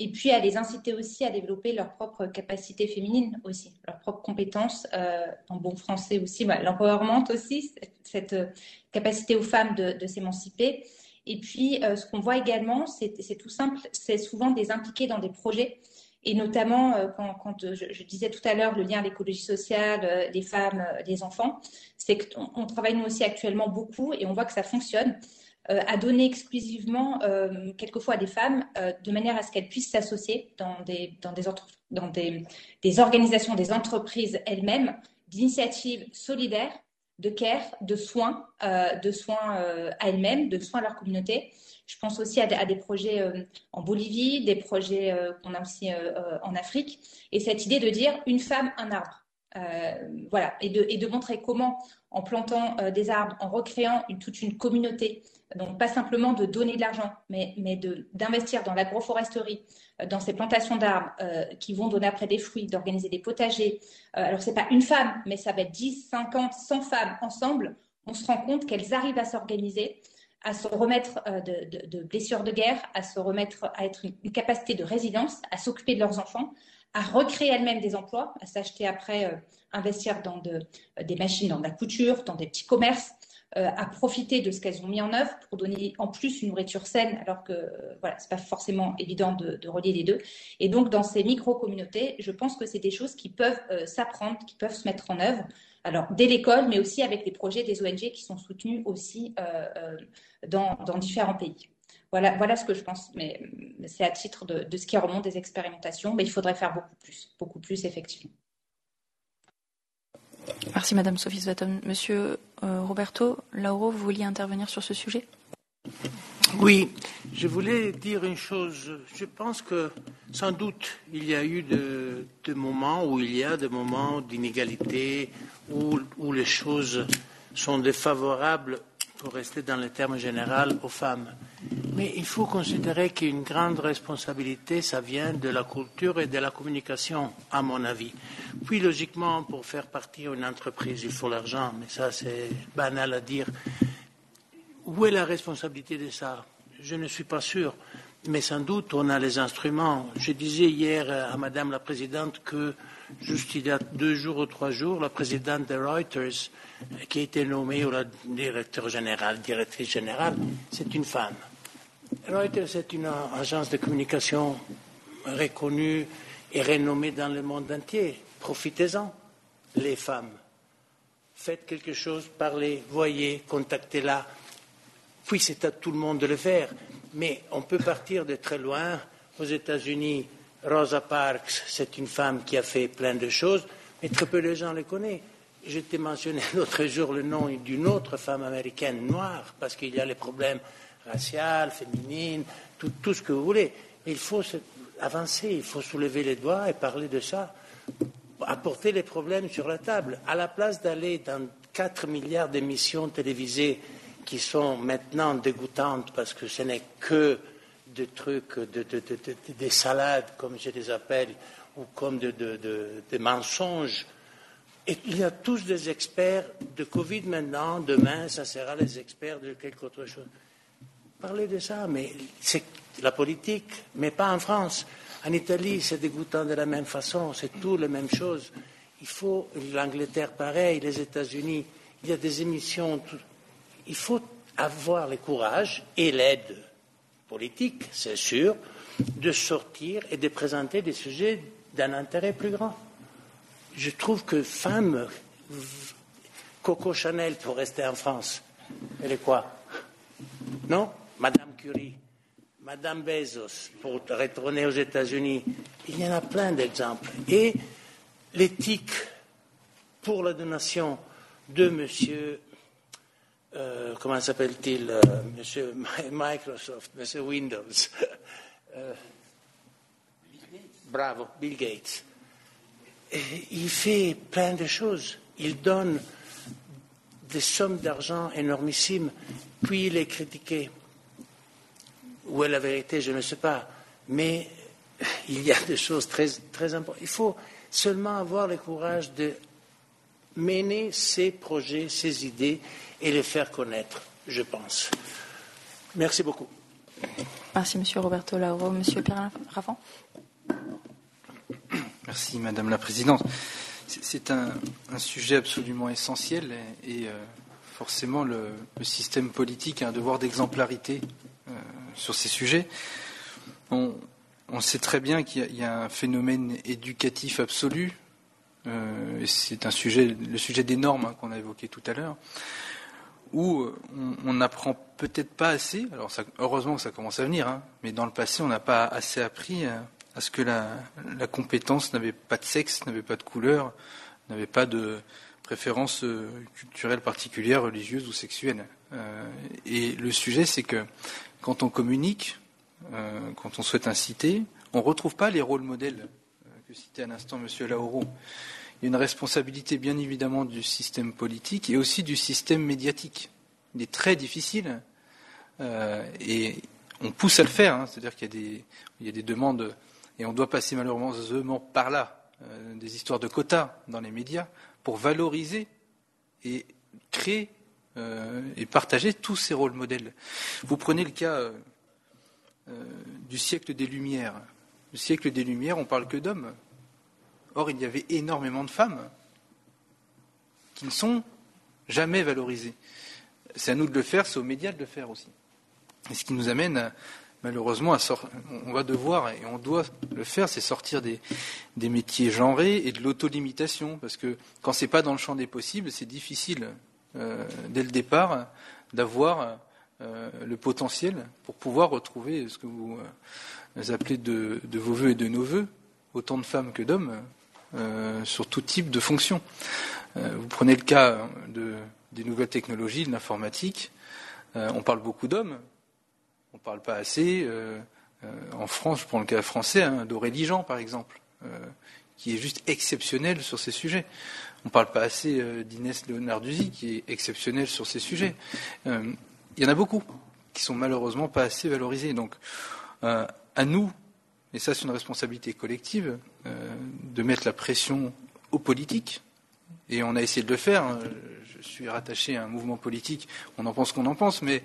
et puis à les inciter aussi à développer leurs propres capacités féminines aussi, leurs propres compétences, euh, en bon français aussi, bah, l'empowerment aussi, cette capacité aux femmes de, s'émanciper. Et puis, euh, ce qu'on voit également, c'est tout simple, c'est souvent des impliqués dans des projets. Et notamment, euh, quand, je, je, disais tout à l'heure le lien à l'écologie sociale, euh, des femmes, des enfants, c'est qu'on on travaille nous aussi actuellement beaucoup et on voit que ça fonctionne euh, à donner exclusivement, euh, quelquefois à des femmes, euh, de manière à ce qu'elles puissent s'associer dans, des, dans, des, dans des, des, organisations, des entreprises elles-mêmes, d'initiatives solidaires, de care, de soins, de soins à elles-mêmes, de soins à leur communauté. Je pense aussi à des projets en Bolivie, des projets qu'on a aussi en Afrique. Et cette idée de dire une femme, un arbre. Voilà, et de, montrer comment, en plantant des arbres, en recréant toute une communauté donc, pas simplement de donner de l'argent, mais, d'investir dans l'agroforesterie, euh, dans ces plantations d'arbres euh, qui vont donner après des fruits, d'organiser des potagers. Euh, alors, ce n'est pas une femme, mais ça va être 10, 50, 100 femmes ensemble. On se rend compte qu'elles arrivent à s'organiser, à se remettre euh, de, blessures de guerre, à se remettre à être une, une capacité de résilience, à s'occuper de leurs enfants, à recréer elles-mêmes des emplois, à s'acheter après, euh, investir dans de, des machines, dans de la couture, dans des petits commerces euh, à profiter de ce qu'elles ont mis en œuvre pour donner en plus une nourriture saine, alors que euh, voilà, c'est pas forcément évident de, relier les deux. Et donc dans ces micro-communautés, je pense que c'est des choses qui peuvent euh, s'apprendre, qui peuvent se mettre en œuvre. Alors dès l'école, mais aussi avec les projets des ONG qui sont soutenus aussi euh, euh, dans, différents pays. Voilà, voilà ce que je pense, mais c'est à titre de, de ce qui remonte des expérimentations, mais il faudrait faire beaucoup plus, beaucoup plus effectivement. Merci Madame Sophie Svaton. Monsieur euh, Roberto Lauro, vous vouliez intervenir sur ce sujet? Oui, je voulais dire une chose. Je pense que sans doute il y a eu de, de moments où il y a des moments d'inégalité, où, où les choses sont défavorables, pour rester dans le terme général, aux femmes. Mais il faut considérer qu'une grande responsabilité, ça vient de la culture et de la communication, à mon avis. Puis, logiquement, pour faire partir une entreprise, il faut l'argent, mais ça, c'est banal à dire. Où est la responsabilité de ça? Je ne suis pas sûr. Mais sans doute, on a les instruments. Je disais hier à Madame la Présidente que, juste il y a deux jours ou trois jours, la présidente de Reuters, qui a été nommée au directeur général, directrice générale, c'est une femme. Reuters est une agence de communication reconnue et renommée dans le monde entier. Profitez-en, les femmes. Faites quelque chose, parlez, voyez, contactez-la. Puis c'est à tout le monde de le faire. Mais on peut partir de très loin. Aux États-Unis, Rosa Parks, c'est une femme qui a fait plein de choses, mais très peu de gens le connaissent. Je t'ai mentionné l'autre jour le nom d'une autre femme américaine noire, parce qu'il y a les problèmes raciales, féminines, tout, ce que vous voulez. Il faut avancer, il faut soulever les doigts et parler de ça. apporter les problèmes sur la table. À la place d'aller dans 4 milliards d'émissions télévisées qui sont maintenant dégoûtantes parce que ce n'est que des trucs, des salades, comme je les appelle, ou comme des mensonges. Et il y a tous des experts de Covid maintenant, demain, ça sera les experts de quelque autre chose. Parlez de ça, mais c'est la politique, mais pas en France. En Italie, c'est dégoûtant de la même façon, c'est tout la même chose. Il faut l'Angleterre pareil, les États-Unis. Il y a des émissions. Il faut avoir le courage et l'aide politique, c'est sûr, de sortir et de présenter des sujets d'un intérêt plus grand. Je trouve que femme, Coco Chanel pour rester en France, elle est quoi? Non? Madame Curie, Madame Bezos pour retourner aux États-Unis. Il y en a plein d'exemples. Et l'éthique pour la donation de Monsieur, euh, comment s'appelle-t-il, euh, Monsieur Microsoft, Monsieur Windows? Euh, bravo, Bill Gates. il fait plein de choses. Il donne des sommes d'argent énormissimes, puis il est critiqué. Où est la vérité, je ne sais pas. Mais il y a des choses très, très importantes. Il faut seulement avoir le courage de mener ces projets, ces idées et les faire connaître, je pense. Merci beaucoup. Merci, Monsieur Roberto Lauro. Monsieur Pierre Raffan. Merci, Madame la Présidente. C'est un, sujet absolument essentiel et, euh, forcément le, système politique a un devoir d'exemplarité euh, sur ces sujets. On, sait très bien qu'il y, a un phénomène éducatif absolu. Euh, c'est un sujet, le sujet des normes hein, qu'on a évoqué tout à l'heure, où on n'apprend peut-être pas assez. Alors heureusement que ça commence à venir, hein, mais dans le passé, on n'a pas assez appris à ce que la, compétence n'avait pas de sexe, n'avait pas de couleur, n'avait pas de préférence euh, culturelle particulière, religieuse ou sexuelle. Euh, et le sujet, c'est que quand on communique, euh, quand on souhaite inciter, on ne retrouve pas les rôles modèles que citait à l'instant M. Lauro. Il y a une responsabilité bien évidemment du système politique et aussi du système médiatique. Il est très difficile et on pousse à le faire, hein. c'est-à-dire qu'il y, a des demandes et on doit passer malheureusement par là, euh, des histoires de quotas dans les médias, pour valoriser et créer euh, et partager tous ces rôles modèles. Vous prenez le cas euh, du siècle des Lumières. Le siècle des Lumières, on parle que d'hommes. Or, il y avait énormément de femmes qui ne sont jamais valorisées. C'est à nous de le faire, c'est aux médias de le faire aussi. Et ce qui nous amène à, malheureusement, on va devoir, et on doit le faire, c'est sortir des, métiers genrés et de l'autolimitation. Parce que quand ce n'est pas dans le champ des possibles, c'est difficile, euh, dès le départ, d'avoir euh, le potentiel pour pouvoir retrouver ce que vous euh, appelez de, vos voeux et de nos voeux, autant de femmes que d'hommes, sur tout type de fonctions. vous prenez le cas des nouvelles technologies, de l'informatique. on parle beaucoup d'hommes, on ne parle pas assez. Euh, euh, en France, je prends le cas français, hein, d'Aurélie Jean, par exemple, euh, qui est juste exceptionnel sur ces sujets. On ne parle pas assez d'Inès Leonarduzzi, qui est exceptionnelle sur ces sujets. il y en a beaucoup qui sont malheureusement pas assez valorisés. Donc, à nous, et ça c'est une responsabilité collective, de mettre la pression aux politiques. Et on a essayé de le faire. Je suis rattaché à un mouvement politique. On en pense qu'on en pense, mais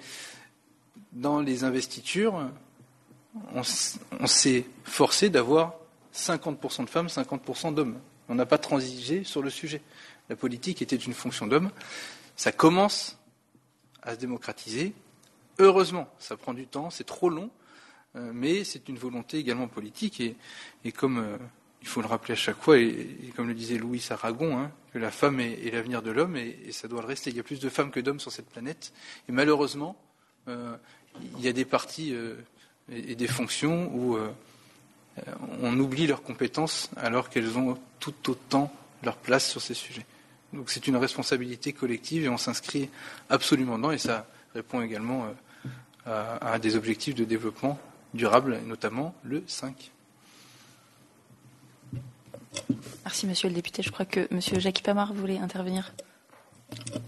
dans les investitures, on, s'est forcé d'avoir 50% de femmes, 50% d'hommes. On n'a pas transigé sur le sujet. La politique était une fonction d'hommes. Ça commence à se démocratiser. Heureusement, ça prend du temps, c'est trop long, euh, mais c'est une volonté également politique. Et, comme euh, il faut le rappeler à chaque fois, et, comme le disait Louis Aragon, hein, que la femme est, l'avenir de l'homme, et, ça doit le rester. Il y a plus de femmes que d'hommes sur cette planète. Et malheureusement, euh, il y a des parties euh, et des fonctions où euh, on oublie leurs compétences alors qu'elles ont tout autant leur place sur ces sujets. Donc c'est une responsabilité collective et on s'inscrit absolument dedans et ça répond également à, des objectifs de développement durable, notamment le 5. Merci, monsieur le député. Je crois que monsieur Jacques Pamard voulait intervenir.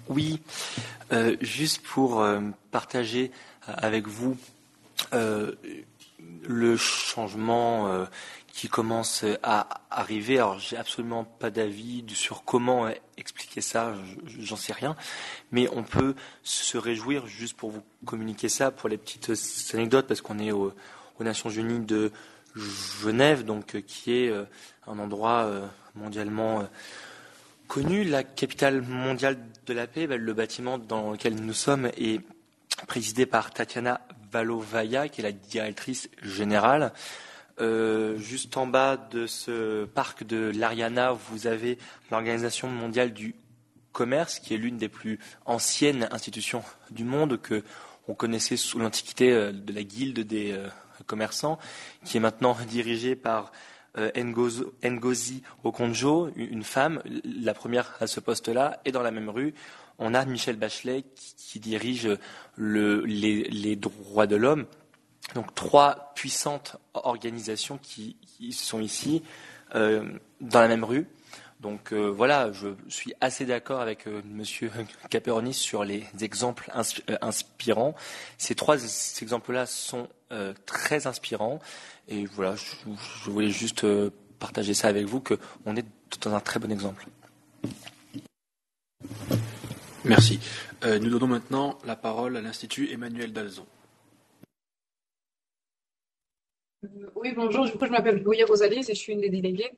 Oui, euh, juste pour euh, partager avec vous euh, le changement euh, qui commence à arriver. Alors, j'ai absolument pas d'avis sur comment expliquer ça, j'en sais rien, mais on peut se réjouir juste pour vous communiquer ça, pour les petites anecdotes, parce qu'on est aux Nations Unies de Genève, donc qui est un endroit mondialement connu, la capitale mondiale de la paix. Ben, le bâtiment dans lequel nous sommes est présidé par Tatiana Valovaya, qui est la directrice générale. Euh, juste en bas de ce parc de l'Ariana, vous avez l'Organisation mondiale du commerce, qui est l'une des plus anciennes institutions du monde que on connaissait sous l'antiquité euh, de la guilde des euh, commerçants, qui est maintenant dirigée par Ngozi Okonjo, une femme, la première à ce poste-là, et dans la même rue, on a Michel Bachelet qui, dirige les, droits de l'homme. Donc trois puissantes organisations qui, sont ici euh, dans la même rue. Donc euh, voilà, je suis assez d'accord avec M. Euh, Monsieur Caperonis sur les exemples inspirants. Ces trois exemples-là sont très inspirants et voilà, je, voulais juste partager ça avec vous qu'on est dans un très bon exemple. Merci. Euh, nous donnons maintenant la parole à l'Institut Emmanuel Dalzon. Euh, oui, bonjour. Du coup, je m'appelle Louis Rosalie et je suis une des déléguées.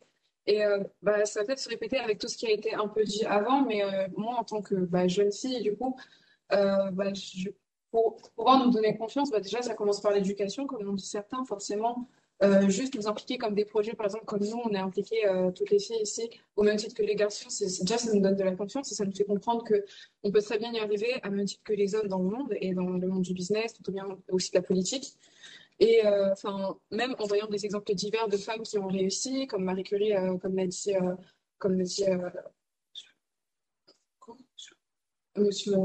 Et euh, bah, ça va peut-être se répéter avec tout ce qui a été un peu dit avant, mais moi, en tant que bah, jeune fille, du coup, bah, pour pouvoir nous donner confiance, bah, déjà, ça commence par l'éducation, comme l'ont dit certains, forcément. Euh, juste nous impliquer comme des projets, par exemple, comme nous, on est impliqués euh, toutes les filles ici, au même titre que les garçons, c'est, déjà ça nous donne de la confiance et ça nous fait comprendre que on peut très bien y arriver, à même titre que les hommes dans le monde et dans le monde du business, tout bien aussi de la politique. Et euh, enfin, même en voyant des exemples divers de femmes qui ont réussi, comme Marie Curie, comme l'a dit, comme l'a dit Monsieur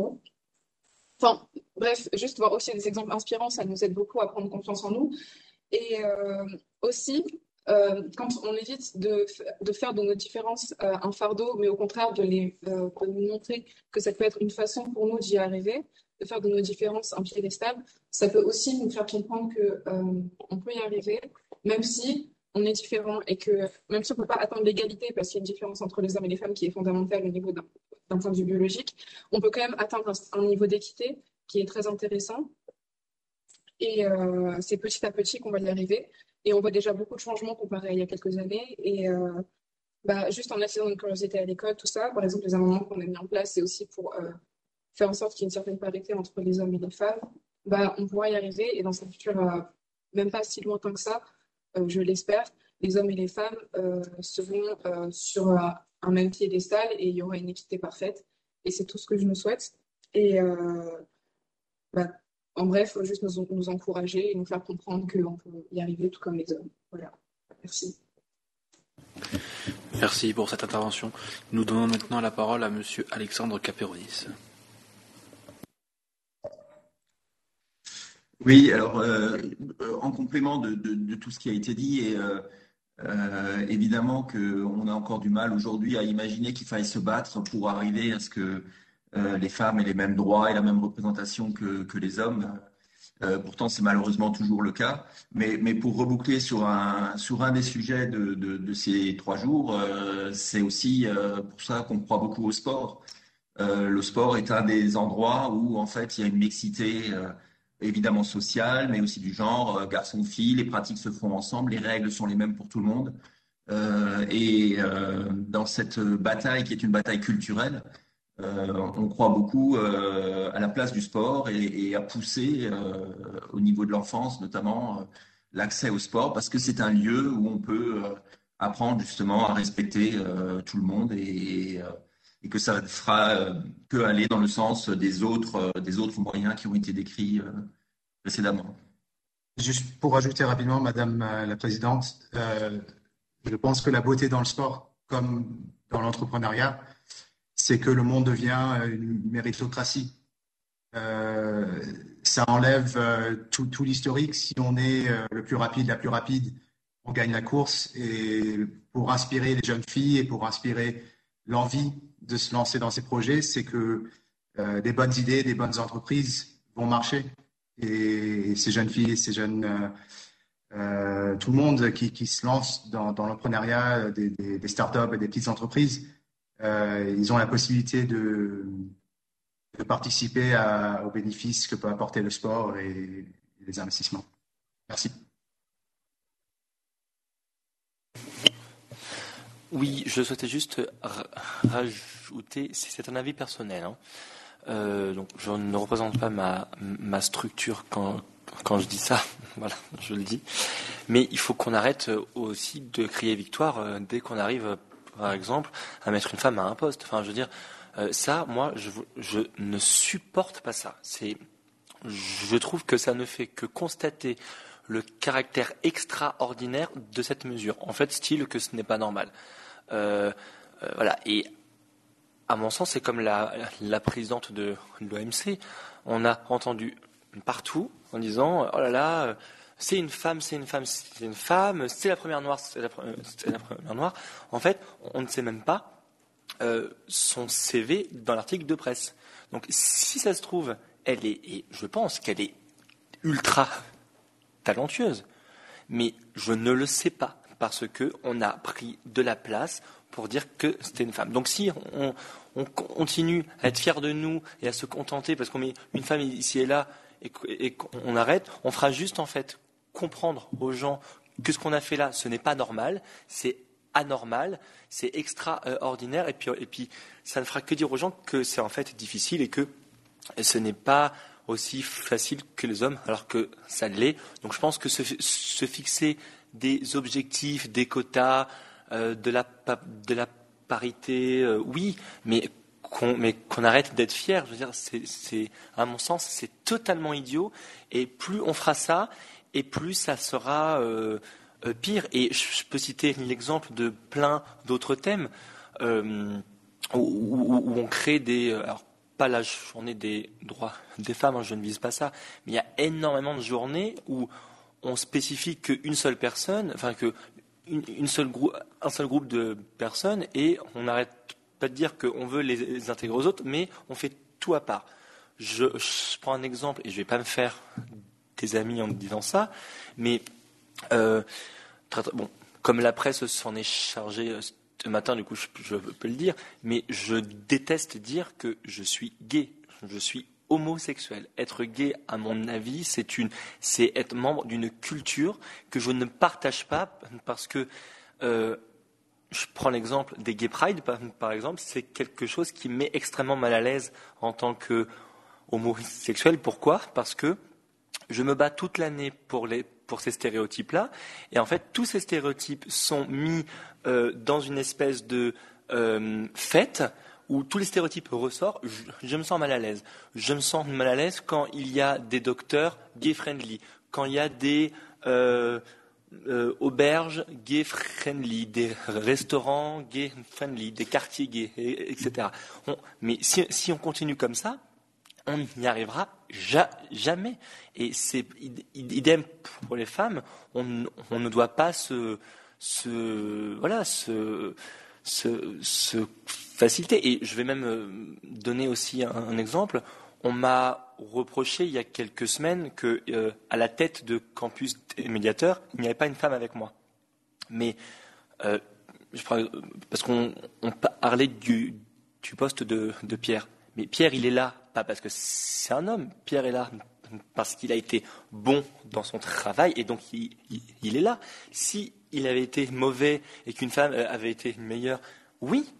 Enfin, bref, juste voir aussi des exemples inspirants, ça nous aide beaucoup à prendre confiance en nous. Et euh, aussi, euh, quand on évite de, de, faire de nos différences euh, un fardeau, mais au contraire de, les, montrer que ça peut être une façon pour nous d'y arriver, de faire de nos différences un piédestal, ça peut aussi nous faire comprendre qu'on peut y arriver, même si on est différent et que même si on ne peut pas atteindre l'égalité parce qu'il y a une différence entre les hommes et les femmes qui est fondamentale au niveau d'un point de vue biologique, on peut quand même atteindre un niveau d'équité qui est très intéressant et euh, c'est petit à petit qu'on va y arriver. Et on voit déjà beaucoup de changements comparé à il y a quelques années. Et euh, bah, juste en attirant une curiosité à l'école, tout ça, par exemple, les amendements qu'on a mis en place, c'est aussi pour euh, faire en sorte qu'il y ait une certaine parité entre les hommes et les femmes. Bah, on pourra y arriver. Et dans un futur, même pas si lointain que ça, je l'espère, les hommes et les femmes seront sur un même piédestal et il y aura une équité parfaite. Et c'est tout ce que je nous souhaite. Et bah, en bref, il faut juste nous, encourager et nous faire comprendre qu'on peut y arriver tout comme les hommes. Voilà. Merci. Merci pour cette intervention. Nous donnons maintenant la parole à Monsieur Alexandre Caperonis. Oui, alors euh, en complément de, tout ce qui a été dit, et euh, euh, évidemment qu'on a encore du mal aujourd'hui à imaginer qu'il faille se battre pour arriver à ce que les femmes aient les mêmes droits et la même représentation que, les hommes. Pourtant, c'est malheureusement toujours le cas. Mais, pour reboucler sur un, sur un des sujets de, de, ces trois jours, c'est aussi pour ça qu'on croit beaucoup au sport. Le sport est un des endroits où, en fait, il y a une mixité évidemment sociale, mais aussi du genre garçon-fille. Les pratiques se font ensemble, les règles sont les mêmes pour tout le monde. et dans cette bataille qui est une bataille culturelle, euh, on croit beaucoup euh, à la place du sport et, à pousser euh, au niveau de l'enfance notamment l'accès au sport parce que c'est un lieu où on peut apprendre justement à respecter tout le monde et, que ça ne fera que aller dans le sens des autres, des autres moyens qui ont été décrits précédemment. Juste pour ajouter rapidement, Madame la Présidente, je pense que la beauté dans le sport, comme dans l'entrepreneuriat, c'est que le monde devient euh, une méritocratie. Euh, ça enlève euh, tout, l'historique. Si on est le plus rapide, la plus rapide, on gagne la course et pour inspirer les jeunes filles et pour inspirer l'envie de se lancer dans ces projets, c'est que euh, des bonnes idées, des bonnes entreprises vont marcher. Et, ces jeunes filles, ces jeunes, euh, euh, tout le monde qui, se lance dans, l'entrepreneuriat, des, des, des, startups et des petites entreprises, ils ont la possibilité de, participer aux bénéfices que peut apporter le sport et les investissements. Merci. Oui, je souhaitais juste rajouter, c'est un avis personnel. Hein. Euh, donc, je ne représente pas ma, structure quand, je dis ça, voilà, je le dis. Mais il faut qu'on arrête aussi de crier victoire euh, dès qu'on arrive, par exemple, à mettre une femme à un poste. Enfin, je veux dire, euh, ça, moi, je, je ne supporte pas ça. Je trouve que ça ne fait que constater le caractère extraordinaire de cette mesure. En fait, style que ce n'est pas normal. Euh, euh, voilà. Et à mon sens, c'est comme la, présidente de, l'OMC. On a entendu partout en disant oh là là, c'est une femme, c'est une femme, c'est une femme, c'est la première noire, c'est la, la, première noire. En fait, on ne sait même pas euh, son CV dans l'article de presse. Donc, si ça se trouve, elle est, et je pense qu'elle est ultra talentueuse, mais je ne le sais pas parce qu'on a pris de la place pour dire que c'était une femme. Donc si on, continue à être fier de nous et à se contenter parce qu'on met une femme ici et là et, qu'on arrête, on fera juste en fait comprendre aux gens que ce qu'on a fait là, ce n'est pas normal, c'est anormal, c'est extraordinaire, et puis, et puis ça ne fera que dire aux gens que c'est en fait difficile et que ce n'est pas aussi facile que les hommes, alors que ça l'est. Donc je pense que se, fixer des objectifs, des quotas, euh, de, la, parité, euh, oui, mais qu'on arrête d'être fier. Je veux dire, à mon sens, c'est totalement idiot. Et plus on fera ça, et plus ça sera euh, pire. Et je, peux citer l'exemple de plein d'autres thèmes où, on crée des pas la journée des droits des femmes, hein, je ne vise pas ça, mais il y a énormément de journées où on spécifie qu'une seule personne, enfin que un seul groupe de personnes et on n'arrête pas de dire qu'on veut les, intégrer aux autres, mais on fait tout à part. Je, prends un exemple et je ne vais pas me faire des amis en disant ça, mais euh, bon, comme la presse s'en est chargée euh, ce matin, du coup, je, peux le dire, mais je déteste dire que je suis gay. Je suis homosexuel. Être gay, à mon avis, c'est être membre d'une culture que je ne partage pas parce que euh, je prends l'exemple des gay pride, par, exemple, c'est quelque chose qui me met extrêmement mal à l'aise en tant que homosexuel. Pourquoi? Parce que je me bats toute l'année pour ces stéréotypes-là. Et en fait, tous ces stéréotypes sont mis euh, dans une espèce de euh, fête où tous les stéréotypes ressortent, je, me sens mal à l'aise. Je me sens mal à l'aise quand il y a des docteurs gay-friendly, quand il y a des euh, auberges gay-friendly, des restaurants gay-friendly, des quartiers gays, etc. mais si, on continue comme ça, on n'y arrivera jamais. Et c'est idem pour les femmes. On, ne doit pas se, voilà, se, faciliter. Et je vais même euh, donner aussi un, exemple. On m'a reproché il y a quelques semaines que euh, à la tête de campus médiateur, il n'y avait pas une femme avec moi. Mais euh, parce qu'on parlait du, poste de Pierre. Mais Pierre, il est là, pas parce que c'est un homme. Pierre est là parce qu'il a été bon dans son travail et donc il, est là. Si il avait été mauvais et qu'une femme avait été meilleure, oui,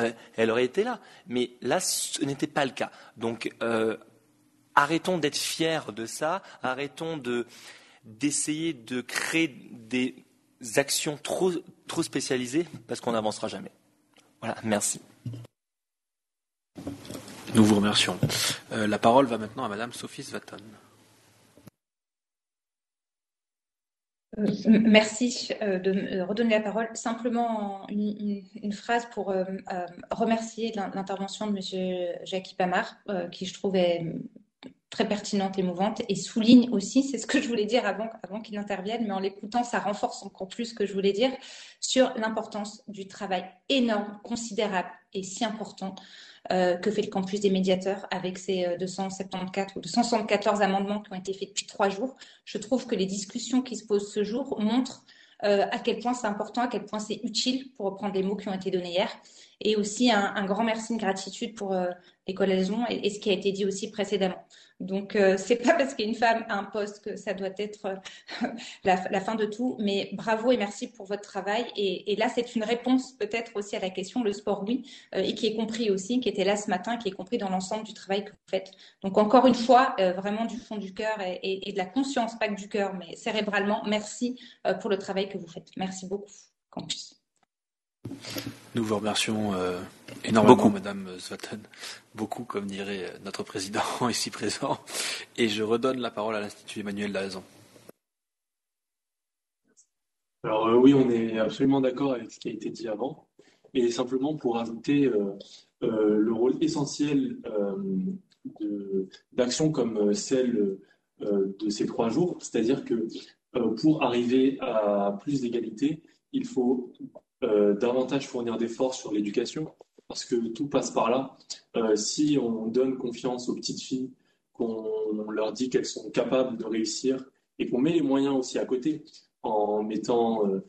euh, elle aurait été là. Mais là, ce n'était pas le cas. Donc, euh, arrêtons d'être fiers de ça. Arrêtons de d'essayer de créer des actions trop trop spécialisées parce qu'on n'avancera jamais. Voilà. Merci. Nous vous remercions. Euh, la parole va maintenant à Madame Sophie Svaton. Euh, merci euh, de me redonner la parole. Simplement une, phrase pour remercier l'intervention de Monsieur Jackie Pamar, qui je trouvais très pertinentes, émouvantes, et souligne aussi, c'est ce que je voulais dire avant, avant qu'il intervienne, mais en l'écoutant, ça renforce encore plus ce que je voulais dire, sur l'importance du travail énorme, considérable et si important euh, que fait le campus des médiateurs avec ses 274 ou 274 amendements qui ont été faits depuis trois jours. Je trouve que les discussions qui se posent ce jour montrent euh, à quel point c'est important, à quel point c'est utile, pour reprendre les mots qui ont été donnés hier. Et aussi un, grand merci, une gratitude pour euh, l'école Alzon et, ce qui a été dit aussi précédemment. Donc, euh, c'est pas parce qu'une femme a un poste que ça doit être euh, la, fin de tout, mais bravo et merci pour votre travail. Et, là, c'est une réponse peut-être aussi à la question, le sport, oui, euh, et qui est compris aussi, qui était là ce matin, qui est compris dans l'ensemble du travail que vous faites. Donc, encore une fois, vraiment du fond du cœur et, et, de la conscience, pas que du cœur, mais cérébralement, merci pour le travail que vous faites. Merci beaucoup, Campus. Nous vous remercions euh, énormément, beaucoup. Madame Zlatan, beaucoup, comme dirait notre président ici présent. Et je redonne la parole à l'Institut Emmanuel Lazan. Alors euh, oui, on est absolument d'accord avec ce qui a été dit avant. Et simplement pour ajouter euh, euh le rôle essentiel euh, d'actions comme celle euh, de ces trois jours, c'est-à-dire que pour arriver à plus d'égalité, il faut euh, davantage fournir d'efforts sur l'éducation, parce que tout passe par là. Euh, si on donne confiance aux petites filles, qu'on leur dit qu'elles sont capables de réussir, et qu'on met les moyens aussi à côté, en mettant, euh,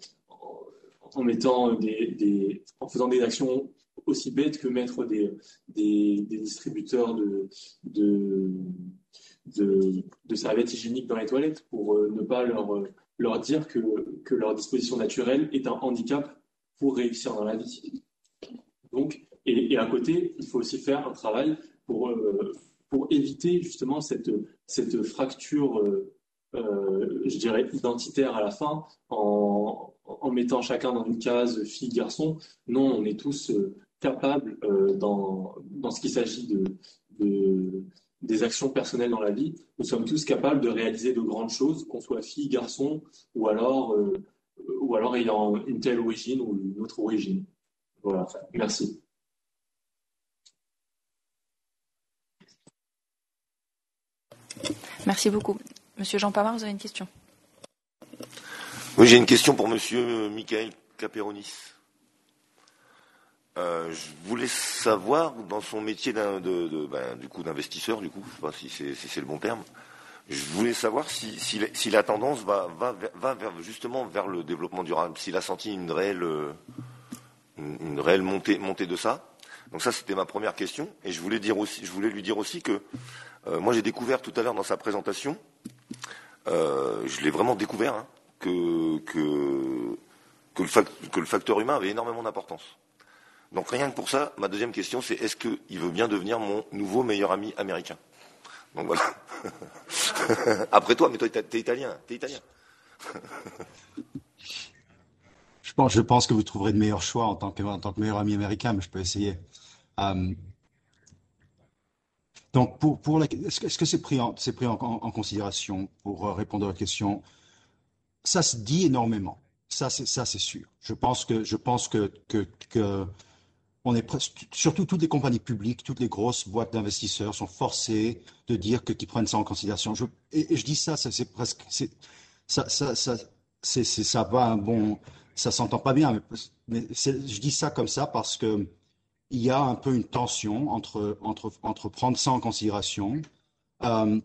en, mettant des, en faisant des actions aussi bêtes que mettre des, des, distributeurs de, de, de, de, serviettes hygiéniques dans les toilettes pour ne pas leur, leur dire que, que leur disposition naturelle est un handicap pour réussir dans la vie. Donc, et, à côté, il faut aussi faire un travail pour, euh, pour éviter justement cette, cette fracture, euh, euh, je dirais, identitaire à la fin, en, mettant chacun dans une case fille-garçon. Non, on est tous capables, dans, dans ce qu'il s'agit de, de, des actions personnelles dans la vie, nous sommes tous capables de réaliser de grandes choses, qu'on soit fille, garçon, ou alors ou alors ayant une telle origine ou une autre origine. Voilà, merci. Merci beaucoup. Monsieur Jean Pamard, vous avez une question Oui, j'ai une question pour Monsieur Michael Caperonis. Euh, je voulais savoir, dans son métier de, de, ben, du coup d'investisseur, du coup, je sais pas si c'est si le bon terme, euh, je voulais savoir si, la tendance va, justement vers le développement durable, s'il a senti une réelle, réelle montée, de ça. Donc ça, c'était ma première question. Et je voulais, lui dire aussi que euh, moi, j'ai découvert tout à l'heure dans sa présentation, euh, je l'ai vraiment découvert, hein, que le facteur humain avait énormément d'importance. Donc rien que pour ça, ma deuxième question, c'est est-ce qu'il veut bien devenir mon nouveau meilleur ami américain? Après toi, mais toi, t'es italien. T'es italien. je, pense, que vous trouverez de meilleurs choix en tant que, meilleur ami américain, mais je peux essayer. Um, donc, pour, pour est-ce que c'est pris, en, considération pour euh, répondre à la question? Ça se dit énormément. Ça, c'est sûr. Je pense que je pense que, que on est surtout toutes les compagnies publiques, toutes les grosses boîtes d'investisseurs sont forcées de dire que qu'ils prennent ça en considération. Je, et, je dis ça, ça c'est presque, ça, ça, ça, c'est, ça va un bon, ça s'entend pas bien, mais, je dis ça comme ça parce que il y a un peu une tension entre prendre ça en considération euh,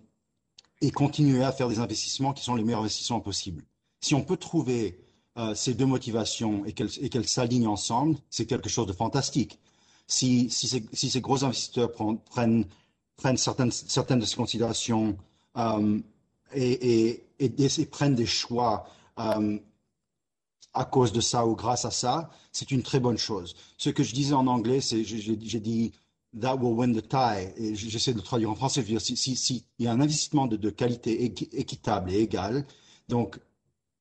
et continuer à faire des investissements qui sont les meilleurs investissements possibles. Si on peut trouver euh, ces deux motivations et qu'elles qu s'alignent ensemble, c'est quelque chose de fantastique. Si, ces, gros investisseurs prennent, certaines, de ces considérations euh, et, prennent des choix euh, à cause de ça ou grâce à ça, c'est une très bonne chose. Ce que je disais en anglais, c'est j'ai dit that will win the tie. Et j'essaie de le traduire en français. Je veux dire, si, y a un investissement de, de qualité équitable et égale, donc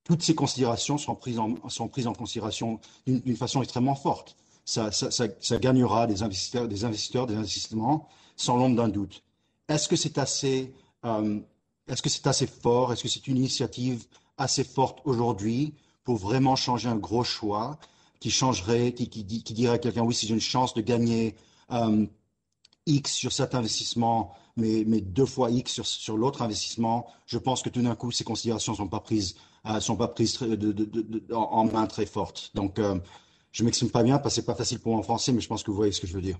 toutes ces considérations sont prises en, sont prises en considération d'une façon extrêmement forte. Ça, ça, ça, gagnera des investisseurs, des investisseurs, des investissements, sans l'ombre d'un doute. Est-ce que c'est assez, euh, est-ce que c'est assez fort? Est-ce que c'est une initiative assez forte aujourd'hui pour vraiment changer un gros choix qui changerait, qui, qui, qui dirait à quelqu'un oui, si j'ai une chance de gagner euh, X sur cet investissement, mais, mais deux fois X sur, sur l'autre investissement, je pense que tout d'un coup, ces considérations ne sont pas prises, euh, sont pas prises de, de, de, en, main très forte. Donc, euh, je m'exprime pas bien parce que c'est pas facile pour moi en français, mais je pense que vous voyez ce que je veux dire.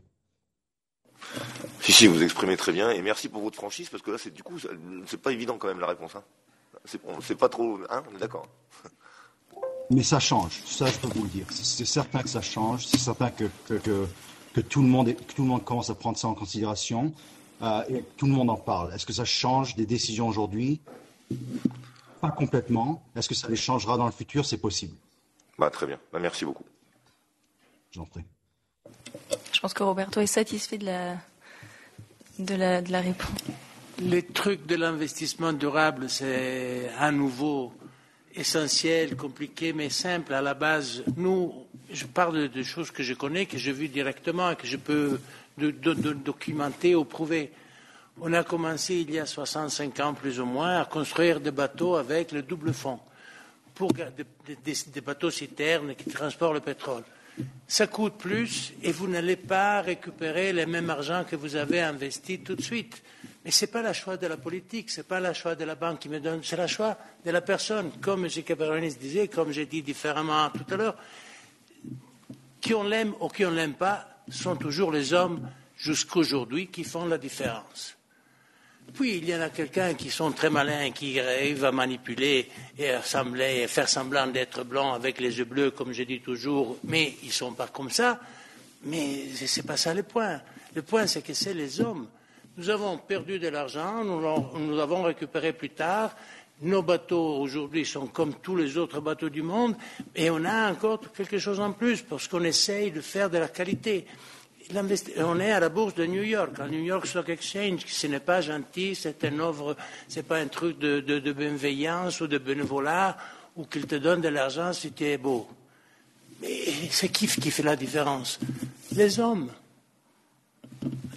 Si, si, vous exprimez très bien, et merci pour votre franchise, parce que là, c'est du coup, c'est pas évident quand même la réponse. Hein. C'est pas trop. Hein, on est d'accord. Mais ça change, ça je peux vous le dire. C'est certain que ça change, c'est certain que, que, que, que, tout le monde, que tout le monde commence à prendre ça en considération euh, et tout le monde en parle. Est-ce que ça change des décisions aujourd'hui? Pas complètement. Est-ce que ça les changera dans le futur? C'est possible. Bah, très bien, bah, merci beaucoup. J'en prie. Je pense que Roberto est satisfait de la, de la, de la réponse. Les trucs de l'investissement durable, c'est à nouveau essentiel, compliqué, mais simple à la base. Nous, je parle de choses que je connais, que j'ai vues directement et que je peux de, de, de documenter ou prouver. On a commencé il y a 65 ans plus ou moins à construire des bateaux avec le double fond, pour des, des, bateaux citernes qui transportent le pétrole. Ça coûte plus et vous n'allez pas récupérer le même argent que vous avez investi tout de suite. Mais ce n'est pas le choix de la politique, ce n'est pas le choix de la banque qui me donne, c'est le choix de la personne. Comme M. Caperonis disait, comme j'ai dit différemment tout à l'heure, qui on l'aime ou qui on ne l'aime pas, sont toujours les hommes jusqu'aujourd'hui qui font la différence. Puis il y en a quelqu'un qui sont très malins, qui arrivent à manipuler et à faire semblant d'être blancs avec les yeux bleus, comme je dis toujours, mais ils ne sont pas comme ça. Mais ce n'est pas ça le point. Le point, c'est que c'est les hommes. Nous avons perdu de l'argent, nous l'avons récupéré plus tard. Nos bateaux aujourd'hui sont comme tous les autres bateaux du monde, et on a encore quelque chose en plus parce qu'on essaye de faire de la qualité. On est à la bourse de New York, à New York Stock Exchange. Ce n'est pas gentil, c'est un œuvre, c'est pas un truc de, bienveillance ou de bénévolat ou qu'il te donne de l'argent si tu es beau. Mais c'est qui qui fait la différence? Les hommes,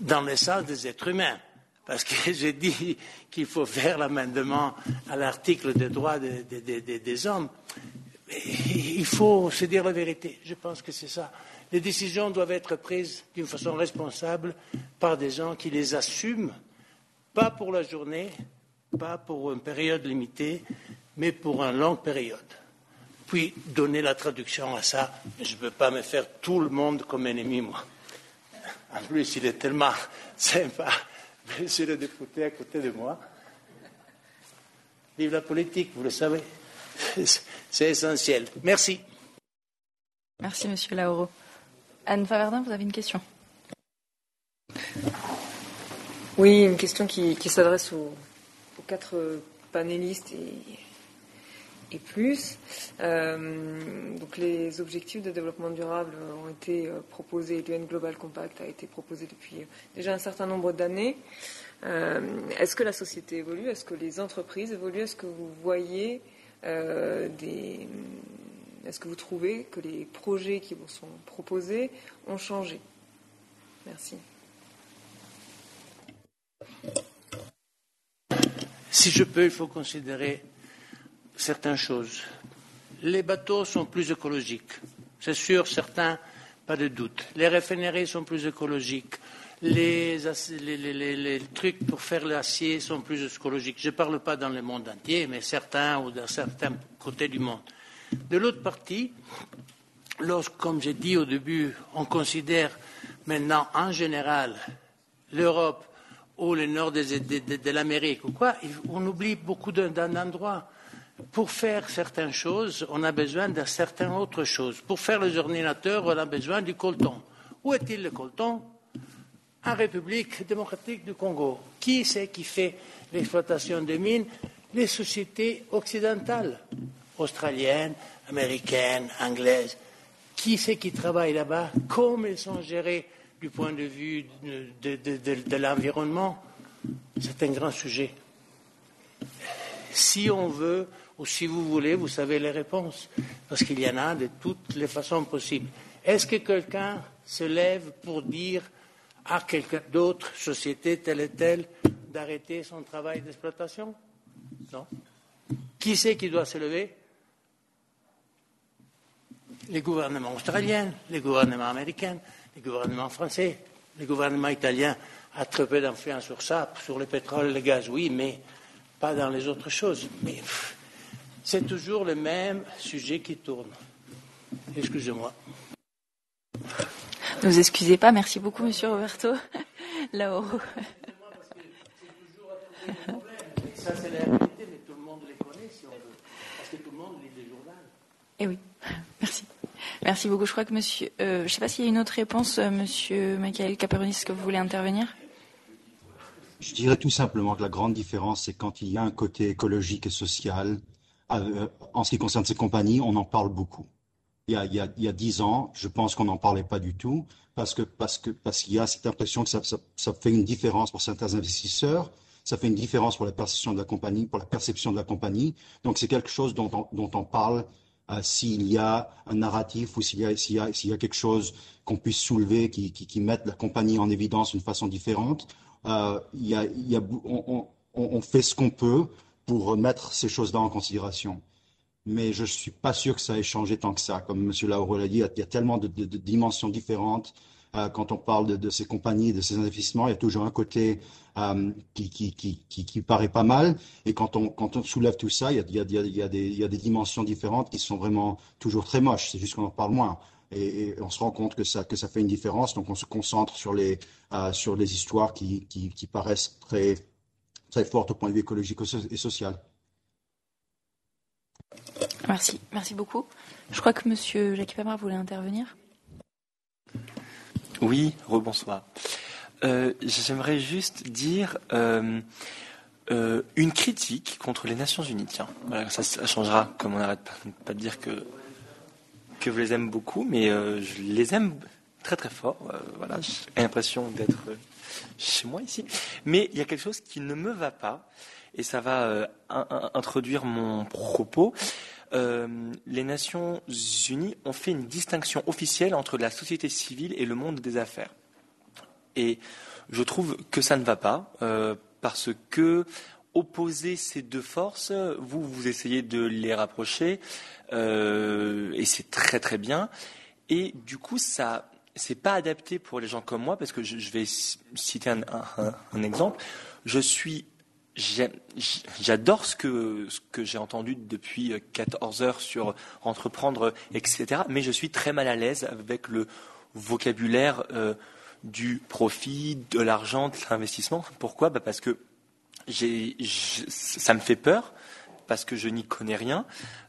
dans le sens des êtres humains. Parce que j'ai dit qu'il faut faire l'amendement à l'article des droits des hommes. Il faut se dire la vérité. Je pense que c'est ça. Les décisions doivent être prises d'une façon responsable par des gens qui les assument, pas pour la journée, pas pour une période limitée, mais pour une longue période. Puis donner la traduction à ça. Je ne peux pas me faire tout le monde comme ennemi, moi. En plus, il est tellement sympa, monsieur le député à côté de moi. Vive la politique, vous le savez. C'est essentiel. Merci. Merci, monsieur Lauro. Anne Favardin, vous avez une question Oui, une question qui, qui s'adresse aux, aux, quatre panélistes et, et plus. Euh, donc les objectifs de développement durable ont été proposés, l'UN Global Compact a été proposé depuis déjà un certain nombre d'années. Euh, est-ce que la société évolue? Est-ce que les entreprises évoluent? Est-ce que vous voyez euh, est-ce que vous trouvez que les projets qui vous sont proposés ont changé? Merci. Si je peux, il faut considérer certaines choses. Les bateaux sont plus écologiques. C'est sûr, certains, pas de doute. Les raffineries sont plus écologiques. Les, trucs pour faire l'acier sont plus écologiques. Je ne parle pas dans le monde entier, mais certains ou dans certains côtés du monde. De l'autre partie, lorsque, comme j'ai dit au début, on considère maintenant en général l'Europe ou le nord de, l'Amérique ou quoi, on oublie beaucoup d'endroits. Pour faire certaines choses, on a besoin de certaines autres choses. Pour faire les ordinateurs, on a besoin du coltan. Où est-il le coltan En République démocratique du Congo. Qui c'est qui fait l'exploitation des mines? Les sociétés occidentales australiennes, américaines, anglaises. Qui c'est qui travaille là-bas? Comment ils sont gérés du point de vue de, l'environnement? C'est un grand sujet. Si on veut, ou si vous voulez, vous savez les réponses, parce qu'il y en a de toutes les façons possibles. Est-ce que quelqu'un se lève pour dire à quelqu'un d'autre, société telle et telle, d'arrêter son travail d'exploitation? Non. Qui c'est qui doit se lever? Les gouvernements australiens, les gouvernements américains, les gouvernements français, les gouvernements italiens a très peu d'influence sur ça. Sur le pétrole, le gaz, oui, mais pas dans les autres choses. Mais c'est toujours le même sujet qui tourne. Excusez-moi. Ne vous excusez pas, merci beaucoup, monsieur Roberto. Là-haut. Ça, c'est la réalité, mais tout le monde les connaît, si on veut. Parce que tout le monde lit les journaux. Eh oui, merci. Merci beaucoup. Je crois que monsieur. Euh, je ne sais pas s'il y a une autre réponse, euh, monsieur Michael Caperonis, est-ce que vous voulez intervenir? Je dirais tout simplement que la grande différence, c'est quand il y a un côté écologique et social. Euh, en ce qui concerne ces compagnies, on en parle beaucoup. Il y a, il ans, je pense qu'on n'en parlait pas du tout, parce que parce que parce qu'il y a cette impression que ça, fait une différence pour certains investisseurs ça fait une différence pour la perception de la compagnie, pour la perception de la compagnie. Donc c'est quelque chose dont on, parle euh, s'il y a un narratif ou s'il y a, y quelque chose qu'on puisse soulever qui, mette la compagnie en évidence d'une façon différente. Euh, il y a, on, on fait ce qu'on peut pour mettre ces choses-là en considération. Mais je ne suis pas sûr que ça ait changé tant que ça. Comme M. Lauro l'a dit, il y a tellement de, dimensions différentes euh, quand on parle de, ces compagnies, de ces investissements, il y a toujours un côté euh, qui, qui, qui, qui, paraît pas mal. Et quand on, quand on soulève tout ça, il y, a, il, y a, il, y a des, il y a des dimensions différentes qui sont vraiment toujours très moches. C'est juste qu'on en parle moins. Et, et, on se rend compte que ça, que ça fait une différence. Donc on se concentre sur les, euh, sur les histoires qui, qui, qui paraissent très, très fortes au point de vue écologique et social. Merci, merci beaucoup. Je crois que M. Jacques Pamar voulait intervenir. Oui, rebonsoir. Euh, J'aimerais juste dire euh, euh, une critique contre les Nations Unies. Tiens, voilà, ça, changera, comme on n'arrête pas, pas, de dire que, que je les aime beaucoup, mais je les aime très très fort. Voilà, j'ai l'impression d'être chez moi ici. Mais il y a quelque chose qui ne me va pas, et ça va euh, in introduire mon propos. Euh, les Nations Unies ont fait une distinction officielle entre la société civile et le monde des affaires. Et je trouve que ça ne va pas, euh, parce que opposer ces deux forces, vous, vous essayez de les rapprocher, et c'est très très bien. Et du coup, ça, c'est pas adapté pour les gens comme moi, parce que je, vais citer un, un exemple. Je suis J'adore ce que, j'ai entendu depuis 14 heures sur entreprendre, etc. Mais je suis très mal à l'aise avec le vocabulaire euh, du profit, de l'argent, de l'investissement. Pourquoi? Bah Parce que ça me fait peur, parce que je n'y connais rien.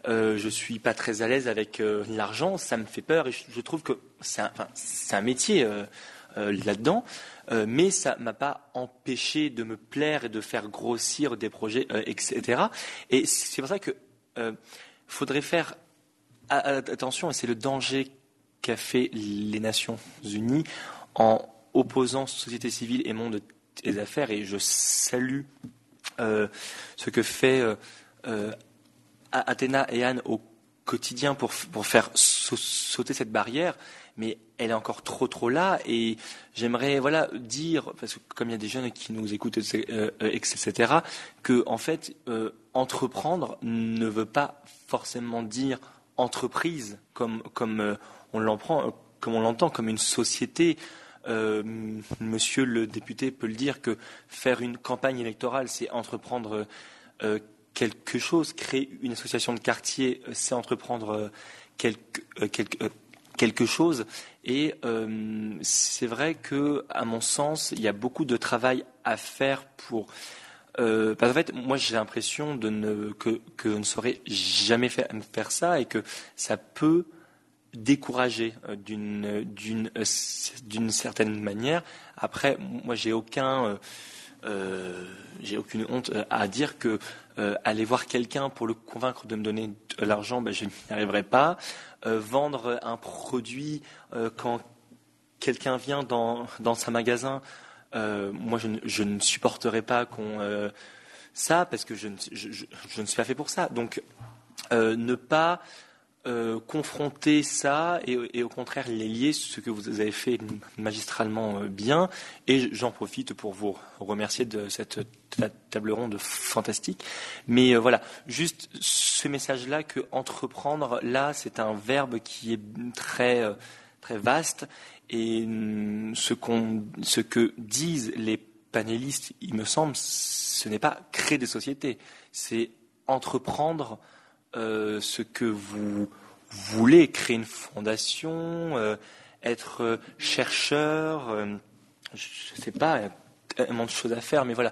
Euh, je suis pas très à l'aise avec euh, l'argent, ça me fait peur et je, trouve que c'est un, métier euh, là-dedans. Euh, mais ça m'a pas empêché de me plaire et de faire grossir des projets, euh, etc. Et c'est pour ça que faudrait faire attention, et c'est le danger qu'a fait les Nations Unies en opposant société civile et monde des affaires. Et je salue ce que fait Athéna et Anne au quotidien pour, pour faire sauter cette barrière mais elle est encore trop trop là et j'aimerais voilà dire parce que comme il y a des jeunes qui nous écoutent euh, etc que en fait euh, entreprendre ne veut pas forcément dire entreprise comme comme euh, on l'entend comme on l'entend comme une société. Euh, monsieur le député peut le dire que faire une campagne électorale c'est entreprendre euh, quelque chose. Créer une association de quartier c'est entreprendre quelque, quelque quelque chose. Et euh, c'est vrai que, à mon sens, il y a beaucoup de travail à faire pour. Euh, parce qu'en fait, moi, j'ai l'impression de ne que, que ne saurait jamais faire, faire ça et que ça peut décourager euh, d'une d'une d'une certaine manière. Après, moi, j'ai aucun j'ai aucune honte à dire que aller voir quelqu'un pour le convaincre de me donner de l'argent, ben, je n'y arriverai pas. Euh, vendre un produit euh, quand quelqu'un vient dans, dans sa magasin, euh, moi je ne, supporterai pas qu'on ça parce que je ne, je ne, suis pas fait pour ça. Donc ne pas euh, confronter ça et, au contraire les lier, ce que vous avez fait magistralement euh, bien. Et j'en profite pour vous remercier de cette table ronde fantastique. Mais euh, voilà, juste ce message-là que entreprendre, là, c'est un verbe qui est très très vaste. Et hum, ce, ce que disent les panélistes, il me semble, ce n'est pas créer des sociétés, c'est entreprendre ce que vous voulez, créer une fondation, euh, être chercheur, euh, je ne sais pas, il y a tellement de choses à faire, mais voilà,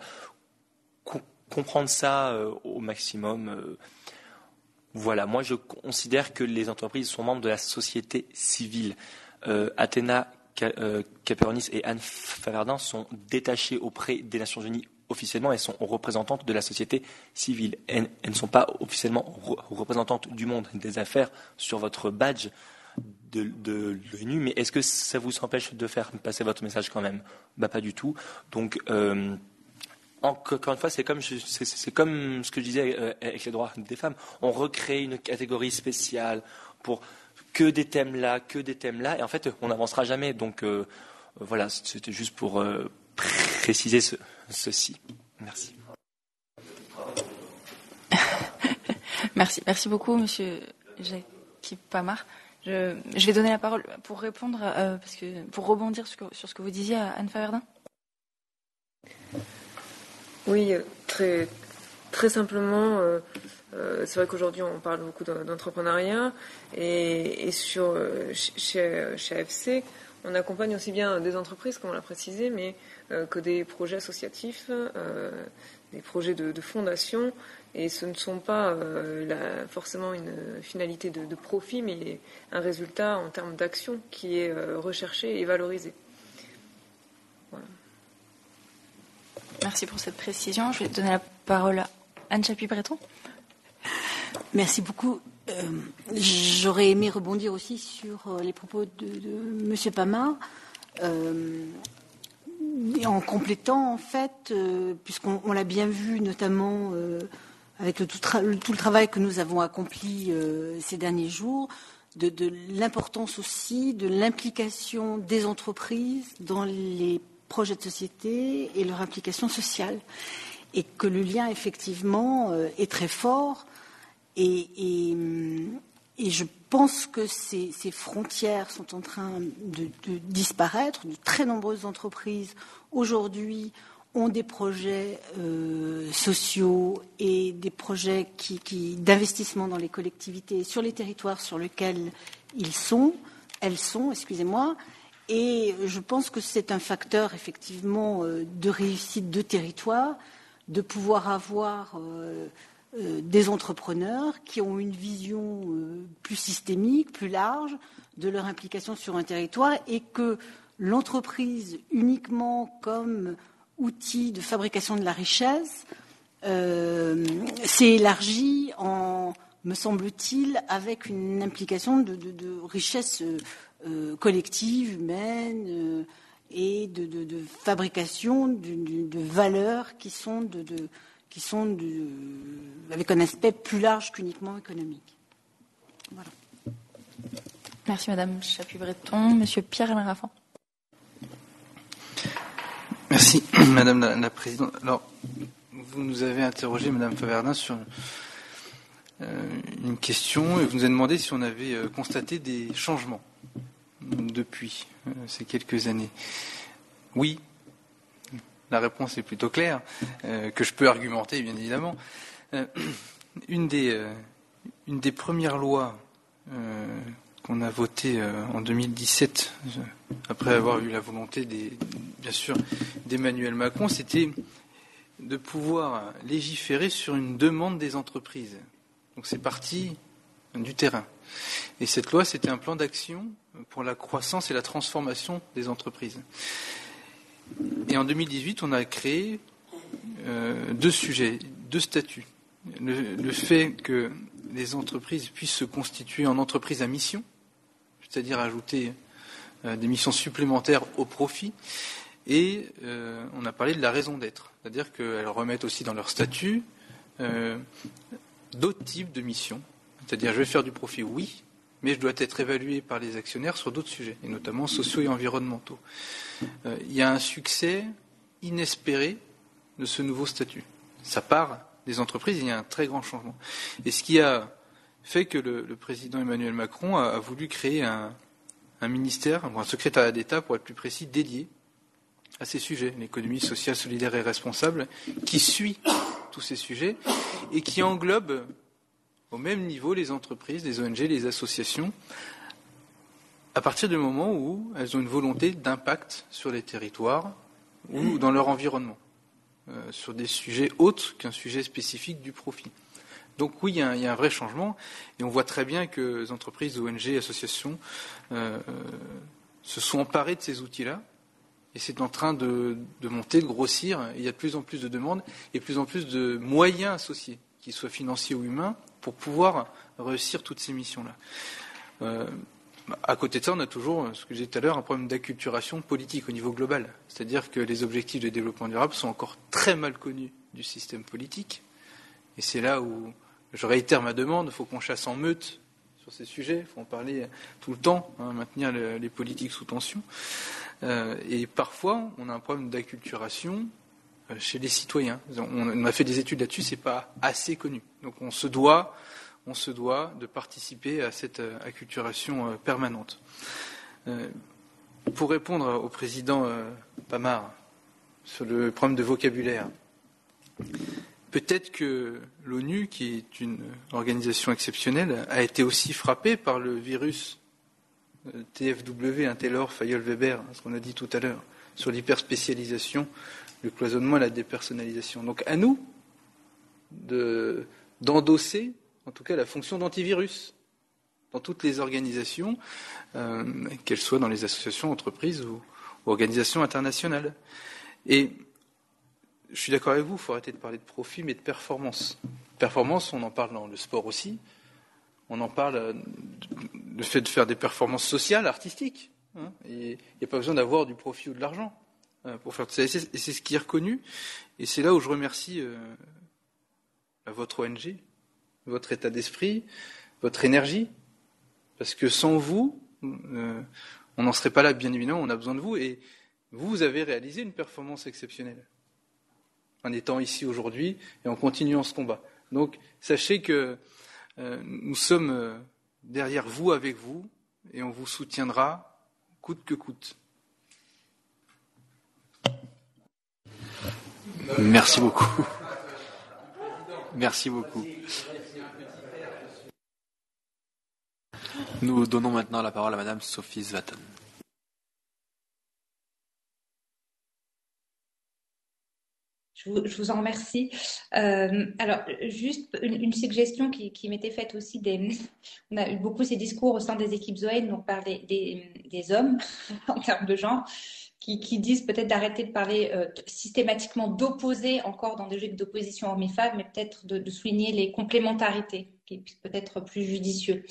comprendre ça au maximum. voilà, moi je considère que les entreprises sont membres de la société civile. Athéna Caperonis et Anne Favardin sont détachées auprès des Nations Unies officiellement, elles sont représentantes de la société civile. Elles, ne sont pas officiellement représentantes du monde des affaires sur votre badge de, l'ONU, mais est-ce que ça vous empêche de faire passer votre message quand même? Bah, Pas du tout. Donc, euh, encore une fois, c'est comme, c'est, comme ce que je disais euh, avec les droits des femmes. On recrée une catégorie spéciale pour que des thèmes là, que des thèmes là, et en fait, on n'avancera jamais. Donc, euh, voilà, c'était juste pour préciser ce, ceci. Merci. merci. Merci beaucoup, Monsieur Jacques Pamar. Je, je, vais donner la parole pour répondre, euh, parce que, pour rebondir sur, sur, ce que vous disiez à Anne Faverdin. Oui, très, très simplement, euh, euh, c'est vrai qu'aujourd'hui on parle beaucoup d'entrepreneuriat et, et, sur, chez, chez AFC, on accompagne aussi bien des entreprises, comme on l'a précisé, mais euh, que des projets associatifs, euh, des projets de, fondation. Et ce ne sont pas euh, forcément une finalité de, profit, mais un résultat en termes d'action qui est recherché et valorisé. Merci pour cette précision. Je vais donner la parole à Anne Chapuis-Breton. Merci beaucoup. J'aurais aimé rebondir aussi sur les propos de, de M. En complétant, en fait, euh, puisqu'on l'a bien vu, notamment euh, avec tout, le travail que nous avons accompli euh, ces derniers jours, de, l'importance aussi de l'implication des entreprises dans les projets de société et leur implication sociale. Et que le lien, effectivement, est très fort. et, et je pense que ces, frontières sont en train de, disparaître. De très nombreuses entreprises aujourd'hui ont des projets euh, sociaux et des projets d'investissement dans les collectivités sur les territoires sur lesquels ils sont, elles sont, excusez-moi. Et je pense que c'est un facteur effectivement euh, de réussite de territoire, de pouvoir avoir euh, des entrepreneurs qui ont une vision euh, plus systémique, plus large de leur implication sur un territoire et que l'entreprise uniquement comme outil de fabrication de la richesse euh, s'est élargie en, me semble-t-il, avec une implication de, richesse collective, humaine et de, fabrication de, valeurs qui sont de, qui sont avec un aspect plus large qu'uniquement économique. Voilà. Merci Madame Chapuis-Breton. Monsieur Pierre Raffan. Merci Madame la, Présidente. Alors, vous nous avez interrogé Madame Faverdin sur euh, une question et vous nous avez demandé si on avait euh, constaté des changements depuis euh, ces quelques années. Oui, la réponse est plutôt claire, euh, que je peux argumenter, bien évidemment. Euh, une, des, euh, une des premières lois qu'on a votées en 2017, après avoir eu la volonté, des, bien sûr, d'Emmanuel Macron, c'était de pouvoir légiférer sur une demande des entreprises. Donc c'est parti du terrain. Et cette loi, c'était un plan d'action pour la croissance et la transformation des entreprises. Et en 2018, on a créé euh, deux sujets, deux statuts. Le, fait que les entreprises puissent se constituer en entreprises à mission, c'est-à-dire ajouter euh, des missions supplémentaires au profit. Et euh, on a parlé de la raison d'être, c'est-à-dire qu'elles remettent aussi dans leur statut d'autres types de missions. C'est-à-dire, je vais faire du profit, oui, mais je dois être évalué par les actionnaires sur d'autres sujets, et notamment sociaux et environnementaux. Euh, il y a un succès inespéré de ce nouveau statut. Ça part des entreprises, il y a un très grand changement. Et ce qui a fait que le, président Emmanuel Macron a, voulu créer un, un ministère, un secrétariat d'État, pour être plus précis, dédié à ces sujets, l'économie sociale, solidaire et responsable, qui suit tous ces sujets et qui englobe au même niveau les entreprises, les ONG, les associations, à partir du moment où elles ont une volonté d'impact sur les territoires ou dans leur environnement, euh, sur des sujets autres qu'un sujet spécifique du profit. Donc oui, il y, a un, il y, a un, vrai changement et on voit très bien que les entreprises, ONG, associations euh, se sont emparées de ces outils-là et c'est en train de, de, monter, de grossir. Il y a de plus en plus de demandes et de plus en plus de moyens associés, qu'ils soient financiers ou humains, pour pouvoir réussir toutes ces missions-là. Euh, à côté de ça, on a toujours, ce que j'ai dit tout à l'heure, un problème d'acculturation politique au niveau global. C'est-à-dire que les objectifs de développement durable sont encore très mal connus du système politique. Et c'est là où je réitère ma demande, il faut qu'on chasse en meute sur ces sujets, il faut en parler tout le temps, hein, maintenir le, les politiques sous tension. Euh, et parfois, on a un problème d'acculturation euh, chez les citoyens. On, a fait des études là-dessus, c'est pas assez connu. Donc on se doit, on se doit de participer à cette euh, acculturation euh, permanente. Euh, pour répondre au président euh, Pamar sur le problème de vocabulaire, peut-être que l'ONU, qui est une organisation exceptionnelle, a été aussi frappée par le virus TFW, un Taylor, Fayol, Weber, ce qu'on a dit tout à l'heure, sur l'hyperspécialisation, le cloisonnement et la dépersonnalisation. Donc à nous d'endosser, en tout cas, la fonction d'antivirus dans toutes les organisations, euh, qu'elles soient dans les associations, entreprises ou, organisations internationales. Et je suis d'accord avec vous, il faut arrêter de parler de profit, mais de performance. Performance, on en parle dans le sport aussi. On en parle le fait de faire des performances sociales, artistiques. Hein, il n'y a pas besoin d'avoir du profit ou de l'argent euh, pour faire ça. Et c'est ce qui est reconnu. Et c'est là où je remercie euh, votre ONG, votre état d'esprit, votre énergie. Parce que sans vous, euh, on n'en serait pas là, bien évidemment, on a besoin de vous. Et vous avez réalisé une performance exceptionnelle en étant ici aujourd'hui et en continuant ce combat. Donc, sachez que euh, nous sommes euh, derrière vous, avec vous, et on vous soutiendra coûte que coûte. Merci beaucoup. Merci beaucoup. Nous donnons maintenant la parole à Madame Sophie Zvaton. Je vous, en remercie. Euh, alors, juste une, suggestion qui, m'était faite aussi des. On a eu beaucoup ces discours au sein des équipes Zoé, donc par des, hommes en termes de genre, qui, disent peut-être d'arrêter de parler euh, systématiquement d'opposer encore dans des jeux d'opposition hommes-femmes, mais peut-être de, souligner les complémentarités, qui peut être plus judicieux.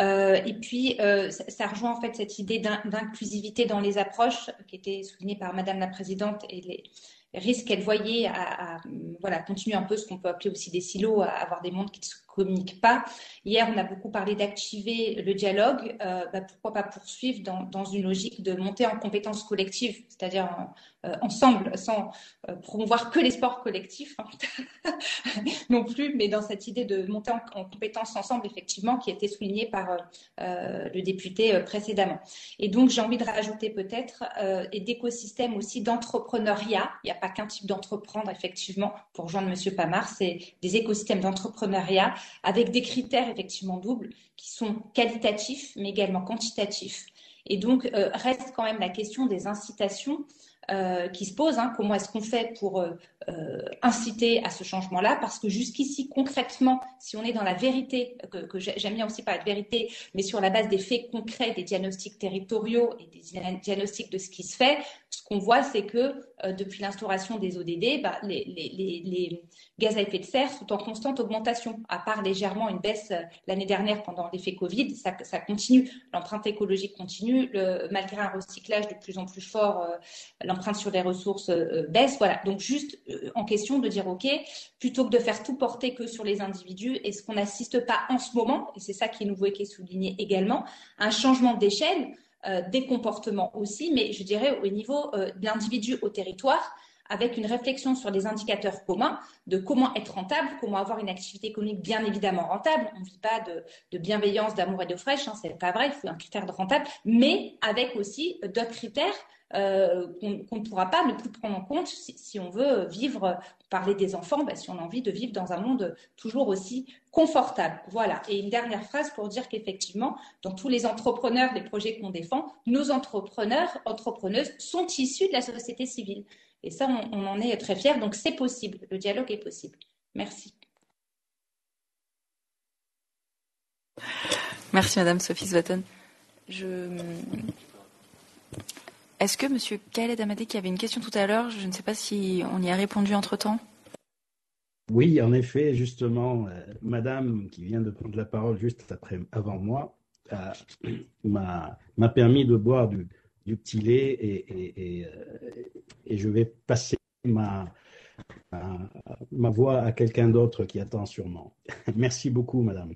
Euh, et puis, ça, ça, rejoint en fait cette idée d'inclusivité dans les approches qui était soulignée par Madame la Présidente et les risques qu'elle voyait à, voilà, continuer un peu ce qu'on peut appeler aussi des silos, à avoir des mondes qui se communiquent pas. Hier, on a beaucoup parlé d'activer le dialogue. Euh, bah, pourquoi pas poursuivre dans, dans, une logique de monter en compétences collectives, c'est-à-dire euh, ensemble, sans euh, promouvoir que les sports collectifs hein, non plus, mais dans cette idée de monter en, en compétences ensemble, effectivement, qui a été soulignée par le député précédemment. Et donc, j'ai envie de rajouter peut-être et d'écosystèmes aussi d'entrepreneuriat. Il n'y a pas qu'un type d'entreprendre, effectivement, pour rejoindre Monsieur Pamar, c'est des écosystèmes d'entrepreneuriat avec des critères effectivement doubles qui sont qualitatifs mais également quantitatifs. Et donc euh, reste quand même la question des incitations euh, qui se pose. Hein, comment est-ce qu'on fait pour euh, euh, inciter à ce changement-là? Parce que jusqu'ici, concrètement, si on est dans la vérité, que, que j'aime bien aussi parler de vérité, mais sur la base des faits concrets, des diagnostics territoriaux et des diagnostics de ce qui se fait, ce qu'on voit, c'est que depuis l'instauration des ODD, bah, les, gaz à effet de serre sont en constante augmentation, à part légèrement une baisse l'année dernière pendant l'effet Covid, ça, continue. L'empreinte écologique continue, malgré un recyclage de plus en plus fort, l'empreinte sur les ressources euh, baisse. Voilà, donc juste euh, en question de dire, OK, plutôt que de faire tout porter que sur les individus, est-ce qu'on n'assiste pas en ce moment, et c'est ça qui est nouveau et qui est souligné également, un changement d'échelle euh, des comportements aussi, mais je dirais au niveau de l'individu au territoire, avec une réflexion sur des indicateurs communs de comment être rentable, comment avoir une activité économique bien évidemment rentable. On ne vit pas de, de bienveillance, d'amour et de fraîche, hein, c'est pas vrai, il faut un critère de rentable, mais avec aussi d'autres critères euh, qu'on ne pourra pas ne plus prendre en compte si, si on veut vivre, parler des enfants, bah, si on a envie de vivre dans un monde toujours aussi confortable. Voilà. Et une dernière phrase pour dire qu'effectivement, dans tous les entrepreneurs des projets qu'on défend, nos entrepreneurs, entrepreneuses sont issus de la société civile. Et ça, on, on en est très fiers. Donc, c'est possible. Le dialogue est possible. Merci. Merci, Madame Sophie Svaton. Je... Est-ce que Monsieur Khaled Amadé, qui avait une question tout à l'heure, je ne sais pas si on y a répondu entre-temps Oui, en effet, justement, euh, Madame qui vient de prendre la parole juste après, avant moi euh, m'a permis de boire du, petit lait et, euh, et, je vais passer ma, ma, ma voix à quelqu'un d'autre qui attend sûrement. Merci beaucoup, Madame.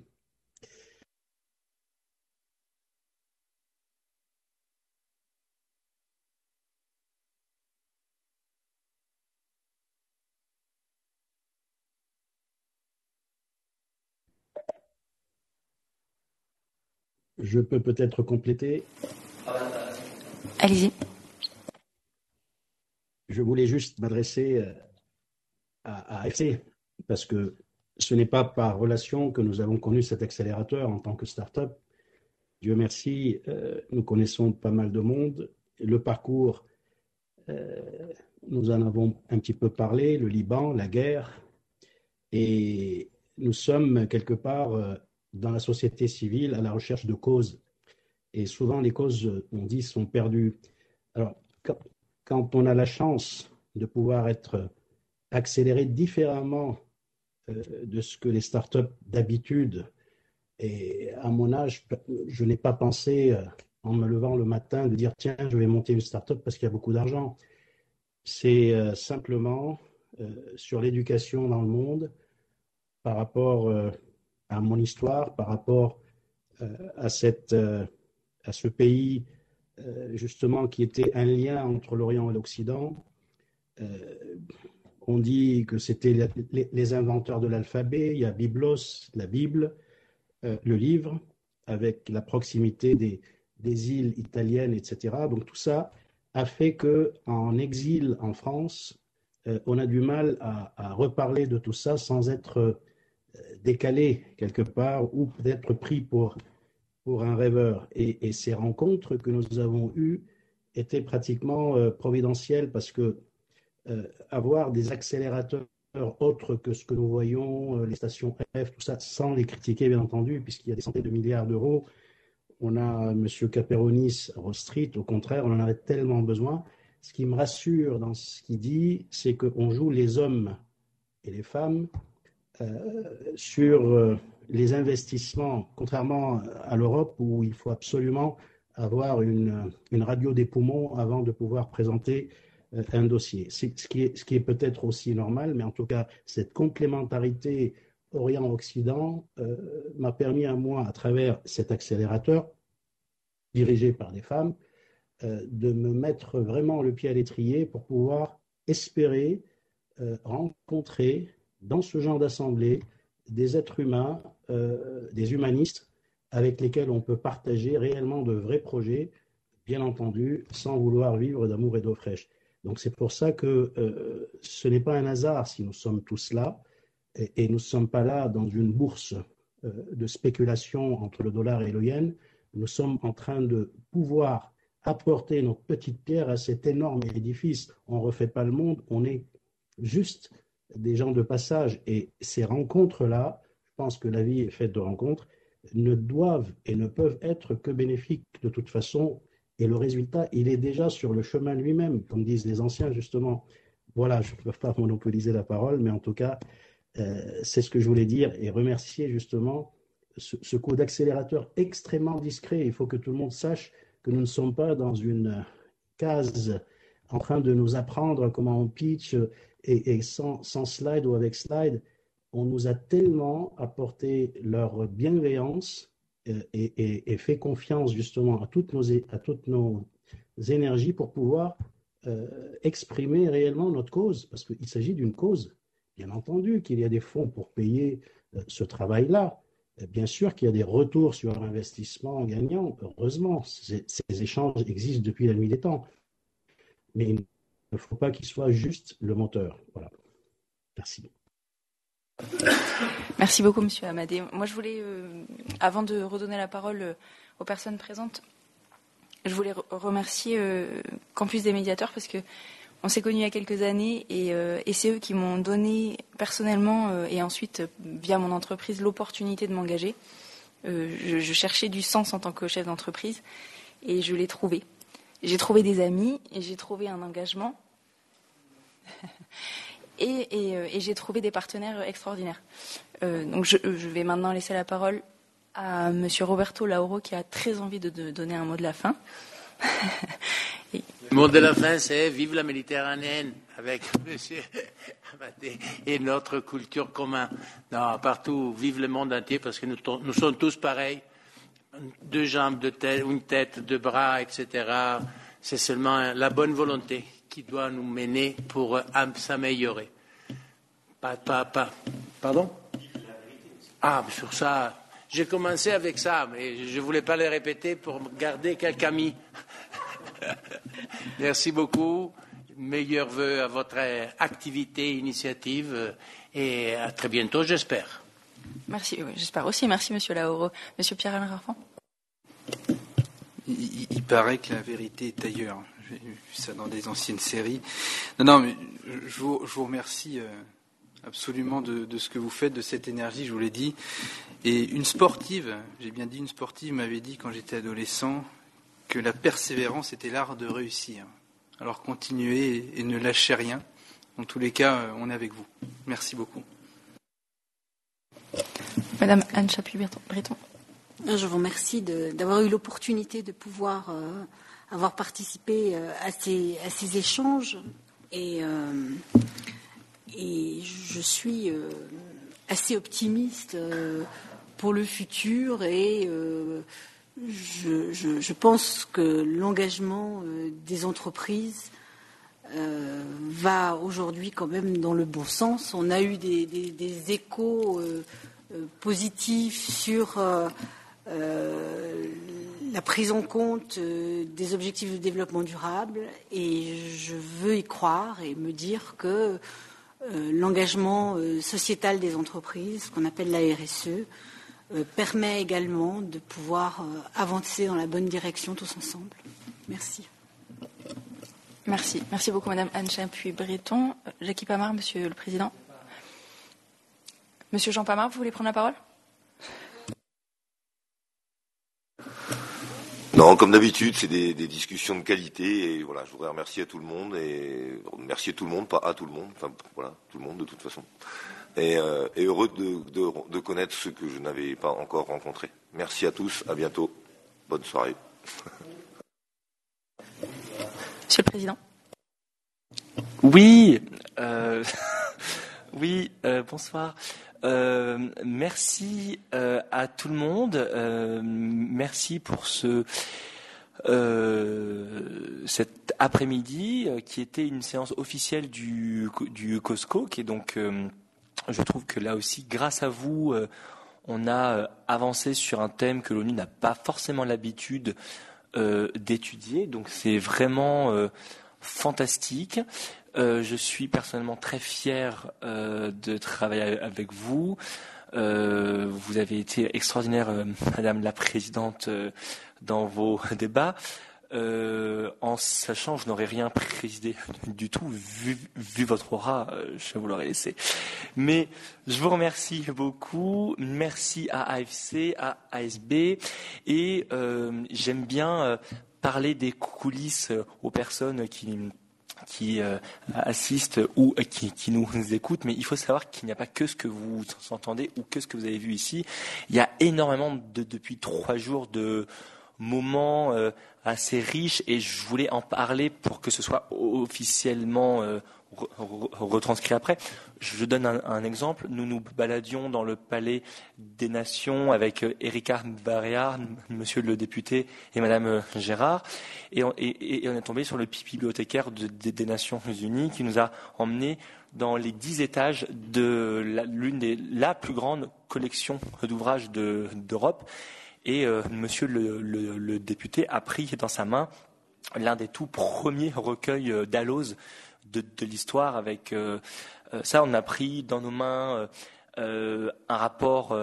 Je peux peut-être compléter. Allez-y. Je voulais juste m'adresser à, à FC parce que ce n'est pas par relation que nous avons connu cet accélérateur en tant que start-up. Dieu merci, euh, nous connaissons pas mal de monde. Le parcours, euh, nous en avons un petit peu parlé, le Liban, la guerre, et nous sommes quelque part euh, dans la société civile à la recherche de causes. Et souvent, les causes, on dit, sont perdues. Alors, quand on a la chance de pouvoir être accéléré différemment de ce que les startups d'habitude, et à mon âge, je n'ai pas pensé, en me levant le matin, de dire, tiens, je vais monter une startup parce qu'il y a beaucoup d'argent. C'est simplement sur l'éducation dans le monde, par rapport à mon histoire, par rapport euh, à, cette, euh, à ce pays, euh, justement, qui était un lien entre l'Orient et l'Occident. on dit que c'était les, inventeurs de l'alphabet, il y a Biblos, la Bible, le livre, avec la proximité des, des îles italiennes, etc. Donc tout ça a fait que en exil en France, on a du mal à, à, reparler de tout ça sans être décalé quelque part ou peut-être pris pour, pour un rêveur. Et, ces rencontres que nous avons eues étaient pratiquement euh, providentielles parce que euh, avoir des accélérateurs autres que ce que nous voyons, euh, les stations F, tout ça, sans les critiquer bien entendu, puisqu'il y a des centaines de milliards d'euros, on a M. Caperonis, Ross Street, au contraire, on en avait tellement besoin. Ce qui me rassure dans ce qu'il dit, c'est qu'on joue les hommes et les femmes sur euh, les investissements, contrairement à l'Europe où il faut absolument avoir une, une, radio des poumons avant de pouvoir présenter euh, un dossier. Ce qui est, ce qui est peut-être aussi normal, mais en tout cas, cette complémentarité Orient-Occident euh, m'a permis à moi, à travers cet accélérateur dirigé par des femmes, euh, de me mettre vraiment le pied à l'étrier pour pouvoir espérer euh, rencontrer dans ce genre d'assemblée des êtres humains, euh, des humanistes avec lesquels on peut partager réellement de vrais projets, bien entendu, sans vouloir vivre d'amour et d'eau fraîche. Donc c'est pour ça que euh, ce n'est pas un hasard si nous sommes tous là, et, nous ne sommes pas là dans une bourse euh, de spéculation entre le dollar et le yen. Nous sommes en train de pouvoir apporter notre petite pierre à cet énorme édifice. On ne refait pas le monde, on est juste des gens de passage. Et ces rencontres-là, je pense que la vie est faite de rencontres, ne doivent et ne peuvent être que bénéfiques de toute façon. Et le résultat, il est déjà sur le chemin lui-même, comme disent les anciens, justement. Voilà, je ne peux pas monopoliser la parole, mais en tout cas, euh, c'est ce que je voulais dire et remercier justement ce, ce coup d'accélérateur extrêmement discret. Il faut que tout le monde sache que nous ne sommes pas dans une case en train de nous apprendre comment on pitch et, et sans, slide ou avec slide, on nous a tellement apporté leur bienveillance euh, et, fait confiance justement à toutes nos, énergies pour pouvoir exprimer réellement notre cause, parce qu'il s'agit d'une cause. Bien entendu qu'il y a des fonds pour payer ce travail-là. Bien sûr qu'il y a des retours sur investissement gagnants, heureusement. Ces échanges existent depuis la nuit des temps. Mais il ne faut pas qu'il soit juste le. Voilà. Merci. Merci beaucoup, Monsieur Amadé. Moi, je voulais, euh, avant de redonner la parole euh, aux personnes présentes, je voulais remercier euh, Campus des médiateurs parce que on s'est connus il y a quelques années et, c'est eux qui m'ont donné personnellement et ensuite via mon entreprise l'opportunité de m'engager. Je, cherchais du sens en tant que chef d'entreprise et je l'ai trouvé. J'ai trouvé des amis et j'ai trouvé un engagement. et, et, j'ai trouvé des partenaires extraordinaires. Euh, donc je, je, vais maintenant laisser la parole à Monsieur Roberto Lauro qui a très envie de, donner un mot de la fin. Le mot de la fin, c'est Vive la Méditerranée avec Monsieur Amadé et notre culture commune. Non, partout, vive le monde entier parce que nous sommes tous pareils. Deux jambes, une tête, deux bras, etc. C'est seulement la bonne volonté qui doit nous mener pour s'améliorer. Pas, pas, pas. Pardon? Ah, sur ça, j'ai commencé avec ça, mais je ne voulais pas le répéter pour garder quelques amis. Merci beaucoup. Meilleurs vœux à votre activité, initiative, et à très bientôt, j'espère. Merci, j'espère aussi. Merci, Monsieur Lauro. Monsieur Pierre-Alain Raffan il, paraît que la vérité est ailleurs. J'ai vu ça dans des anciennes séries. Non, non, mais je vous, remercie absolument de, ce que vous faites, de cette énergie, je vous l'ai dit. Et une sportive, j'ai bien dit une sportive, m'avait dit quand j'étais adolescent que la persévérance était l'art de réussir. Alors continuez et ne lâchez rien. En tous les cas, on est avec vous. Merci beaucoup. Madame Anne Chapuis-Breton. Je vous remercie d'avoir eu l'opportunité de pouvoir euh, avoir participé euh, à, ces, à, ces, échanges et, euh, je suis assez optimiste pour le futur et je, pense que l'engagement des entreprises va aujourd'hui quand même dans le bon sens. On a eu des, échos positifs sur la prise en compte euh, des objectifs de développement durable et je veux y croire et me dire que euh, l'engagement sociétal des entreprises, ce qu'on appelle la RSE, permet également de pouvoir avancer dans la bonne direction tous ensemble. Merci. Merci. Merci beaucoup, Madame Anne Chapuis-Breton. Jackie Pamard, Monsieur le Président. Monsieur Jean Pamard, vous voulez prendre la parole? Non, comme d'habitude, c'est des, des, discussions de qualité et voilà, je voudrais remercier à tout le monde et remercier tout le monde, pas à tout le monde, enfin voilà, tout le monde de toute façon. Et, euh, et heureux de, de, de, connaître ceux que je n'avais pas encore rencontrés. Merci à tous, à bientôt, bonne soirée. Monsieur le Président. Oui, euh, oui, euh, bonsoir. Euh, merci euh, à tout le monde. Euh, merci pour ce cet après-midi qui était une séance officielle du, du Cosco, qui donc, je trouve que là aussi, grâce à vous, on a avancé sur un thème que l'ONU n'a pas forcément l'habitude d'étudier. Donc c'est vraiment fantastique. Euh, je suis personnellement très fier euh, de travailler avec vous. Euh, vous avez été extraordinaire, Madame la Présidente, dans vos débats. en sachant, je n'aurais rien présidé du tout, vu, vu votre aura, je vous l'aurais laissé. Mais je vous remercie beaucoup. Merci à AFC, à ASB, et j'aime bien parler des coulisses aux personnes qui qui euh, assistent ou euh, qui, qui, nous écoutent, mais il faut savoir qu'il n'y a pas que ce que vous entendez ou que ce que vous avez vu ici. Il y a énormément de, depuis trois jours de moment assez riche et je voulais en parler pour que ce soit officiellement retranscrit après. Je donne un, exemple. Nous nous baladions dans le palais des Nations avec euh, Erika Barrea, monsieur le député, et madame euh, Gérard, et on, est tombé sur le bibliothécaire des Nations Unies qui nous a emmenés dans les dix étages de l'une des la plus grande collection d'ouvrages d'Europe. Et euh, monsieur le, député a pris dans sa main l'un des tout premiers recueils d'Alloz de, l'histoire. Avec euh, euh, ça, on a pris dans nos mains euh, un rapport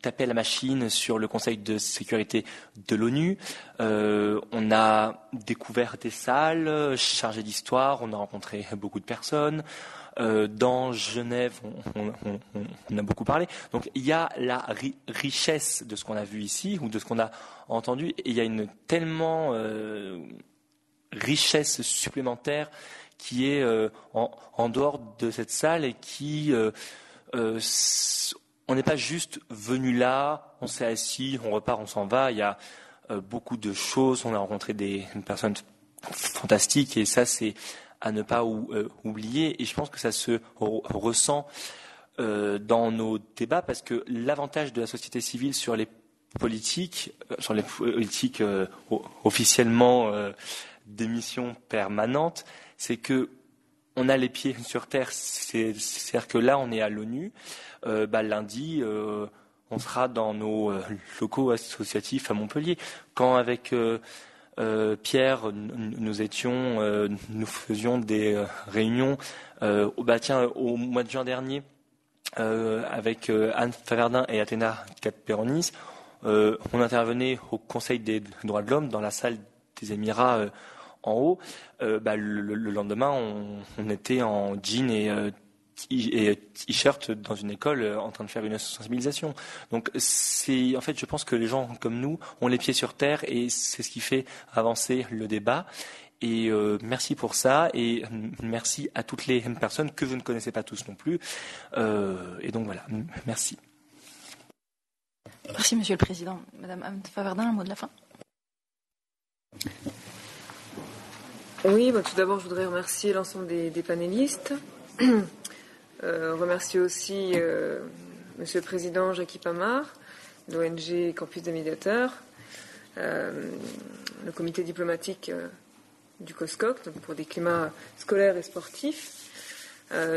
tapé à la machine sur le Conseil de sécurité de l'ONU. on a découvert des salles chargées d'histoire. On a rencontré beaucoup de personnes. Dans Genève, on, a beaucoup parlé. Donc il y a la richesse de ce qu'on a vu ici ou de ce qu'on a entendu. Et il y a une tellement richesse supplémentaire qui est euh, en, dehors de cette salle et qui euh, euh, on n'est pas juste venu là, on s'est assis, on repart, on s'en va. Il y a beaucoup de choses. On a rencontré des personnes fantastiques et ça c'est à ne pas oublier. Et je pense que ça se ressent dans nos débats parce que l'avantage de la société civile sur les politiques, sur les politiques officiellement d'émissions permanentes, c'est que on a les pieds sur terre. C'est-à-dire que là, on est à l'ONU. Euh, bah, lundi, euh, on sera dans nos euh, locaux associatifs à Montpellier. Quand avec Pierre, nous étions, nous faisions des réunions. bah tiens, au mois de juin dernier, avec Anne Faverdin et Athéna Caperonis, on intervenait au Conseil des droits de l'homme dans la salle des Émirats en haut, euh, bah, le, lendemain, on, était en jean et euh, t-shirt dans une école euh, en train de faire une sensibilisation. Donc c'est en fait je pense que les gens comme nous ont les pieds sur terre et c'est ce qui fait avancer le débat. Et merci pour ça et merci à toutes les personnes que je ne connaissais pas tous non plus. et donc voilà, merci. Merci Monsieur le Président. Madame Favardin, un mot de la fin. Oui, bah, tout d'abord, je voudrais remercier l'ensemble des, panélistes. euh, remercier aussi euh, Monsieur le Président Jackie Pamar, l'ONG Campus des médiateurs, euh, le comité diplomatique euh, du COSCOC pour des climats scolaires et sportifs.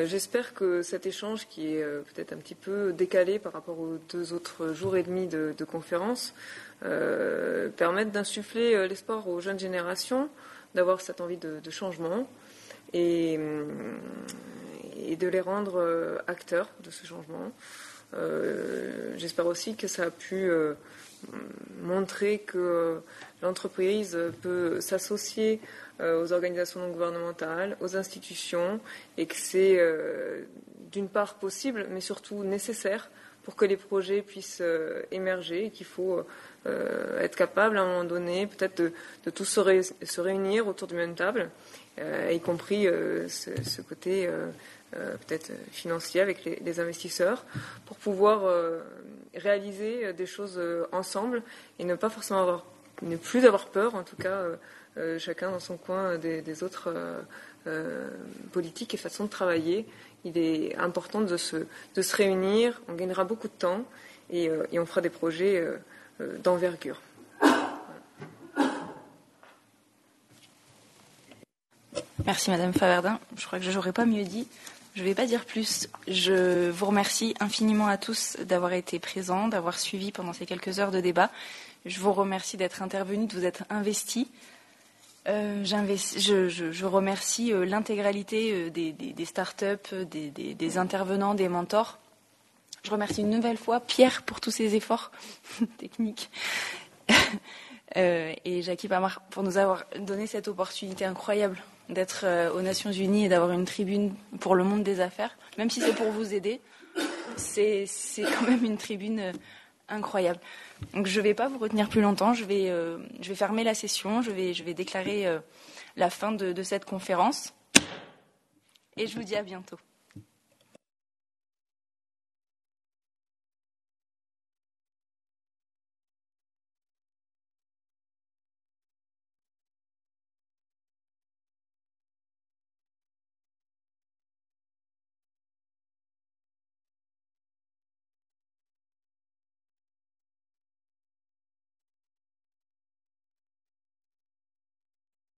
J'espère que cet échange, qui est peut-être un petit peu décalé par rapport aux deux autres jours et demi de, de conférence, permettent d'insuffler l'espoir aux jeunes générations d'avoir cette envie de, changement et, et, de les rendre euh, acteurs de ce changement. Euh, j'espère aussi que ça a pu euh, montrer que l'entreprise peut s'associer aux organisations non gouvernementales, aux institutions, et que c'est d'une part possible, mais surtout nécessaire pour que les projets puissent émerger et qu'il faut être capable à un moment donné peut-être de, tous se, réunir autour d'une même table, y compris ce, côté peut-être financier avec les, investisseurs, pour pouvoir réaliser des choses ensemble et ne pas forcément avoir, ne plus avoir peur, en tout cas chacun dans son coin des, autres politiques et façons de travailler. Il est important de se, de se réunir, on gagnera beaucoup de temps et, et on fera des projets euh, d'envergure. Merci Madame Faverdin. Je crois que je n'aurais pas mieux dit. Je ne vais pas dire plus. Je vous remercie infiniment à tous d'avoir été présents, d'avoir suivi pendant ces quelques heures de débat. Je vous remercie d'être intervenus, de vous être investis. Euh, je, remercie euh, l'intégralité des, des, start-up, des, intervenants, des mentors je remercie une nouvelle fois Pierre pour tous ses efforts techniques euh, et Jackie Pamar pour nous avoir donné cette opportunité incroyable d'être euh, aux Nations Unies et d'avoir une tribune pour le monde des affaires. Même si c'est pour vous aider, c'est quand même une tribune euh, incroyable. Donc je ne vais pas vous retenir plus longtemps. Je vais, je vais fermer la session. Je vais, je vais déclarer la fin de cette conférence. Et je vous dis à bientôt.